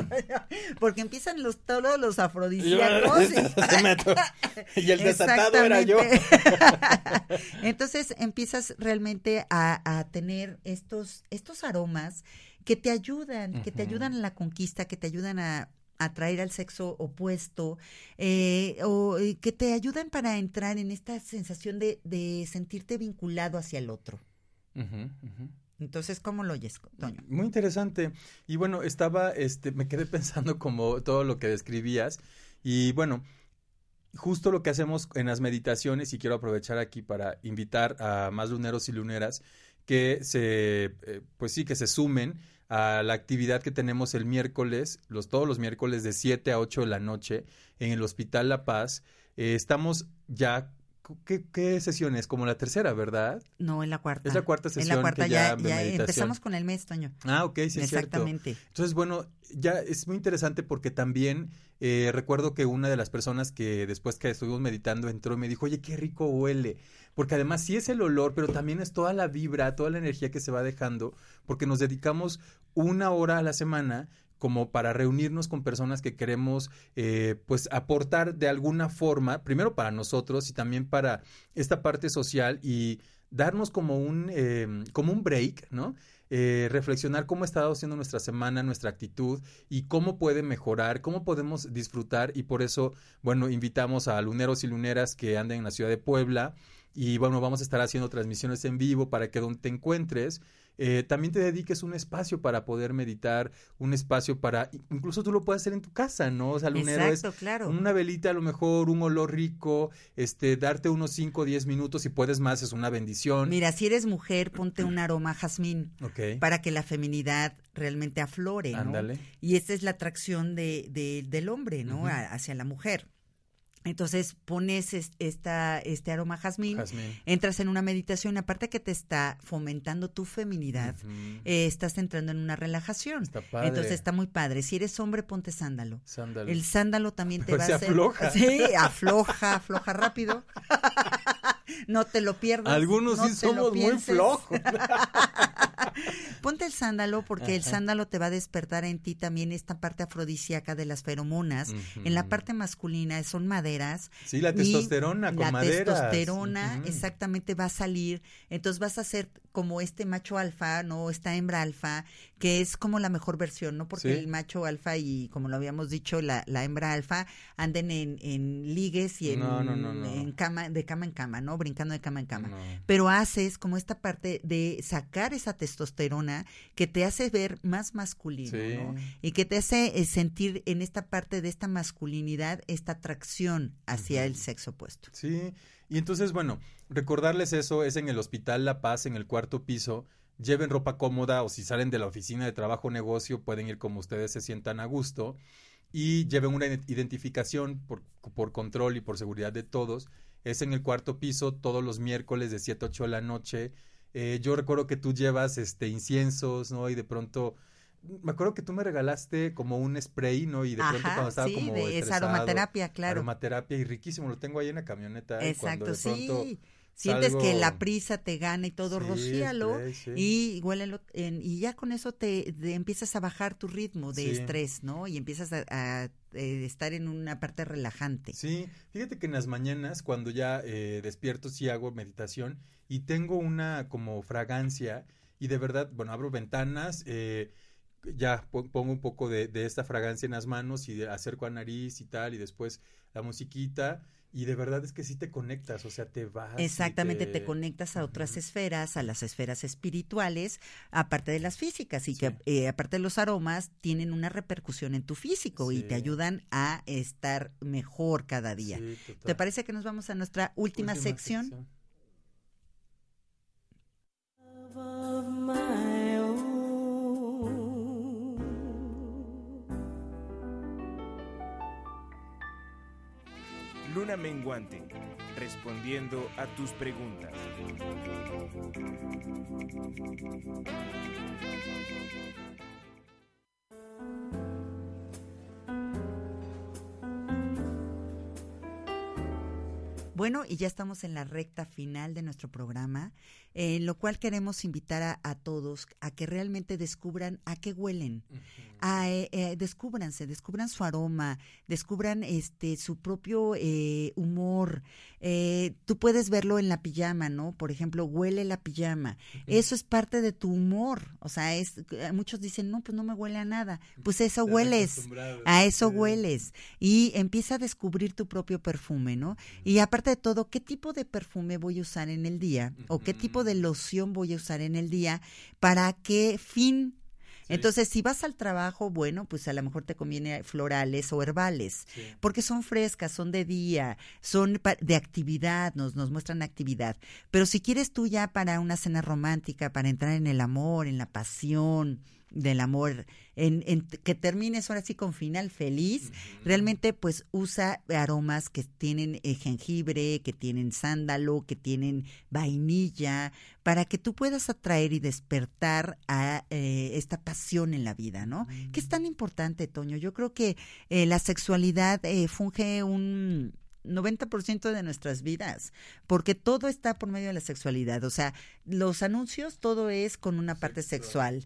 Porque empiezan los todos los afrodisíacos. y- y el desatado era yo. Entonces empiezas realmente a, a tener estos, estos aromas que te ayudan, que te ayudan a la conquista, que te ayudan a atraer al sexo opuesto, eh, o eh, que te ayudan para entrar en esta sensación de, de sentirte vinculado hacia el otro. Entonces, ¿cómo lo oyes, Toño? Muy interesante. Y bueno, estaba, este, me quedé pensando como todo lo que describías. Y bueno, justo lo que hacemos en las meditaciones, y quiero aprovechar aquí para invitar a más luneros y luneras que se, eh, pues sí, que se sumen a la actividad que tenemos el miércoles, los, todos los miércoles de 7 a 8 de la noche en el Hospital La Paz. Eh, estamos ya ¿qué, qué sesión es? Como la tercera, ¿verdad? No, en la cuarta. Es la cuarta En sesión la cuarta que ya, empezamos con el mes, Toño. Ah, ok, sí es cierto. Exactamente. Entonces, bueno, ya es muy interesante porque también eh, recuerdo que una de las personas que después que estuvimos meditando entró y me dijo, oye, qué rico huele. Porque además sí es el olor, pero también es toda la vibra, toda la energía que se va dejando, porque nos dedicamos una hora a la semana como para reunirnos con personas que queremos eh, pues aportar de alguna forma, primero para nosotros y también para esta parte social y darnos como un, eh, como un break, ¿no? Eh, reflexionar cómo ha estado siendo nuestra semana, nuestra actitud y cómo puede mejorar, cómo podemos disfrutar y por eso, bueno, invitamos a luneros y luneras que anden en la ciudad de Puebla y bueno, vamos a estar haciendo transmisiones en vivo para que donde te encuentres eh, también te dediques un espacio para poder meditar, un espacio para, incluso tú lo puedes hacer en tu casa, ¿no? O sea, lunero Exacto, es claro. una velita a lo mejor, un olor rico, este, darte unos 5 o 10 minutos, si puedes más, es una bendición. Mira, si eres mujer, ponte un aroma jazmín para que la feminidad realmente aflore, ¿no? Ándale. Y esta es la atracción de, de- del hombre, ¿no? A- hacia la mujer. Entonces pones es- esta, este aroma jazmín, Jazmín. entras en una meditación, aparte que te está fomentando tu feminidad, eh, estás entrando en una relajación. Está padre. Entonces está muy padre. Si eres hombre, ponte sándalo. Sándalo. El sándalo también te Pero va se a hacer. afloja. Sí, afloja, afloja rápido. no te lo pierdas. Algunos no sí somos muy flojos. Ponte el sándalo porque el sándalo te va a despertar en ti también esta parte afrodisíaca de las feromonas. En la parte masculina son maderas. Sí, la testosterona con la maderas. testosterona exactamente va a salir. Entonces vas a ser como este macho alfa, no esta hembra alfa, que es como la mejor versión, ¿no? Porque Sí. el macho alfa y como lo habíamos dicho, la, la hembra alfa anden en, en ligues y en, No, no, no, no. en cama, de cama en cama, ¿no? Brincando de cama en cama pero haces como esta parte de sacar esa testosterona que te hace ver más masculino, Sí. ¿no? Y que te hace eh, sentir en esta parte de esta masculinidad, esta atracción hacia el sexo opuesto. Sí, y entonces, bueno, recordarles eso es en el Hospital La Paz, en el cuarto piso. Lleven ropa cómoda o si salen de la oficina de trabajo o negocio, pueden ir como ustedes se sientan a gusto. Y lleven una ident- identificación por, por control y por seguridad de todos. Es en el cuarto piso todos los miércoles de 7 a 8 de la noche. Eh, yo recuerdo que tú llevas este inciensos, ¿no? Y de pronto... Me acuerdo que tú me regalaste como un spray, ¿no? Y de pronto cuando estaba sí, como de, es aromaterapia, claro. Aromaterapia y riquísimo, lo tengo ahí en la camioneta. y cuando Exacto, de pronto sí. Sientes que la prisa te gana y todo, Sí, rocíalo sí. y huélelo en- y ya con eso te, te empiezas a bajar tu ritmo de estrés, ¿no? Y empiezas a, a, eh, estar en una parte relajante. Sí, fíjate que en las mañanas cuando ya eh, despierto sí hago meditación y tengo una como fragancia y de verdad, bueno, abro ventanas, eh, ya po- pongo un poco de, de esta fragancia en las manos y de- acerco a nariz y tal y después la musiquita y de verdad es que sí te conectas, o sea, te vas. Exactamente, te conectas a otras esferas, a las esferas espirituales, aparte de las físicas, y Sí. que eh, aparte de los aromas, tienen una repercusión en tu físico y te ayudan a estar mejor cada día. Sí. ¿Te parece que nos vamos a nuestra última, sección? of Luna Menguante, respondiendo a tus preguntas. Bueno, y ya estamos en la recta final de nuestro programa, en lo cual queremos invitar a, a todos a que realmente descubran a qué huelen. a, eh, eh, descúbranse, descubran su aroma, descubran este su propio eh, humor. Eh, tú puedes verlo en la pijama, ¿no? Por ejemplo, huele la pijama. Eso es parte de tu humor. O sea, es eh, muchos dicen, no, pues no me huele a nada. Pues eso hueles. A eso hueles. Y empieza a descubrir tu propio perfume, ¿no? Y aparte de todo, ¿qué tipo de perfume voy a usar en el día? ¿O qué tipo de loción voy a usar en el día? ¿Para qué fin? Sí. Entonces, si vas al trabajo, bueno, pues a lo mejor te conviene florales o herbales, Sí. porque son frescas, son de día, son de actividad, nos, nos muestran actividad. Pero si quieres tú ya para una cena romántica, para entrar en el amor, en la pasión, del amor, en, en que termines ahora sí con final feliz, realmente pues usa aromas que tienen eh, jengibre, que tienen sándalo, que tienen vainilla, para que tú puedas atraer y despertar a eh, esta pasión en la vida, ¿no? Que es tan importante, Toño. Yo creo que eh, la sexualidad eh, funge un 90% de nuestras vidas, porque todo está por medio de la sexualidad. O sea, los anuncios, todo es con una parte sexual.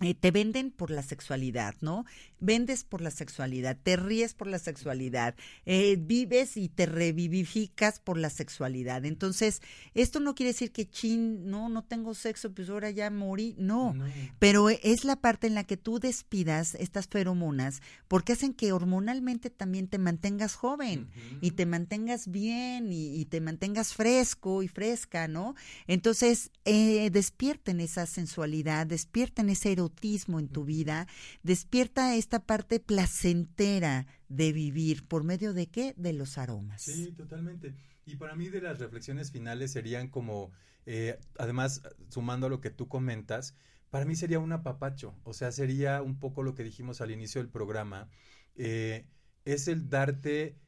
Eh, te venden por la sexualidad, ¿no? Vendes por la sexualidad, te ríes por la sexualidad, eh, vives y te revivificas por la sexualidad. Entonces, esto no quiere decir que chin, no, no tengo sexo, pues ahora ya morí, no. No. Pero es la parte en la que tú despidas estas feromonas porque hacen que hormonalmente también te mantengas joven y te mantengas bien y, y te mantengas fresco y fresca, ¿no? Entonces, eh, despierten esa sensualidad, despierten ese erotismo en tu vida, despierta esta parte placentera de vivir por medio de qué? De los aromas. Sí, totalmente. Y para mí de las reflexiones finales serían como, eh, además, sumando a lo que tú comentas, para mí sería un apapacho, o sea, sería un poco lo que dijimos al inicio del programa, eh, es el darte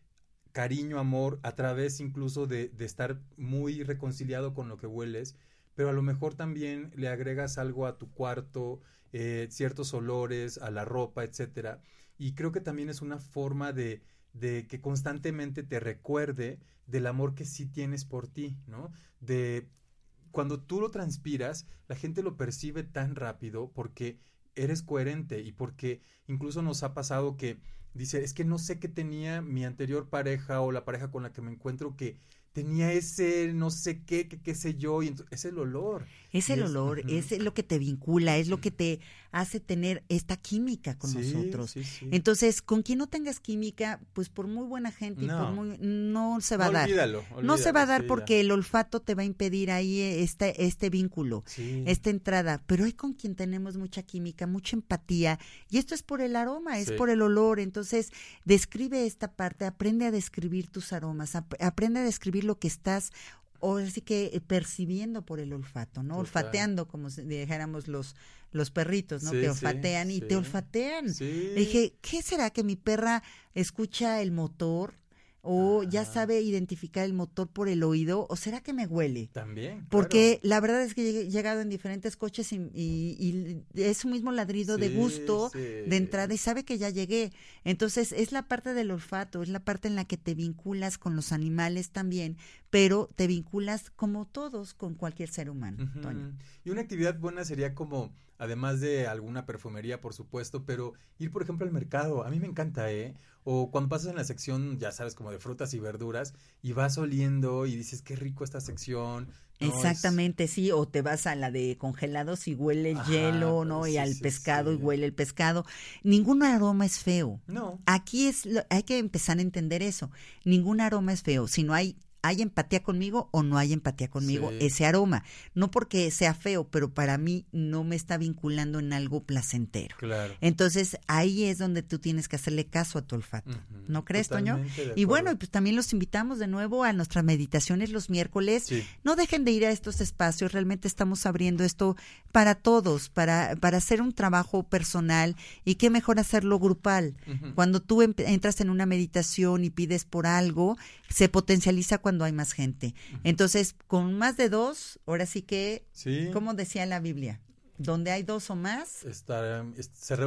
cariño, amor, a través incluso de, de estar muy reconciliado con lo que hueles, pero a lo mejor también le agregas algo a tu cuarto, eh, ciertos olores, a la ropa, etcétera. Y creo que también es una forma de, de que constantemente te recuerde del amor que sí tienes por ti, ¿no? De cuando tú lo transpiras, la gente lo percibe tan rápido porque eres coherente y porque incluso nos ha pasado que dice, es que no sé qué tenía mi anterior pareja o la pareja con la que me encuentro que tenía ese no sé qué, qué, qué sé yo, y ento- es el olor. Es el olor, ujú. es lo que te vincula, es lo que te hace tener esta química con Sí, nosotros. sí, sí. Entonces, con quien no tengas química, pues por muy buena gente y por No. muy no se va No, a dar. olvídalo, no se va a dar porque el olfato te va a impedir ahí este este vínculo. Esta entrada, pero hay con quien tenemos mucha química, mucha empatía, y esto es por el aroma, es por el olor, entonces describe esta parte, aprende a describir tus aromas, ap- aprende a describir lo que estás o así que eh, percibiendo por el olfato, ¿no? Total. Olfateando, como si dijéramos los los perritos, ¿no? Sí, sí, olfatean y sí. te olfatean. Dije, ¿qué será que mi perra escucha el motor o ya Ajá. sabe identificar el motor por el oído o será que me huele? También. Porque la verdad es que he llegado en diferentes coches y, y- y es un mismo ladrido de gusto sí. de entrada y sabe que ya llegué. Entonces es la parte del olfato, es la parte en la que te vinculas con los animales también, pero te vinculas como todos con cualquier ser humano. Toño. Y una actividad buena sería como, además de alguna perfumería, por supuesto, pero ir, por ejemplo, al mercado. A mí me encanta, ¿eh? O cuando pasas en la sección, ya sabes, como de frutas y verduras, y vas oliendo y dices, qué rico esta sección. ¿no? Es- Exactamente, sí, o te vas a la de congelados y huele el Ajá, hielo, ¿no? sí, y al sí, pescado y huele el pescado. Ningún aroma es feo. No. Aquí es, lo- hay que empezar a entender eso. Ningún aroma es feo, sino hay, hay empatía conmigo o no hay empatía conmigo Sí. ese aroma. No porque sea feo, pero para mí no me está vinculando en algo placentero. Claro. Entonces ahí es donde tú tienes que hacerle caso a tu olfato. ¿No crees, Toño? totalmente Y bueno, pues también los invitamos de nuevo a nuestras meditaciones los miércoles. Sí. No dejen de ir a estos espacios, realmente estamos abriendo esto para todos, para, para hacer un trabajo personal y qué mejor hacerlo grupal. Cuando tú em- entras en una meditación y pides por algo, se potencializa cuando hay más gente. Entonces, con más de dos, ahora sí que, Sí. como decía la Biblia, donde hay dos o más, Estar,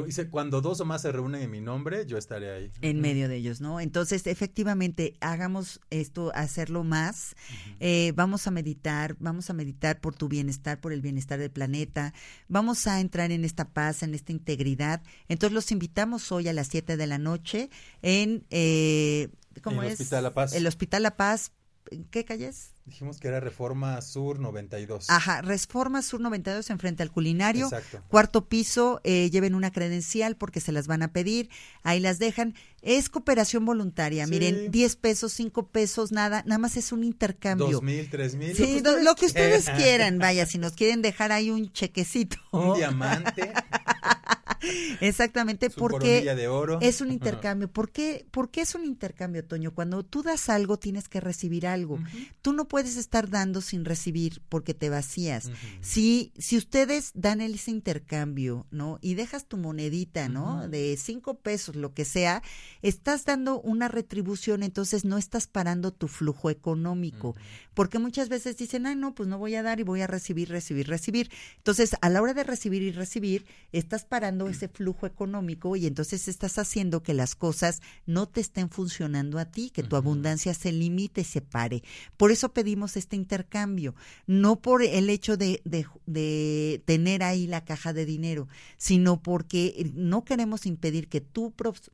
se cuando dos o más se reúnen en mi nombre, yo estaré ahí. en medio de ellos, ¿no? Entonces, efectivamente, hagamos esto, hacerlo más. Eh, vamos a meditar, vamos a meditar por tu bienestar, por el bienestar del planeta. Vamos a entrar en esta paz, en esta integridad. Entonces, los invitamos hoy a las 7 de la noche en, eh, ¿cómo El es? Hospital La Paz. El Hospital La Paz. ¿En qué calles? Dijimos que era Reforma Sur 92. Ajá, Reforma Sur 92 enfrente al culinario. Exacto. Cuarto piso, eh, lleven una credencial porque se las van a pedir, ahí las dejan. Es cooperación voluntaria, Sí. miren, 10 pesos, 5 pesos, nada, nada más es un intercambio. Dos mil, tres mil. Sí, do- lo que ustedes quieran, vaya, si nos quieren dejar ahí un chequecito. Un diamante. Exactamente, Su porque de oro. es un intercambio. ¿Por qué, ¿Por qué es un intercambio, Toño? Cuando tú das algo, tienes que recibir algo. Tú no puedes estar dando sin recibir porque te vacías. Si, si ustedes dan ese intercambio, ¿no? Y dejas tu monedita, ¿no? De cinco pesos, lo que sea, estás dando una retribución, entonces no estás parando tu flujo económico. Porque muchas veces dicen, ay, no, pues no voy a dar y voy a recibir, recibir, recibir. Entonces, a la hora de recibir y recibir, estás parando ese flujo económico y entonces estás haciendo que las cosas no te estén funcionando a ti, que tu abundancia se limite, se pare. Por eso pedimos este intercambio, no por el hecho de, de, de tener ahí la caja de dinero, sino porque no queremos impedir que tu pros-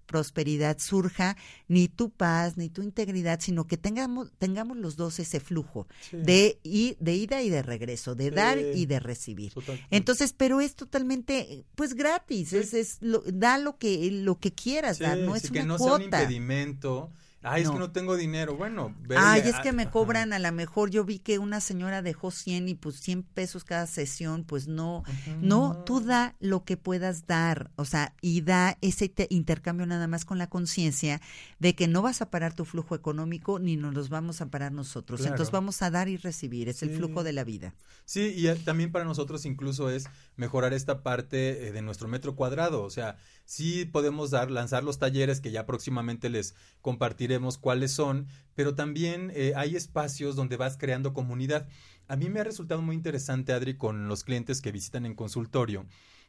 surja, ni tu paz, ni tu integridad, sino que tengamos, tengamos los dos ese flujo Sí. de, i- de ida y de regreso, de dar y de recibir. Entonces, pero es totalmente, pues gratis, Sí. es, es lo- da lo que, lo que quieras dar, no es una que no sea un cuota. impedimento. Ay, es que no tengo dinero. Bueno, ve Ay, es que me ajá. cobran a lo mejor, yo vi que una señora dejó 100 y pues 100 pesos cada sesión, pues no, no, tú da lo que puedas dar, o sea, y da ese te- intercambio nada más con la conciencia de que no vas a parar tu flujo económico ni nos los vamos a parar nosotros, Claro. entonces vamos a dar y recibir, es el flujo de la vida. Sí, y eh, también para nosotros incluso es mejorar esta parte eh, de nuestro metro cuadrado. O sea, sí podemos dar, lanzar los talleres que ya próximamente les cuáles son, pero también eh, hay espacios donde vas creando comunidad. A mí me ha resultado muy interesante, Adri, con los clientes que visitan en consultorio,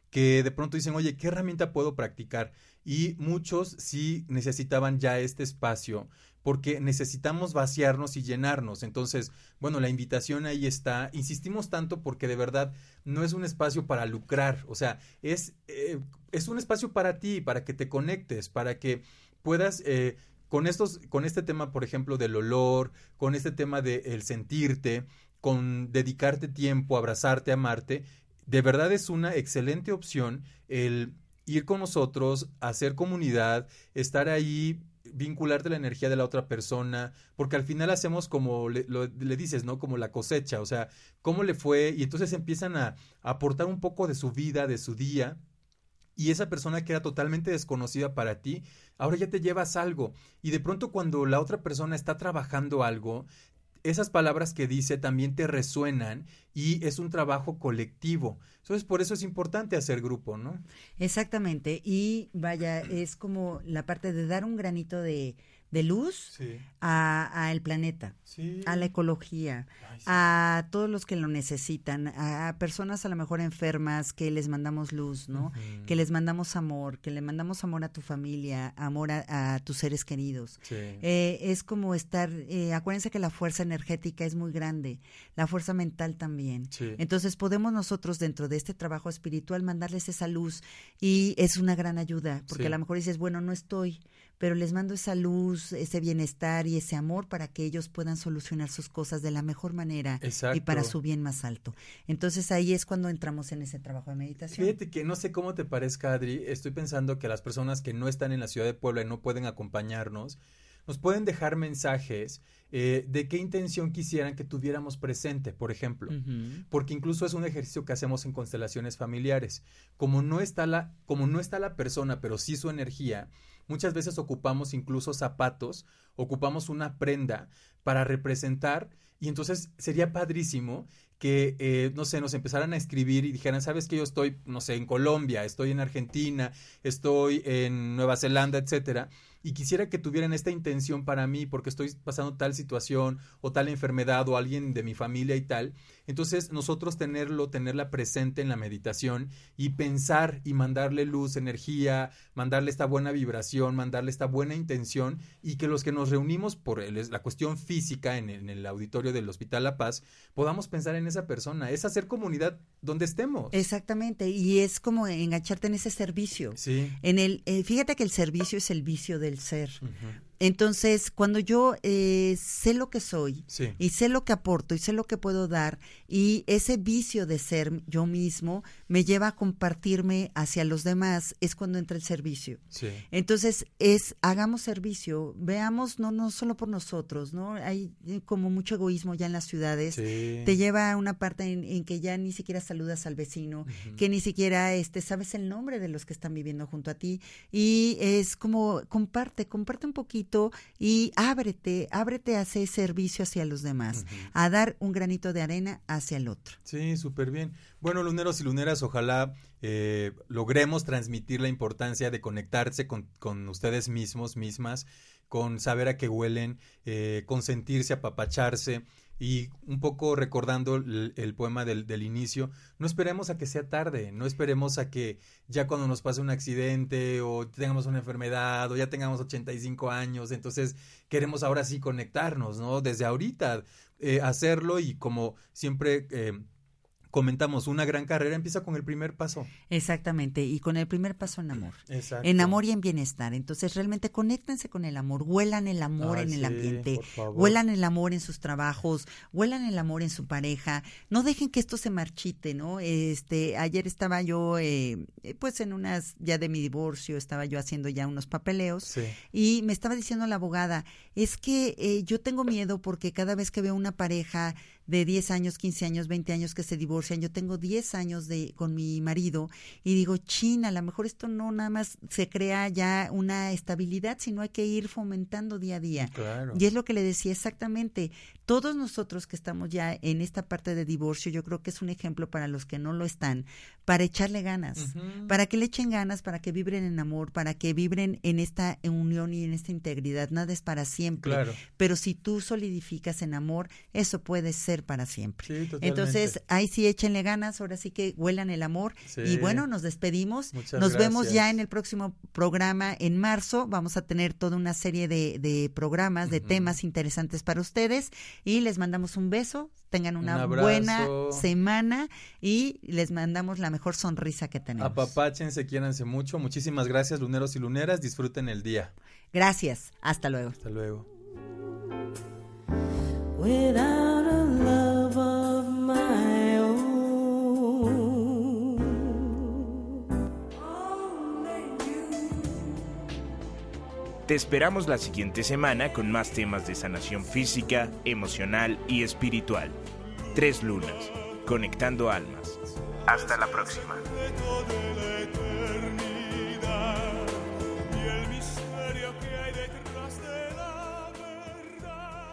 que de pronto dicen, oye, ¿qué herramienta puedo practicar? Y muchos sí necesitaban ya este espacio porque necesitamos vaciarnos y llenarnos. Entonces, bueno, la invitación ahí está. Insistimos tanto porque de verdad no es un espacio para lucrar, o sea, es, eh, es un espacio para ti, para que te conectes, para que puedas... eh, con estos, con este tema, por ejemplo, del olor, con este tema de el sentirte, con dedicarte tiempo, abrazarte, amarte, de verdad es una excelente opción el ir con nosotros, hacer comunidad, estar ahí, vincularte a la energía de la otra persona, porque al final hacemos como le, dices, ¿no? Como la cosecha, o sea, cómo le fue, y entonces empiezan a aportar un poco de su vida, de su día, y esa persona que era totalmente desconocida para ti, ahora ya te llevas algo. Y de pronto cuando la otra persona está trabajando algo, esas palabras que dice también te resuenan y es un trabajo colectivo. Entonces por eso es importante hacer grupo, ¿no? Exactamente, y vaya, es como la parte de dar un granito de, de luz Sí, a, a el planeta, sí. a la ecología, Ay, sí. a todos los que lo necesitan, a, personas a lo mejor enfermas que les mandamos luz, ¿no? Que les mandamos amor, que le mandamos amor a tu familia, amor a, a tus seres queridos. Eh, es como estar, eh, acuérdense que la fuerza energética es muy grande, la fuerza mental también. Entonces podemos nosotros dentro de este trabajo espiritual mandarles esa luz y es una gran ayuda, porque a lo mejor dices, bueno, no estoy, pero les mando esa luz, ese bienestar y ese amor para que ellos puedan solucionar sus cosas de la mejor manera y para su bien más alto. Entonces ahí es cuando entramos en ese trabajo de meditación. Fíjate que no sé cómo te parezca, Adri, estoy pensando que las personas que no están en la ciudad de Puebla y no pueden acompañarnos, nos pueden dejar mensajes eh, de qué intención quisieran que tuviéramos presente, por ejemplo. Porque incluso es un ejercicio que hacemos en constelaciones familiares. Como no está la, como no está la persona, pero sí su energía, muchas veces ocupamos incluso zapatos, ocupamos una prenda para representar, y entonces sería padrísimo que, eh, no sé, nos empezaran a escribir y dijeran, sabes que yo estoy, no sé, en Colombia, estoy en Argentina, estoy en Nueva Zelanda, etcétera, y quisiera que tuvieran esta intención para mí porque estoy pasando tal situación o tal enfermedad o alguien de mi familia y tal. Entonces nosotros tenerlo, tenerla presente en la meditación y pensar y mandarle luz, energía, mandarle esta buena vibración, mandarle esta buena intención y que los que nos reunimos por el- la cuestión física en el, en el auditorio del Hospital La Paz podamos pensar en esa persona, es hacer comunidad donde estemos. Exactamente, y es como engancharte en ese servicio. Sí. En el, eh, fíjate que el servicio es el vicio del ser. Entonces, cuando yo eh, sé lo que soy Sí. y sé lo que aporto y sé lo que puedo dar y ese vicio de ser yo mismo me lleva a compartirme hacia los demás, es cuando entra el servicio. Sí. Entonces, es hagamos servicio, veamos no no solo por nosotros, ¿no? Hay eh, como mucho egoísmo ya en las ciudades. Sí. Te lleva a una parte en, en que ya ni siquiera saludas al vecino, que ni siquiera este sabes el nombre de los que están viviendo junto a ti y es como comparte, comparte un poquito y ábrete, ábrete a hacer servicio hacia los demás, a dar un granito de arena hacia el otro. Sí, súper bien. Bueno, luneros y luneras, ojalá eh, logremos transmitir la importancia de conectarse con, con ustedes mismos, mismas, con saber a qué huelen, eh, consentirse, apapacharse y un poco recordando el, poema del, del inicio, no esperemos a que sea tarde, no esperemos a que ya cuando nos pase un accidente o tengamos una enfermedad o ya tengamos 85 años, entonces queremos ahora sí conectarnos, ¿no? Desde ahorita eh, hacerlo y como siempre... eh, comentamos, una gran carrera empieza con el primer paso. Exactamente, y con el primer paso en amor. Exacto. En amor y en bienestar. Entonces, realmente conéctense con el amor, huelan el amor Ay, en el ambiente, huelan el amor en sus trabajos, huelan el amor en su pareja. No dejen que esto se marchite, ¿no? Este, ayer estaba yo, eh, pues en unas, ya de mi divorcio, estaba yo haciendo ya unos papeleos Sí. y me estaba diciendo la abogada, es que eh, yo tengo miedo porque cada vez que veo una pareja de 10 años, 15 años, 20 años que se divorcian, yo tengo 10 años de con mi marido y digo, China, a lo mejor esto no nada más se crea ya una estabilidad, sino hay que ir fomentando día a día. Claro. Y es lo que le decía exactamente. Todos nosotros que estamos ya en esta parte de divorcio, yo creo que es un ejemplo para los que no lo están, para echarle ganas, para que le echen ganas, para que vibren en amor, para que vibren en esta unión y en esta integridad. Nada es para siempre. Claro. Pero si tú solidificas en amor, eso puede ser para siempre. Sí. Entonces, ahí sí échenle ganas, ahora sí que huelan el amor. Sí. Y bueno, nos despedimos. Muchas nos vemos ya en el próximo programa en marzo. Vamos a tener toda una serie de, de programas, de temas interesantes para ustedes. Y les mandamos un beso. Tengan Un una buena semana y les mandamos la mejor sonrisa que tenemos. Apapáchense, quiéranse mucho. Muchísimas gracias, luneros y luneras. Disfruten el día. Gracias. Hasta luego. Hasta luego. without a love of my Te esperamos la siguiente semana con más temas de sanación física, emocional y espiritual. Tres lunas, conectando almas. Hasta la próxima.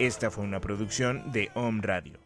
Esta fue una producción de Om Radio.